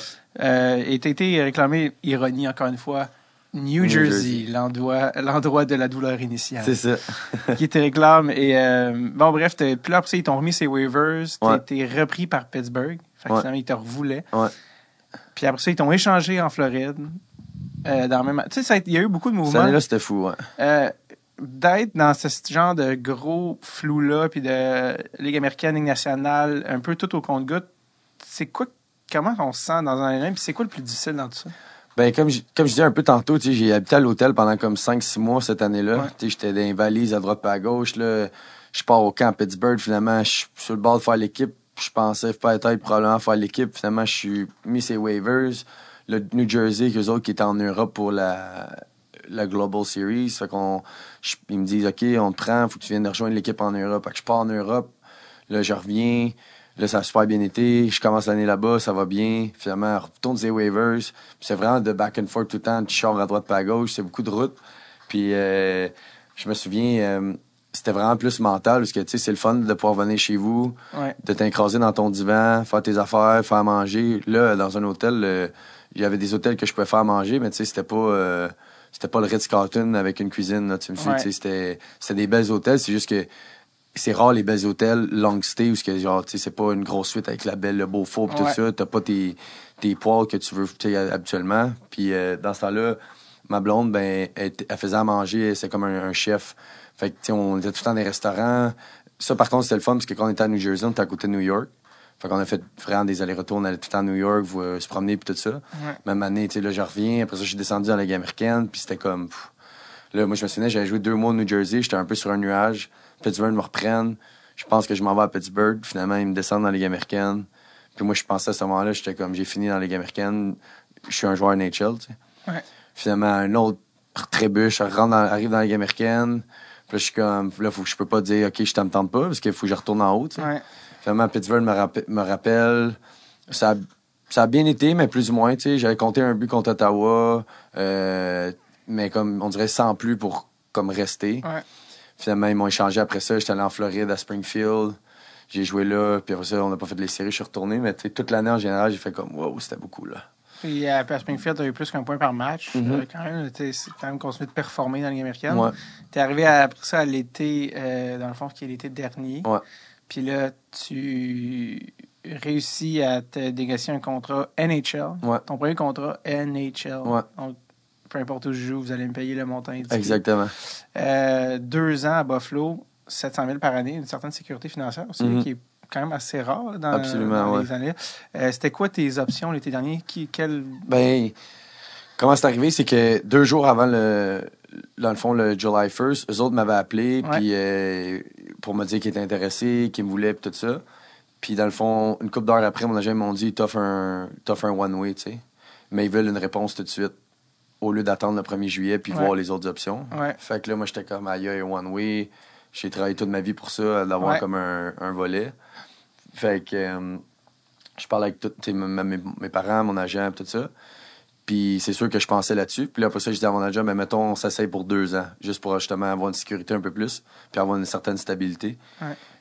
Et t'as été réclamé, ironie encore une fois, New, New Jersey, l'endroit l'endroit de la douleur initiale. C'est ça. qui te réclame. Et euh, bon, bref, puis là, après ils t'ont remis ces waivers. T'es Ouais. repris par Pittsburgh. Fait que Ouais. finalement, ils te revoulaient. Ouais. Puis après ça, ils t'ont échangé en Floride. Euh, dans même... Tu sais, il y a eu beaucoup de Cette mouvements. année-là, c'était fou, ouais. Euh, D'être dans ce genre de gros flou-là, puis de Ligue américaine, Ligue nationale, un peu tout au compte-goutte, c'est quoi, comment on se sent dans un même, puis c'est quoi le plus difficile dans tout ça? Ben, comme je, comme je disais un peu tantôt, tu sais, j'ai habité à l'hôtel pendant comme 5-6 mois cette année-là. Ouais. Tu sais, j'étais dans les valises à droite et à gauche, là. Je pars au camp à Pittsburgh, finalement, je suis sur le bord de faire l'équipe. Je pensais peut-être probablement faire l'équipe. Finalement, je suis mis ces waivers. Le New Jersey, qu'eux autres qui étaient en Europe pour la, la Global Series. Fait qu'on, je- ils me disent, OK, on te prend, faut que tu viennes rejoindre l'équipe en Europe. Fait que je pars en Europe. Là, je reviens. Là, ça a super bien été. Je commence l'année là-bas, ça va bien. Finalement, retourne des waivers. C'est vraiment de back and forth tout le temps. Tu sors à droite pas à gauche. C'est beaucoup de route. Puis euh, je me souviens, euh, c'était vraiment plus mental parce que, tu sais, c'est le fun de pouvoir venir chez vous, Ouais. de t'incraser dans ton divan, faire tes affaires, faire manger. Là, dans un hôtel, euh, il y avait des hôtels que je pouvais faire manger, mais tu sais, c'était pas... euh, c'était pas le Ritz-Carlton avec une cuisine, là, tu me suis, Ouais. c'était, c'était des belles hôtels, c'est juste que c'est rare les belles hôtels long stay où ce que, genre, tu sais, c'est pas une grosse suite avec la belle, le beau four pis tout ça, t'as pas tes, tes poils que tu veux, tu sais, habituellement. Puis euh, dans ce temps-là, ma blonde, ben, elle, faisait à manger, c'est comme un, un chef. Fait que, tu sais, on était tout le temps dans des restaurants. Ça, par contre, c'était le fun parce que quand on était à New Jersey, on était à côté de New York. Fait qu'on a fait vraiment des allers-retours, on allait tout le temps à New York, vous, euh, se promener puis tout ça. Ouais. Même année, tu sais, là, je reviens. Après ça, je suis descendu dans la Ligue américaine, puis c'était comme... pff. Là, moi, je me souviens, j'avais joué deux mois au New Jersey, j'étais un peu sur un nuage. Pittsburgh me reprennent. Je pense que je m'en vais à Pittsburgh. Finalement, ils me descendent dans la Ligue américaine. Puis moi, je pensais à ce moment-là, j'étais comme, j'ai fini dans la Ligue américaine. Je suis un joueur NHL, tu sais. Ouais. Finalement, un autre trébuche, je rentre dans, arrive dans la Ligue américaine. Puis là, je suis comme, là, faut que je peux pas dire, OK, je t'aime tente pas, parce qu'il faut que je retourne en haut, tu sais. Ouais. Finalement, Pittsburgh me, rappe- me rappelle. Ça a, ça a bien été, mais plus ou moins. tu sais. J'avais compté un but contre Ottawa, euh, mais comme on dirait sans plus pour comme rester. Ouais. Finalement, ils m'ont échangé après ça. J'étais allé en Floride, à Springfield. J'ai joué là, puis après ça, on n'a pas fait les séries. Je suis retourné, mais tu toute l'année en général, j'ai fait comme, wow, c'était beaucoup là. Puis à Springfield, tu as eu plus qu'un point par match. Mhm. Euh, quand même, t'es- c'est quand même continué de performer dans la Ligue américaine. Ouais. Tu es arrivé à- après ça à l'été, euh, dans le fond, qui est l'été dernier. Ouais. Puis là, tu réussis à te négocier un contrat NHL. Ouais. Ton premier contrat NHL. Donc, peu importe où je joue, vous allez me payer le montant indiqué. Exactement. Euh, deux ans à Buffalo, 700 000 par année, une certaine sécurité financière aussi, Mhm. qui est quand même assez rare dans, Absolument, dans ouais. les années. Euh, C'était quoi tes options l'été dernier? Qui, quel... Ben, comment c'est arrivé, c'est que deux jours avant le, dans le fond, le July 1st, eux autres m'avaient appelé, Ouais. puis euh, pour me dire qu'ils étaient intéressés, qu'ils me voulaient, puis tout ça. Puis dans le fond, une couple d'heures après, mon agent m'ont dit, t'offres un, un one-way, tu sais. Mais ils veulent une réponse tout de suite, au lieu d'attendre le 1er juillet, puis Ouais. voir les autres options. Ouais. Fait que là, moi, j'étais comme, aïe, aïe, one-way. J'ai travaillé toute ma vie pour ça, d'avoir Ouais. comme un, un volet. Fait que euh, je parlais avec sais, mes, mes- parents, mon agent, tout ça. Puis c'est sûr que je pensais là-dessus. Puis là, après ça, je disais à mon agent, mais mettons, on s'essaye pour deux ans, juste pour justement avoir une sécurité un peu plus, puis avoir une certaine stabilité.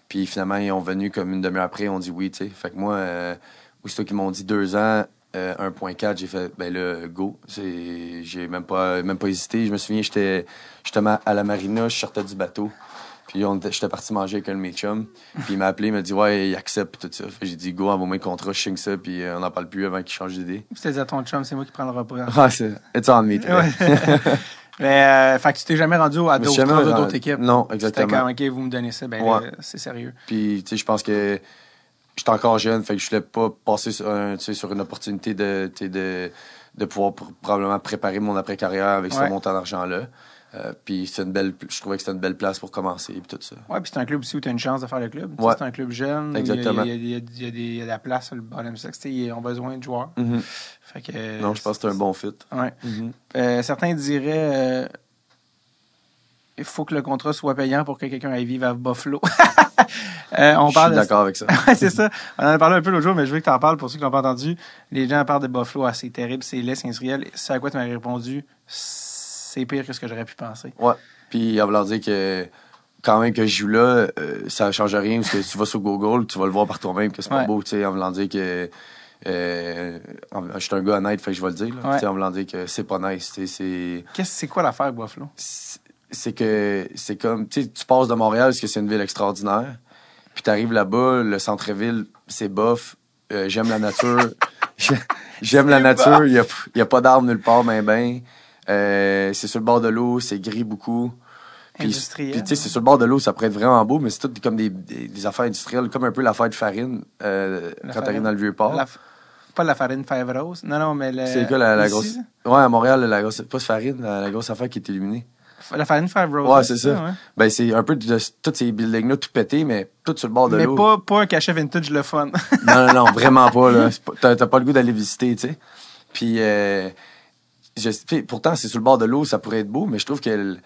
Puis finalement, ils ont venu comme une demi-heure après, on dit oui, tu sais. Fait que moi, euh, aussitôt qu'ils m'ont dit deux ans, euh, 1.4, j'ai fait, ben là, go. J'ai même pas, même pas hésité. Je me souviens, j'étais justement à la marina, je sortais du bateau. Puis j'étais parti manger avec un de mes chums. Puis il m'a appelé, il m'a dit, ouais, il accepte, tout ça. J'ai dit, go, envoie-moi le contrat, je signe ça, puis euh, on n'en parle plus avant qu'il change d'idée. C'était à ton chum, c'est moi qui prends le repas. Ah, c'est, it's on me. Mais, euh, fait que tu t'es jamais rendu à d'autres équipes? Non, C'était exactement. comme, OK, vous me donnez ça, ben Ouais. c'est sérieux. Puis, tu sais, je pense que j'étais encore jeune, fait que je voulais pas passer sur, un- une opportunité de, de, de pouvoir pr- probablement préparer mon après-carrière avec Ouais. ce montant d'argent-là. Euh, puis c'est une belle, je trouvais que c'était une belle place pour commencer et tout ça. Ouais, puis c'est un club aussi où tu as une chance de faire le club. Ouais. C'est un club jeune. Exactement. Il y a, il y a- il y a des- il y a de la place sur le bottom sais, Ils ont besoin de joueurs. Fait que, Non, je pense que c'est un bon fit. Ouais. Euh, certains diraient euh, il faut que le contrat soit payant pour que quelqu'un aille vivre à Buffalo. Euh, on je parle suis d'accord avec ça. c'est ça. On en a parlé un peu l'autre jour, mais je veux que tu en parles pour ceux qui l'ont pas entendu. Les gens parlent de Buffalo, ah, c'est terrible, c'est laid, c'est industriel. C'est à quoi tu m'as répondu, c'est pire que ce que j'aurais pu penser. Ouais. Puis, va leur dire que quand même que je joue là, euh, ça change rien parce que tu vas sur Google, tu vas le voir par toi-même que c'est pas beau, tu sais, en voulant dire que euh, je suis un gars honnête, fait que je vais le dire, là, en voulant dire que c'est pas nice, c'est... Qu'est-ce c'est quoi l'affaire Buffalo? C'est que c'est comme, tu sais, tu passes de Montréal parce que c'est une ville extraordinaire, puis t'arrives là-bas, le centre-ville, c'est bof, euh, j'aime la nature, j'aime la nature, il y a, y a, pas d'arbres nulle part, ben ben, euh, c'est sur le bord de l'eau, c'est gris beaucoup. Puis, tu sais, c'est sur le bord de l'eau, ça pourrait être vraiment beau, mais c'est tout comme des, des, affaires industrielles, comme un peu l'affaire de farine euh, quand t'arrives dans le vieux port. Pas la farine Five Rose. Non, non, mais le... C'est quoi la, grosse. Ouais, à Montréal, la grosse. Pas farine, la, grosse affaire qui est illuminée. La farine Five Rose. Ouais, c'est ça. Ben, c'est un peu de, tous ces buildings-là tout pétés, mais tout sur le bord de l'eau. Mais pas, pas un cachet vintage le fun. non, non, non, vraiment pas, là. T'as pas le goût d'aller visiter, tu sais. Puis, euh, je, pourtant, c'est sur le bord de l'eau, ça pourrait être beau, mais je trouve que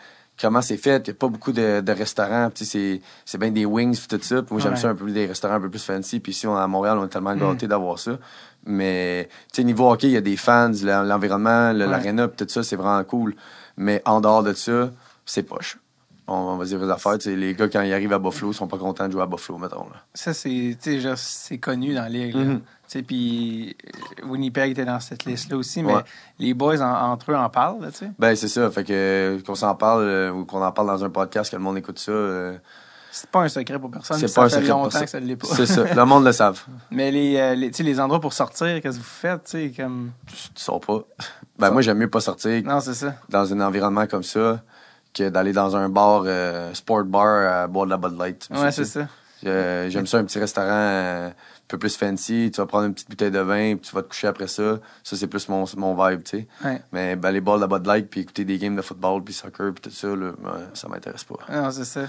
comment c'est fait. Il n'y a pas beaucoup de, de restaurants. C'est, c'est bien des wings tout ça. moi, j'aime ça un peu des restaurants un peu plus fancy. Puis ici, à Montréal, on est tellement gâtés mm. d'avoir ça. Mais, tu sais, niveau hockey, il y a des fans, l'environnement, l'aréna, tout ça, c'est vraiment cool. Mais en dehors de ça, c'est poche. On, va dire les affaires. Les gars, quand ils arrivent à Buffalo, sont pas contents de jouer à Buffalo, mettons. Là. Ça, c'est, c'est connu dans la ligue. Mm-hmm. Puis euh, Winnipeg était dans cette liste-là aussi, mais les boys entre eux en parlent. sais. ben, c'est ça. Fait que qu'on s'en parle euh, ou qu'on en parle dans un podcast, que le monde écoute ça. Euh, c'est pas un secret pour personne. C'est pas ça un fait longtemps que ça ne l'est pas. C'est ça. Le monde le savent. Mais les, les, les endroits pour sortir, qu'est-ce que vous faites? sais comme... Tu sors pas. Ben, moi, j'aime mieux pas sortir. Non, c'est ça. Dans un environnement comme ça que d'aller dans un bar, sport bar, à boire de la Bud Light. Ouais, c'est ça. J'aime ça, un petit restaurant un peu plus fancy, tu vas prendre une petite bouteille de vin, puis tu vas te coucher après ça. Ça, c'est plus mon, mon vibe, tu sais. Ouais. Mais ben, les balles de Bud Light, puis écouter des games de football, puis soccer, puis tout ça, là, ça m'intéresse pas. Non, c'est ça.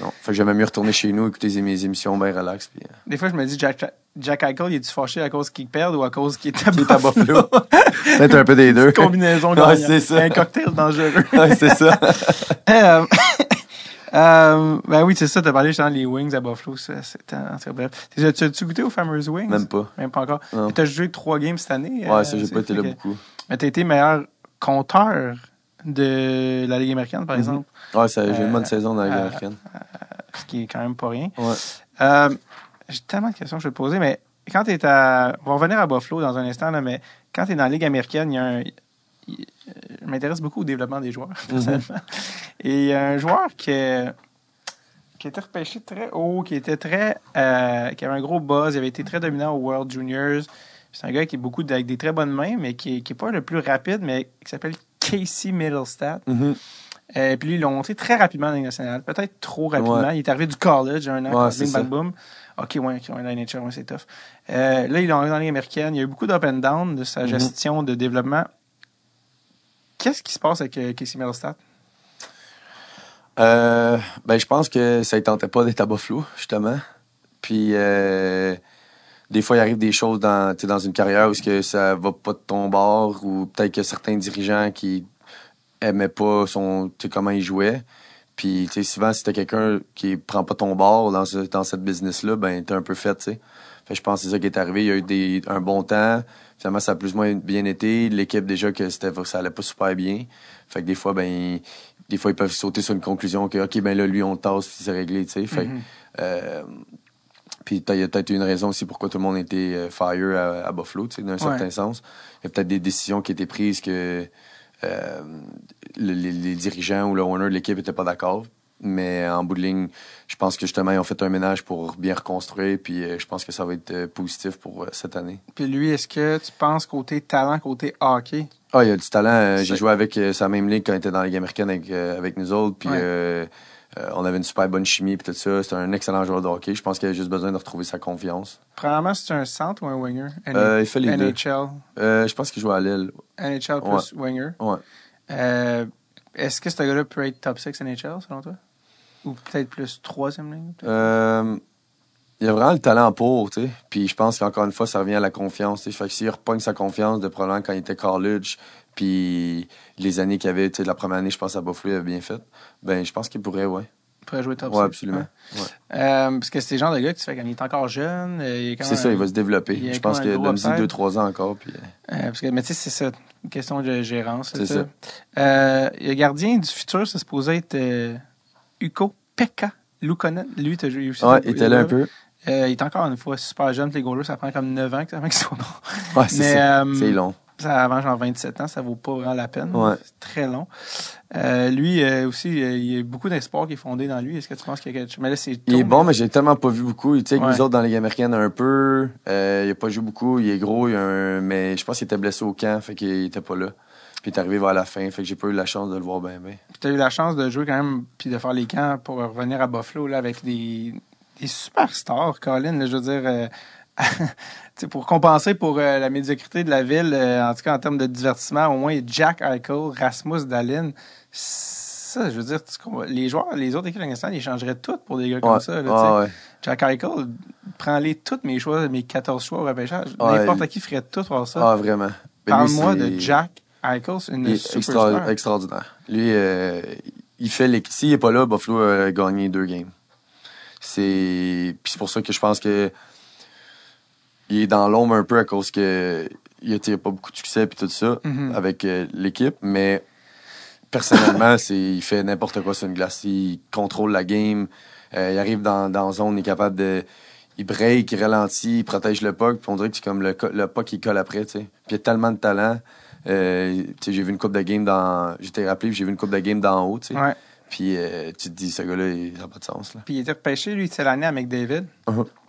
Non. Fait que j'aime mieux retourner chez nous, écouter mes émissions bien relax. Puis, euh. Des fois, je me dis, Jack, Jack Eichel, il est-tu fâché à cause qu'il perd ou à cause qu'il est à Buffalo? Peut-être un peu des deux. combinaison ouais, c'est ça. Un cocktail dangereux. ouais, c'est ça. Euh, euh, ben oui, c'est ça, t'as parlé justement les wings à Buffalo. C'était bref. As-tu goûté aux Famous Wings? Même pas. Même pas encore. T'as joué trois games cette année? Ouais, ça, j'ai pas été là beaucoup. Mais t'as été meilleur compteur de la Ligue américaine, par mhm. exemple. Ouais, j'ai une bonne euh, saison dans la Ligue américaine. Euh, ce qui est quand même pas rien. Ouais. j'ai tellement de questions que je vais te poser, mais quand t'es à. On va revenir à Buffalo dans un instant, là, mais quand t'es dans la Ligue américaine, il y a un je m'intéresse beaucoup au développement des joueurs, mhm. personnellement. Et il y a un joueur qui, qui était repêché très haut, qui était très. Euh, qui avait un gros buzz, il avait été très dominant au World Juniors. C'est un gars qui est beaucoup avec des très bonnes mains, mais qui n'est pas le plus rapide, mais qui s'appelle Casey Middlestat. Mhm. Euh, puis lui, ils l'ont monté très rapidement dans la nationale. Peut-être trop rapidement. Il est arrivé du college un an, ouais, bam, boom. OK, ouais, okay, ouais, la nature, ouais, c'est tough. Euh, là, il est dans la Ligue américaine. Il y a eu beaucoup d'up and down de sa mhm. gestion de développement. Qu'est-ce qui se passe avec euh, Casey Middlestat? Euh, ben, je pense que ça ne tentait pas d'être à Buffalo, justement. Puis, euh, des fois, il arrive des choses dans, dans une carrière où que ça va pas de ton bord ou peut-être que certains dirigeants qui aimaient pas son, comment il jouait. Puis, souvent, si t'as quelqu'un qui prend pas ton bord dans, ce, dans cette business-là, ben, t'es un peu fait, tu sais. Fait je pense que c'est ça qui est arrivé. Il y a eu des, un bon temps. Finalement, ça a plus ou moins bien été. L'équipe, déjà, que c'était, ça allait pas super bien. Fait que des fois, ben, des fois, ils peuvent sauter sur une conclusion que, OK, ben là, lui, on tasse, puis c'est réglé, tu sais. Fait mm-hmm. euh, puis il y a peut-être une raison aussi pourquoi tout le monde était euh, fire à, Buffalo, tu sais, d'un certain sens. Il y a peut-être des décisions qui étaient prises que euh, les, dirigeants ou le owner de l'équipe n'étaient pas d'accord. Mais en bout de ligne, je pense que justement, ils ont fait un ménage pour bien reconstruire. Puis je pense que ça va être positif pour cette année. Puis lui, est-ce que tu penses côté talent, côté hockey, ah, il y a du talent. Euh, j'ai joué avec euh, sa même ligue quand il était dans la Ligue américaine avec, euh, avec nous autres. Puis on avait une super bonne chimie puis tout ça. C'était un excellent joueur de hockey. Je pense qu'il a juste besoin de retrouver sa confiance. Premièrement, c'est un centre ou un winger? il fait les NHL. je pense qu'il joue à l'aile. NHL plus winger? Ouais. Est-ce que ce gars-là peut être top 6 NHL, selon toi? Ou peut-être plus troisième ligne? il y a vraiment le talent pour, tu sais. Puis je pense qu'encore une fois, ça revient à la confiance. T'sais. Fait que s'il repogne sa confiance de probablement quand il était college, puis les années qu'il avait, tu sais, la première année, je pense à Buffalo, il avait bien fait. Ben, je pense qu'il pourrait, ouais. pourrait jouer top Ouais, absolument. Ouais. Euh, parce que c'est le genre de gars qui se fait quand il est encore jeune. euh, C'est ça, il va se développer. Je pense que donne-y 2-3 ans encore. Puis... Euh, parce que, mais tu sais, c'est ça, une question de gérance. C'est ça. Euh, le gardien du futur, c'est supposé être Uko Pekka Lukonen. Lui, tu as joué aussi. Ouais, il était là un peu. Il est encore une fois super jeune. Les goalers, ça prend comme 9 ans avant qu'ils soient bons. Ouais, c'est ça. C'est long. Ça avant genre 27 ans, ça vaut pas vraiment la peine. Ouais. C'est très long. Euh, lui euh, aussi, euh, il y a beaucoup d'espoir qui est fondé dans lui. Est-ce que tu penses qu'il y a quelque chose? Mais là, c'est Il est bon, mais j'ai tellement pas vu beaucoup. Tu sais, Ouais. nous autres dans la Ligue américaine, un peu. Euh, il a pas joué beaucoup. Il est gros. Il a un... Mais je pense qu'il était blessé au camp, fait qu'il était pas là. Puis il est arrivé vers la fin, fait que j'ai pas eu la chance de le voir bien, bien. Tu as eu la chance de jouer quand même, puis de faire les camps pour revenir à Buffalo là, avec des, des superstars, Colin. là, je veux dire, pour compenser pour euh, la médiocrité de la ville, euh, en tout cas en termes de divertissement, au moins Jack Eichel, Rasmus Dallin. Ça, je veux dire, les joueurs, les autres équipes d'Afghanistan, ils changeraient toutes pour des gars comme Ouais. ça. là, ouais. Jack Eichel, prends-les toutes mes choix, mes 14 choix au repêchage. N'importe qui ferait tout pour ça. Ah, vraiment. Lui, Parle-moi de Jack Eichel, c'est une superstar. extra- extraordinaire. Lui, euh, il fait les. S'il est pas là, Buffalo a gagné deux games. C'est. Puis c'est pour ça que je pense que. Il est dans l'ombre un peu à cause que. Il a pas beaucoup de succès puis tout ça Mhm. avec euh, l'équipe, mais personnellement, c'est il fait n'importe quoi sur une glace. Il contrôle la game. Euh, il arrive dans, dans zone, il est capable de. Il break, il ralentit, il protège le puck, puis on dirait que c'est comme le, le puck il colle après, tu sais. Puis il a tellement de talent. Euh, j'ai vu une coupe de game dans. J'étais rappelé, puis j'ai vu une coupe de game d'en haut, tu sais. Ouais. Puis tu te dis, ce gars-là, il n'a pas de sens, là. Puis il était repêché, lui, c'est l'année avec David.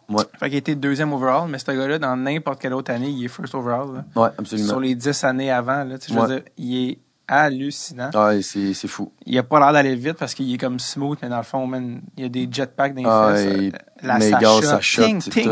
Ouais, Fait qu'il était deuxième overall, mais ce gars-là, dans n'importe quelle autre année, il est first overall. là. ouais, Sur absolument. les dix années avant, là, je veux Ouais. dire, il est hallucinant. Ah, et c'est c'est fou. Il a pas l'air d'aller vite parce qu'il est comme smooth, mais dans le fond, man, il y a des jetpacks dans les Ah, fesses. euh, La mais sa gars, shot, sa shot,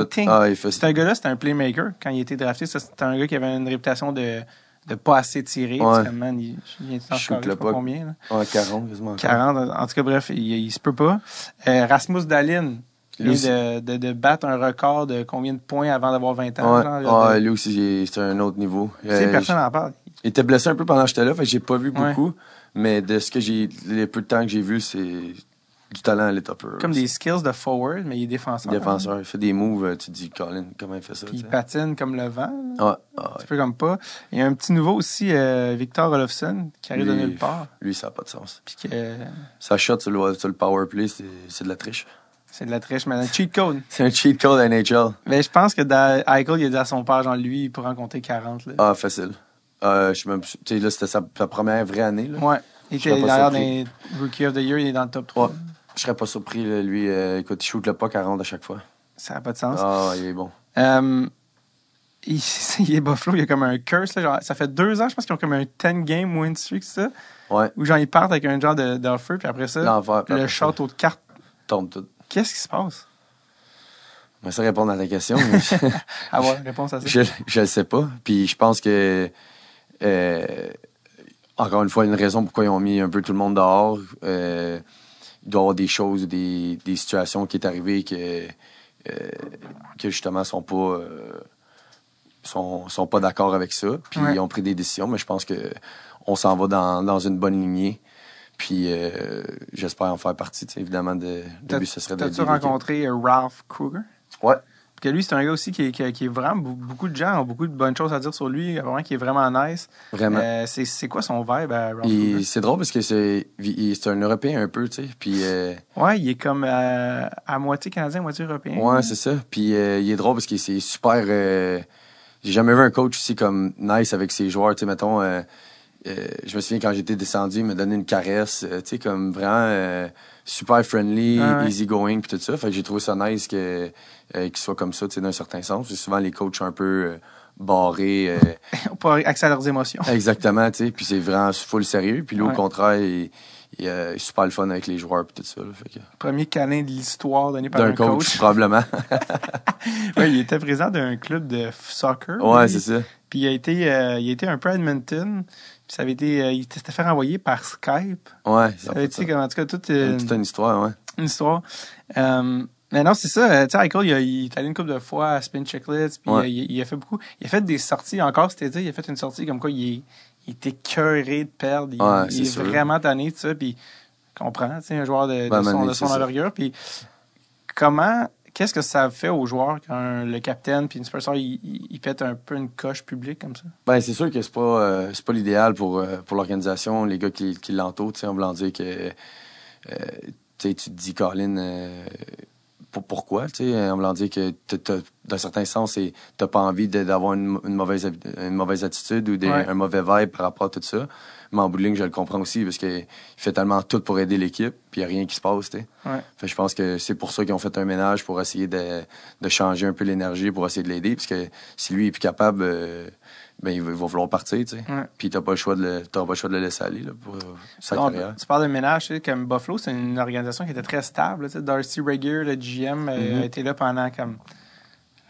ting. Ah, il fait C'est un gars-là, c'était un playmaker. Quand il été drafté, c'était un gars qui avait une réputation de de pas assez tirer. Ouais. Tu sais, man, il, il vient de je sais pas combien. Là. Ouais, 40, quasiment. encore. 40. En tout cas, bref, il, il se peut pas. Euh, Rasmus Dallin Lui de, de, de battre un record de combien de points avant d'avoir 20 ans. Ouais, genre, de- lui aussi, c'est un autre niveau. Euh, personne n'en parle. Il était blessé un peu pendant que j'étais là, fait que j'ai pas vu Ouais. beaucoup. Mais de ce que j'ai, les peu de temps que j'ai vu, c'est du talent à l'état pur. Comme des skills de forward, mais il est défenseur. défenseurs. Il fait des moves, euh, tu te dis, Colin, comment il fait ça? Puis il patine comme le vent. ah, Un peu comme pas. Il y a un petit nouveau aussi, euh, Victor Olofsson, qui arrive de Lui- nulle part. Lui, ça n'a pas de sens. Puis que Sa shot sur le, sur le power play, c'est de la triche. C'est de la triche, mais un cheat code. C'est un cheat code NHL. Mais je pense que dans Eichel, il a dit à son père, genre lui, il pourrait en compter 40. Là. Ah, facile. Euh, je même, tu sais, là, c'était sa, sa première vraie année, là. Ouais. Il était pas d'ailleurs dans Rookie of the Year, il est dans le top 3. Ouais. Je serais pas surpris, là, lui. euh, écoute, il shoot le à ronde à chaque fois. Ça n'a pas de sens. Ah, il est bon. Euh, il, il est Buffalo, il y a comme un curse. Là, genre, ça fait deux ans, je pense qu'ils ont comme un 10 game win streak, ça? Ouais. Où genre ils partent avec un genre de- d'offer, puis après ça, puis le après ça, château de cartes. Tombe tout. Qu'est-ce qui se passe? Mais ça répond à ta question. Avoir une réponse à ça. je, le sais pas. Puis je pense que, euh, encore une fois, une raison pourquoi ils ont mis un peu tout le monde dehors. Euh, il doit y avoir des choses, des, des situations qui est arrivées que, euh, que justement sont pas, sont, sont pas d'accord avec ça. Puis Ouais. ils ont pris des décisions, mais je pense que on s'en va dans, dans une bonne lignée. Puis euh, j'espère en faire partie. Évidemment, de, le but, ce serait T'as-tu rencontré euh, Ralph Kruger? Ouais. Parce que lui, c'est un gars aussi qui est, qui est- qui est vraiment. be- Beaucoup de gens ont beaucoup de bonnes choses à dire sur lui. Vraiment, qui est vraiment nice. Vraiment. Euh, c'est quoi son vibe à Ralph c'est drôle parce que c'est un Européen un peu, tu sais. Puis euh, Ouais, il est comme à moitié canadien, moitié européen. ouais, c'est ça. Puis il est drôle parce que c'est super. J'ai jamais vu un coach aussi comme nice avec ses joueurs. Tu sais, mettons, euh, je me souviens quand j'étais descendu, il m'a donné une caresse. euh, tu sais, comme vraiment euh, super friendly, Ah ouais. easy going, puis tout ça. Fait que j'ai trouvé ça nice que qu'il soit comme ça, tu sais, d'un certain sens. Souvent les coachs un peu barrés. Pour accès à leurs émotions. Exactement, tu sais. Puis c'est vraiment full sérieux. Puis lui, Ouais. au contraire, il, est super le fun avec les joueurs puis tout ça. là. Fait que- Premier câlin de l'histoire donné par D'un un coach, coach. probablement. Ouais, il était président d'un club de soccer. ouais, lui. c'est ça. Puis il a été, il a été un peu à Edmonton. Puis ça avait été, euh, il s'était fait renvoyer par Skype. Ouais, Ça ça avait été, en tout cas, toute euh, Toute une histoire, ouais. une histoire. Euh, mais non, c'est ça. euh, Tu sais, Eichel, il, a- il est allé une couple de fois à Spin Checklist. Puis Ouais. il, il a fait beaucoup. Il a fait des sorties. Encore cet été, il a fait une sortie comme quoi il, est, il était cœuré de perdre. Il, Ouais, est sûr. vraiment tanné de ça. Puis comprends, un joueur de, son, de son envergure. Puis comment, qu'est-ce que ça fait aux joueurs quand le capitaine puis une superstar, il, il, pète un peu une coche publique comme ça? Ben, c'est sûr que c'est pas, euh, c'est pas l'idéal pour, euh, pour l'organisation, les gars qui, qui l'entourent, en voulant dire que, euh, tu te dis, Colin, pour, pourquoi, tu sais, en voulant dire que, d'un certain sens, t'as pas envie d'avoir une, une, mauvaise, une mauvaise attitude ou un mauvais vibe par rapport à tout ça. Mais en bout de ligne, je le comprends aussi parce qu'il fait tellement tout pour aider l'équipe, puis il n'y a rien qui se passe. Ouais. Fait, je pense que c'est pour ça qu'ils ont fait un ménage pour essayer de, de changer un peu l'énergie, pour essayer de l'aider. Parce que si lui est plus capable, euh, ben, il va, il va, vouloir partir. Tu sais. Puis tu pas, le choix de le, pas le choix de le laisser aller là, pour euh, sa carrière. Tu parles de ménage, comme Buffalo, c'est une organisation qui était très stable. Darcy Rager, le GM, euh, mm-hmm. a été là pendant comme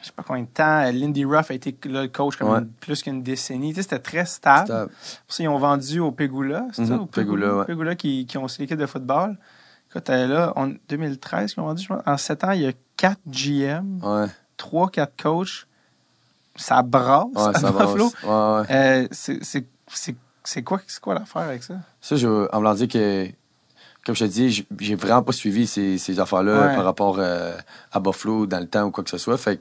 je sais pas combien de temps. Lindy Ruff a été le coach comme plus qu'une décennie. Tu sais, c'était très stable. Pour ça, ils ont vendu au Pegula, c'est ça? Mhm, au Pegula, Pegula qui, qui ont aussi l'équipe de football. Quand là, en 2013 qu'ils ont vendu, je pense. En 7 ans, il y a 4 GM, 3, 4 coachs. Ça brasse ouais, ça Buffalo. Euh, c'est quoi, quoi l'affaire avec ça? Ça, je, en me dire que comme je te dis, j'ai vraiment pas suivi ces, ces affaires-là par rapport euh, à Buffalo dans le temps ou quoi que ce soit. Fait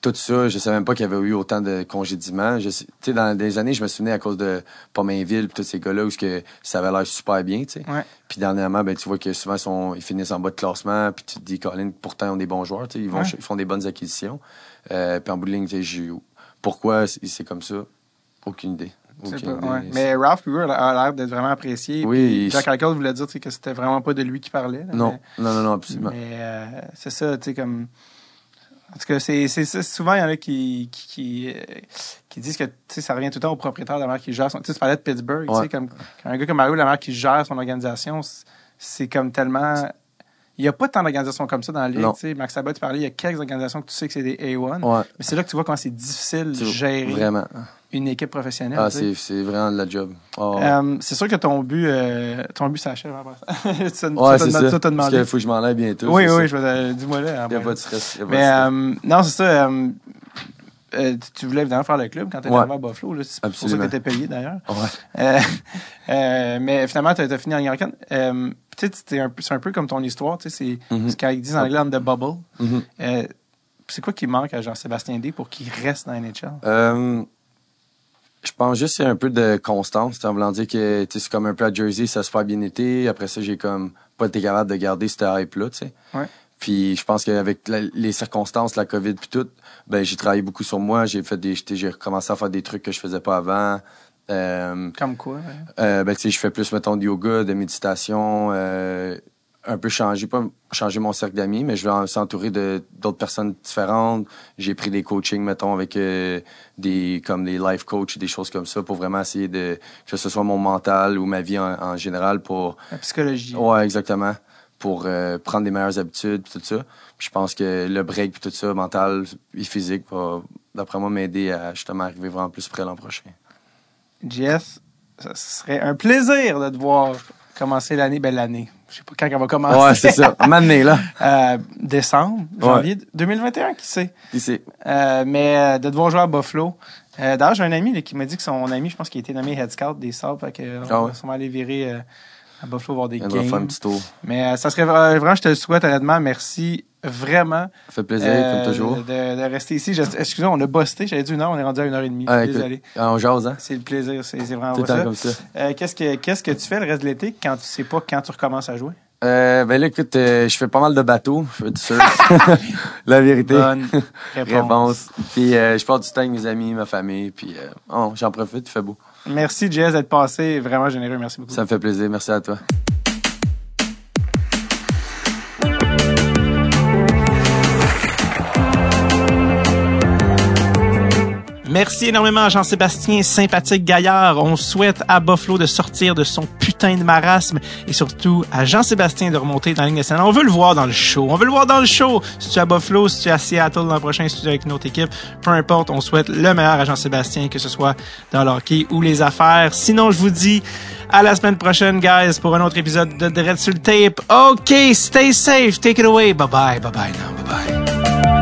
tout ça, je savais même pas qu'il y avait eu autant de congédiements. Tu sais, dans des années, je me souvenais à cause de Pomainville et tous ces gars-là où que ça avait l'air super bien, tu sais. Puis dernièrement, ben, tu vois que souvent, ils, sont, ils finissent en bas de classement, puis tu te dis, Colin, pourtant, ils ont des bons joueurs, tu sais, ils, vont, ils font des bonnes acquisitions. Euh, puis en bout de ligne, pourquoi c'est comme ça? Aucune idée. Mais Ralph Kruger a l'air d'être vraiment apprécié. Oui. Jack Eichel voulait dire que c'était vraiment pas de lui qui parlait. non. non, non, non, absolument. Mais euh, c'est ça, tu sais, comme en tout cas, c'est, souvent, il y en a qui, qui, euh, qui, disent que ça revient tout le temps au propriétaire de la marque qui gère son. Tu parlais de Pittsburgh. Comme, quand un gars comme Mario Lamar qui gère son organisation, c'est comme tellement. Il n'y a pas tant d'organisations comme ça dans la ligue. Max Sabat, tu parlais, il y a quelques organisations que tu sais que c'est des A1. Mais c'est là que tu vois comment c'est difficile de gérer. Vraiment une équipe professionnelle. Ah, c'est, c'est vraiment de la job. Oh. Euh, c'est sûr que ton but, euh, ton but s'achève après ouais, c'est ça. Parce qu'il faut que je m'en aille bientôt. Oui, oui, je vais, dis-moi là. Il n'y a pas de stress. Mais, euh, non, c'est ça. Euh, tu voulais évidemment faire le club quand tu étais arrivé à Buffalo. Là, c'est pour ça que tu étais payé d'ailleurs. Ouais. mais finalement, tu as, fini en américaine. C'est un, peu comme ton histoire. C'est mm-hmm. ce qu'ils disent en anglais, on the bubble. Mm-hmm. c'est quoi qui manque à Jean-Sébastien D pour qu'il reste dans la NHL? Je pense juste c'est un peu de constance. En voulant dire que c'est comme un peu à Jersey, ça se fait bien été. Après ça, j'ai comme pas été capable de garder cette hype-là, tu sais. Ouais. Puis je pense qu'avec les circonstances, la COVID puis tout, ben j'ai travaillé beaucoup sur moi. J'ai fait des, j'ai recommencé à faire des trucs que je faisais pas avant. Euh, Comme quoi? Euh, ben tu sais, je fais plus mettons de yoga, de méditation. Euh, un peu changé, pas changer mon cercle d'amis, mais je vais s'entourer de d'autres personnes différentes. J'ai pris des coachings, mettons, avec euh, des comme des life coach, des choses comme ça, pour vraiment essayer de que ce soit mon mental ou ma vie en, général pour la psychologie. Ouais, exactement, pour euh, prendre des meilleures habitudes, tout ça. je pense que le break puis tout ça, mental et physique, va d'après moi m'aider à justement arriver vraiment plus près l'an prochain. Jess, ce serait un plaisir de te voir commencer l'année, belle l'année je sais pas quand elle va commencer. Ouais, c'est ça. Maintenant, là. Euh, décembre, janvier 2021, qui sait? Qui sait? Euh, mais euh, de devoir jouer à Buffalo. D'ailleurs, j'ai un ami qui m'a dit que son ami, je pense qu'il a été nommé head scout des Sables, fait qu'on ah va sûrement aller virer à Buffalo voir des games. On va faire un petit tour. Mais ça serait vraiment, je te le souhaite honnêtement, merci vraiment. Ça fait plaisir, comme toujours. De, rester ici. Excusez-moi, on a busté. J'avais dit une heure, on est rendu à une heure et demie. Ah, Désolé. Ah, on jase, hein? C'est le plaisir, c'est vraiment Tout ça. comme ça. qu'est-ce, que, qu'est-ce que tu fais le reste de l'été quand tu sais pas quand tu recommences à jouer? Euh, ben là, écoute, euh, je fais pas mal de bateaux, je veux dire sûr. La vérité. Bonne réponse. Puis euh, je pars du temps avec mes amis, ma famille, puis euh, oh, j'en profite, il fait beau. Merci, Jess, d'être passé. Vraiment généreux. Merci beaucoup. Ça me fait plaisir. Merci à toi. Merci énormément à Jean-Sébastien, sympathique gaillard. On souhaite à Buffalo de sortir de son putain de marasme et surtout à Jean-Sébastien de remonter dans la ligne nationale. On veut le voir dans le show. On veut le voir dans le show. Si tu es à Buffalo, si tu es à Seattle l'an prochain, si avec une autre équipe, peu importe, on souhaite le meilleur à Jean-Sébastien, que ce soit dans l'hockey ou les affaires. Sinon, je vous dis à la semaine prochaine, guys, pour un autre épisode de Dread sur le tape. OK, stay safe. Take it away. Bye bye. Bye bye now. Bye bye.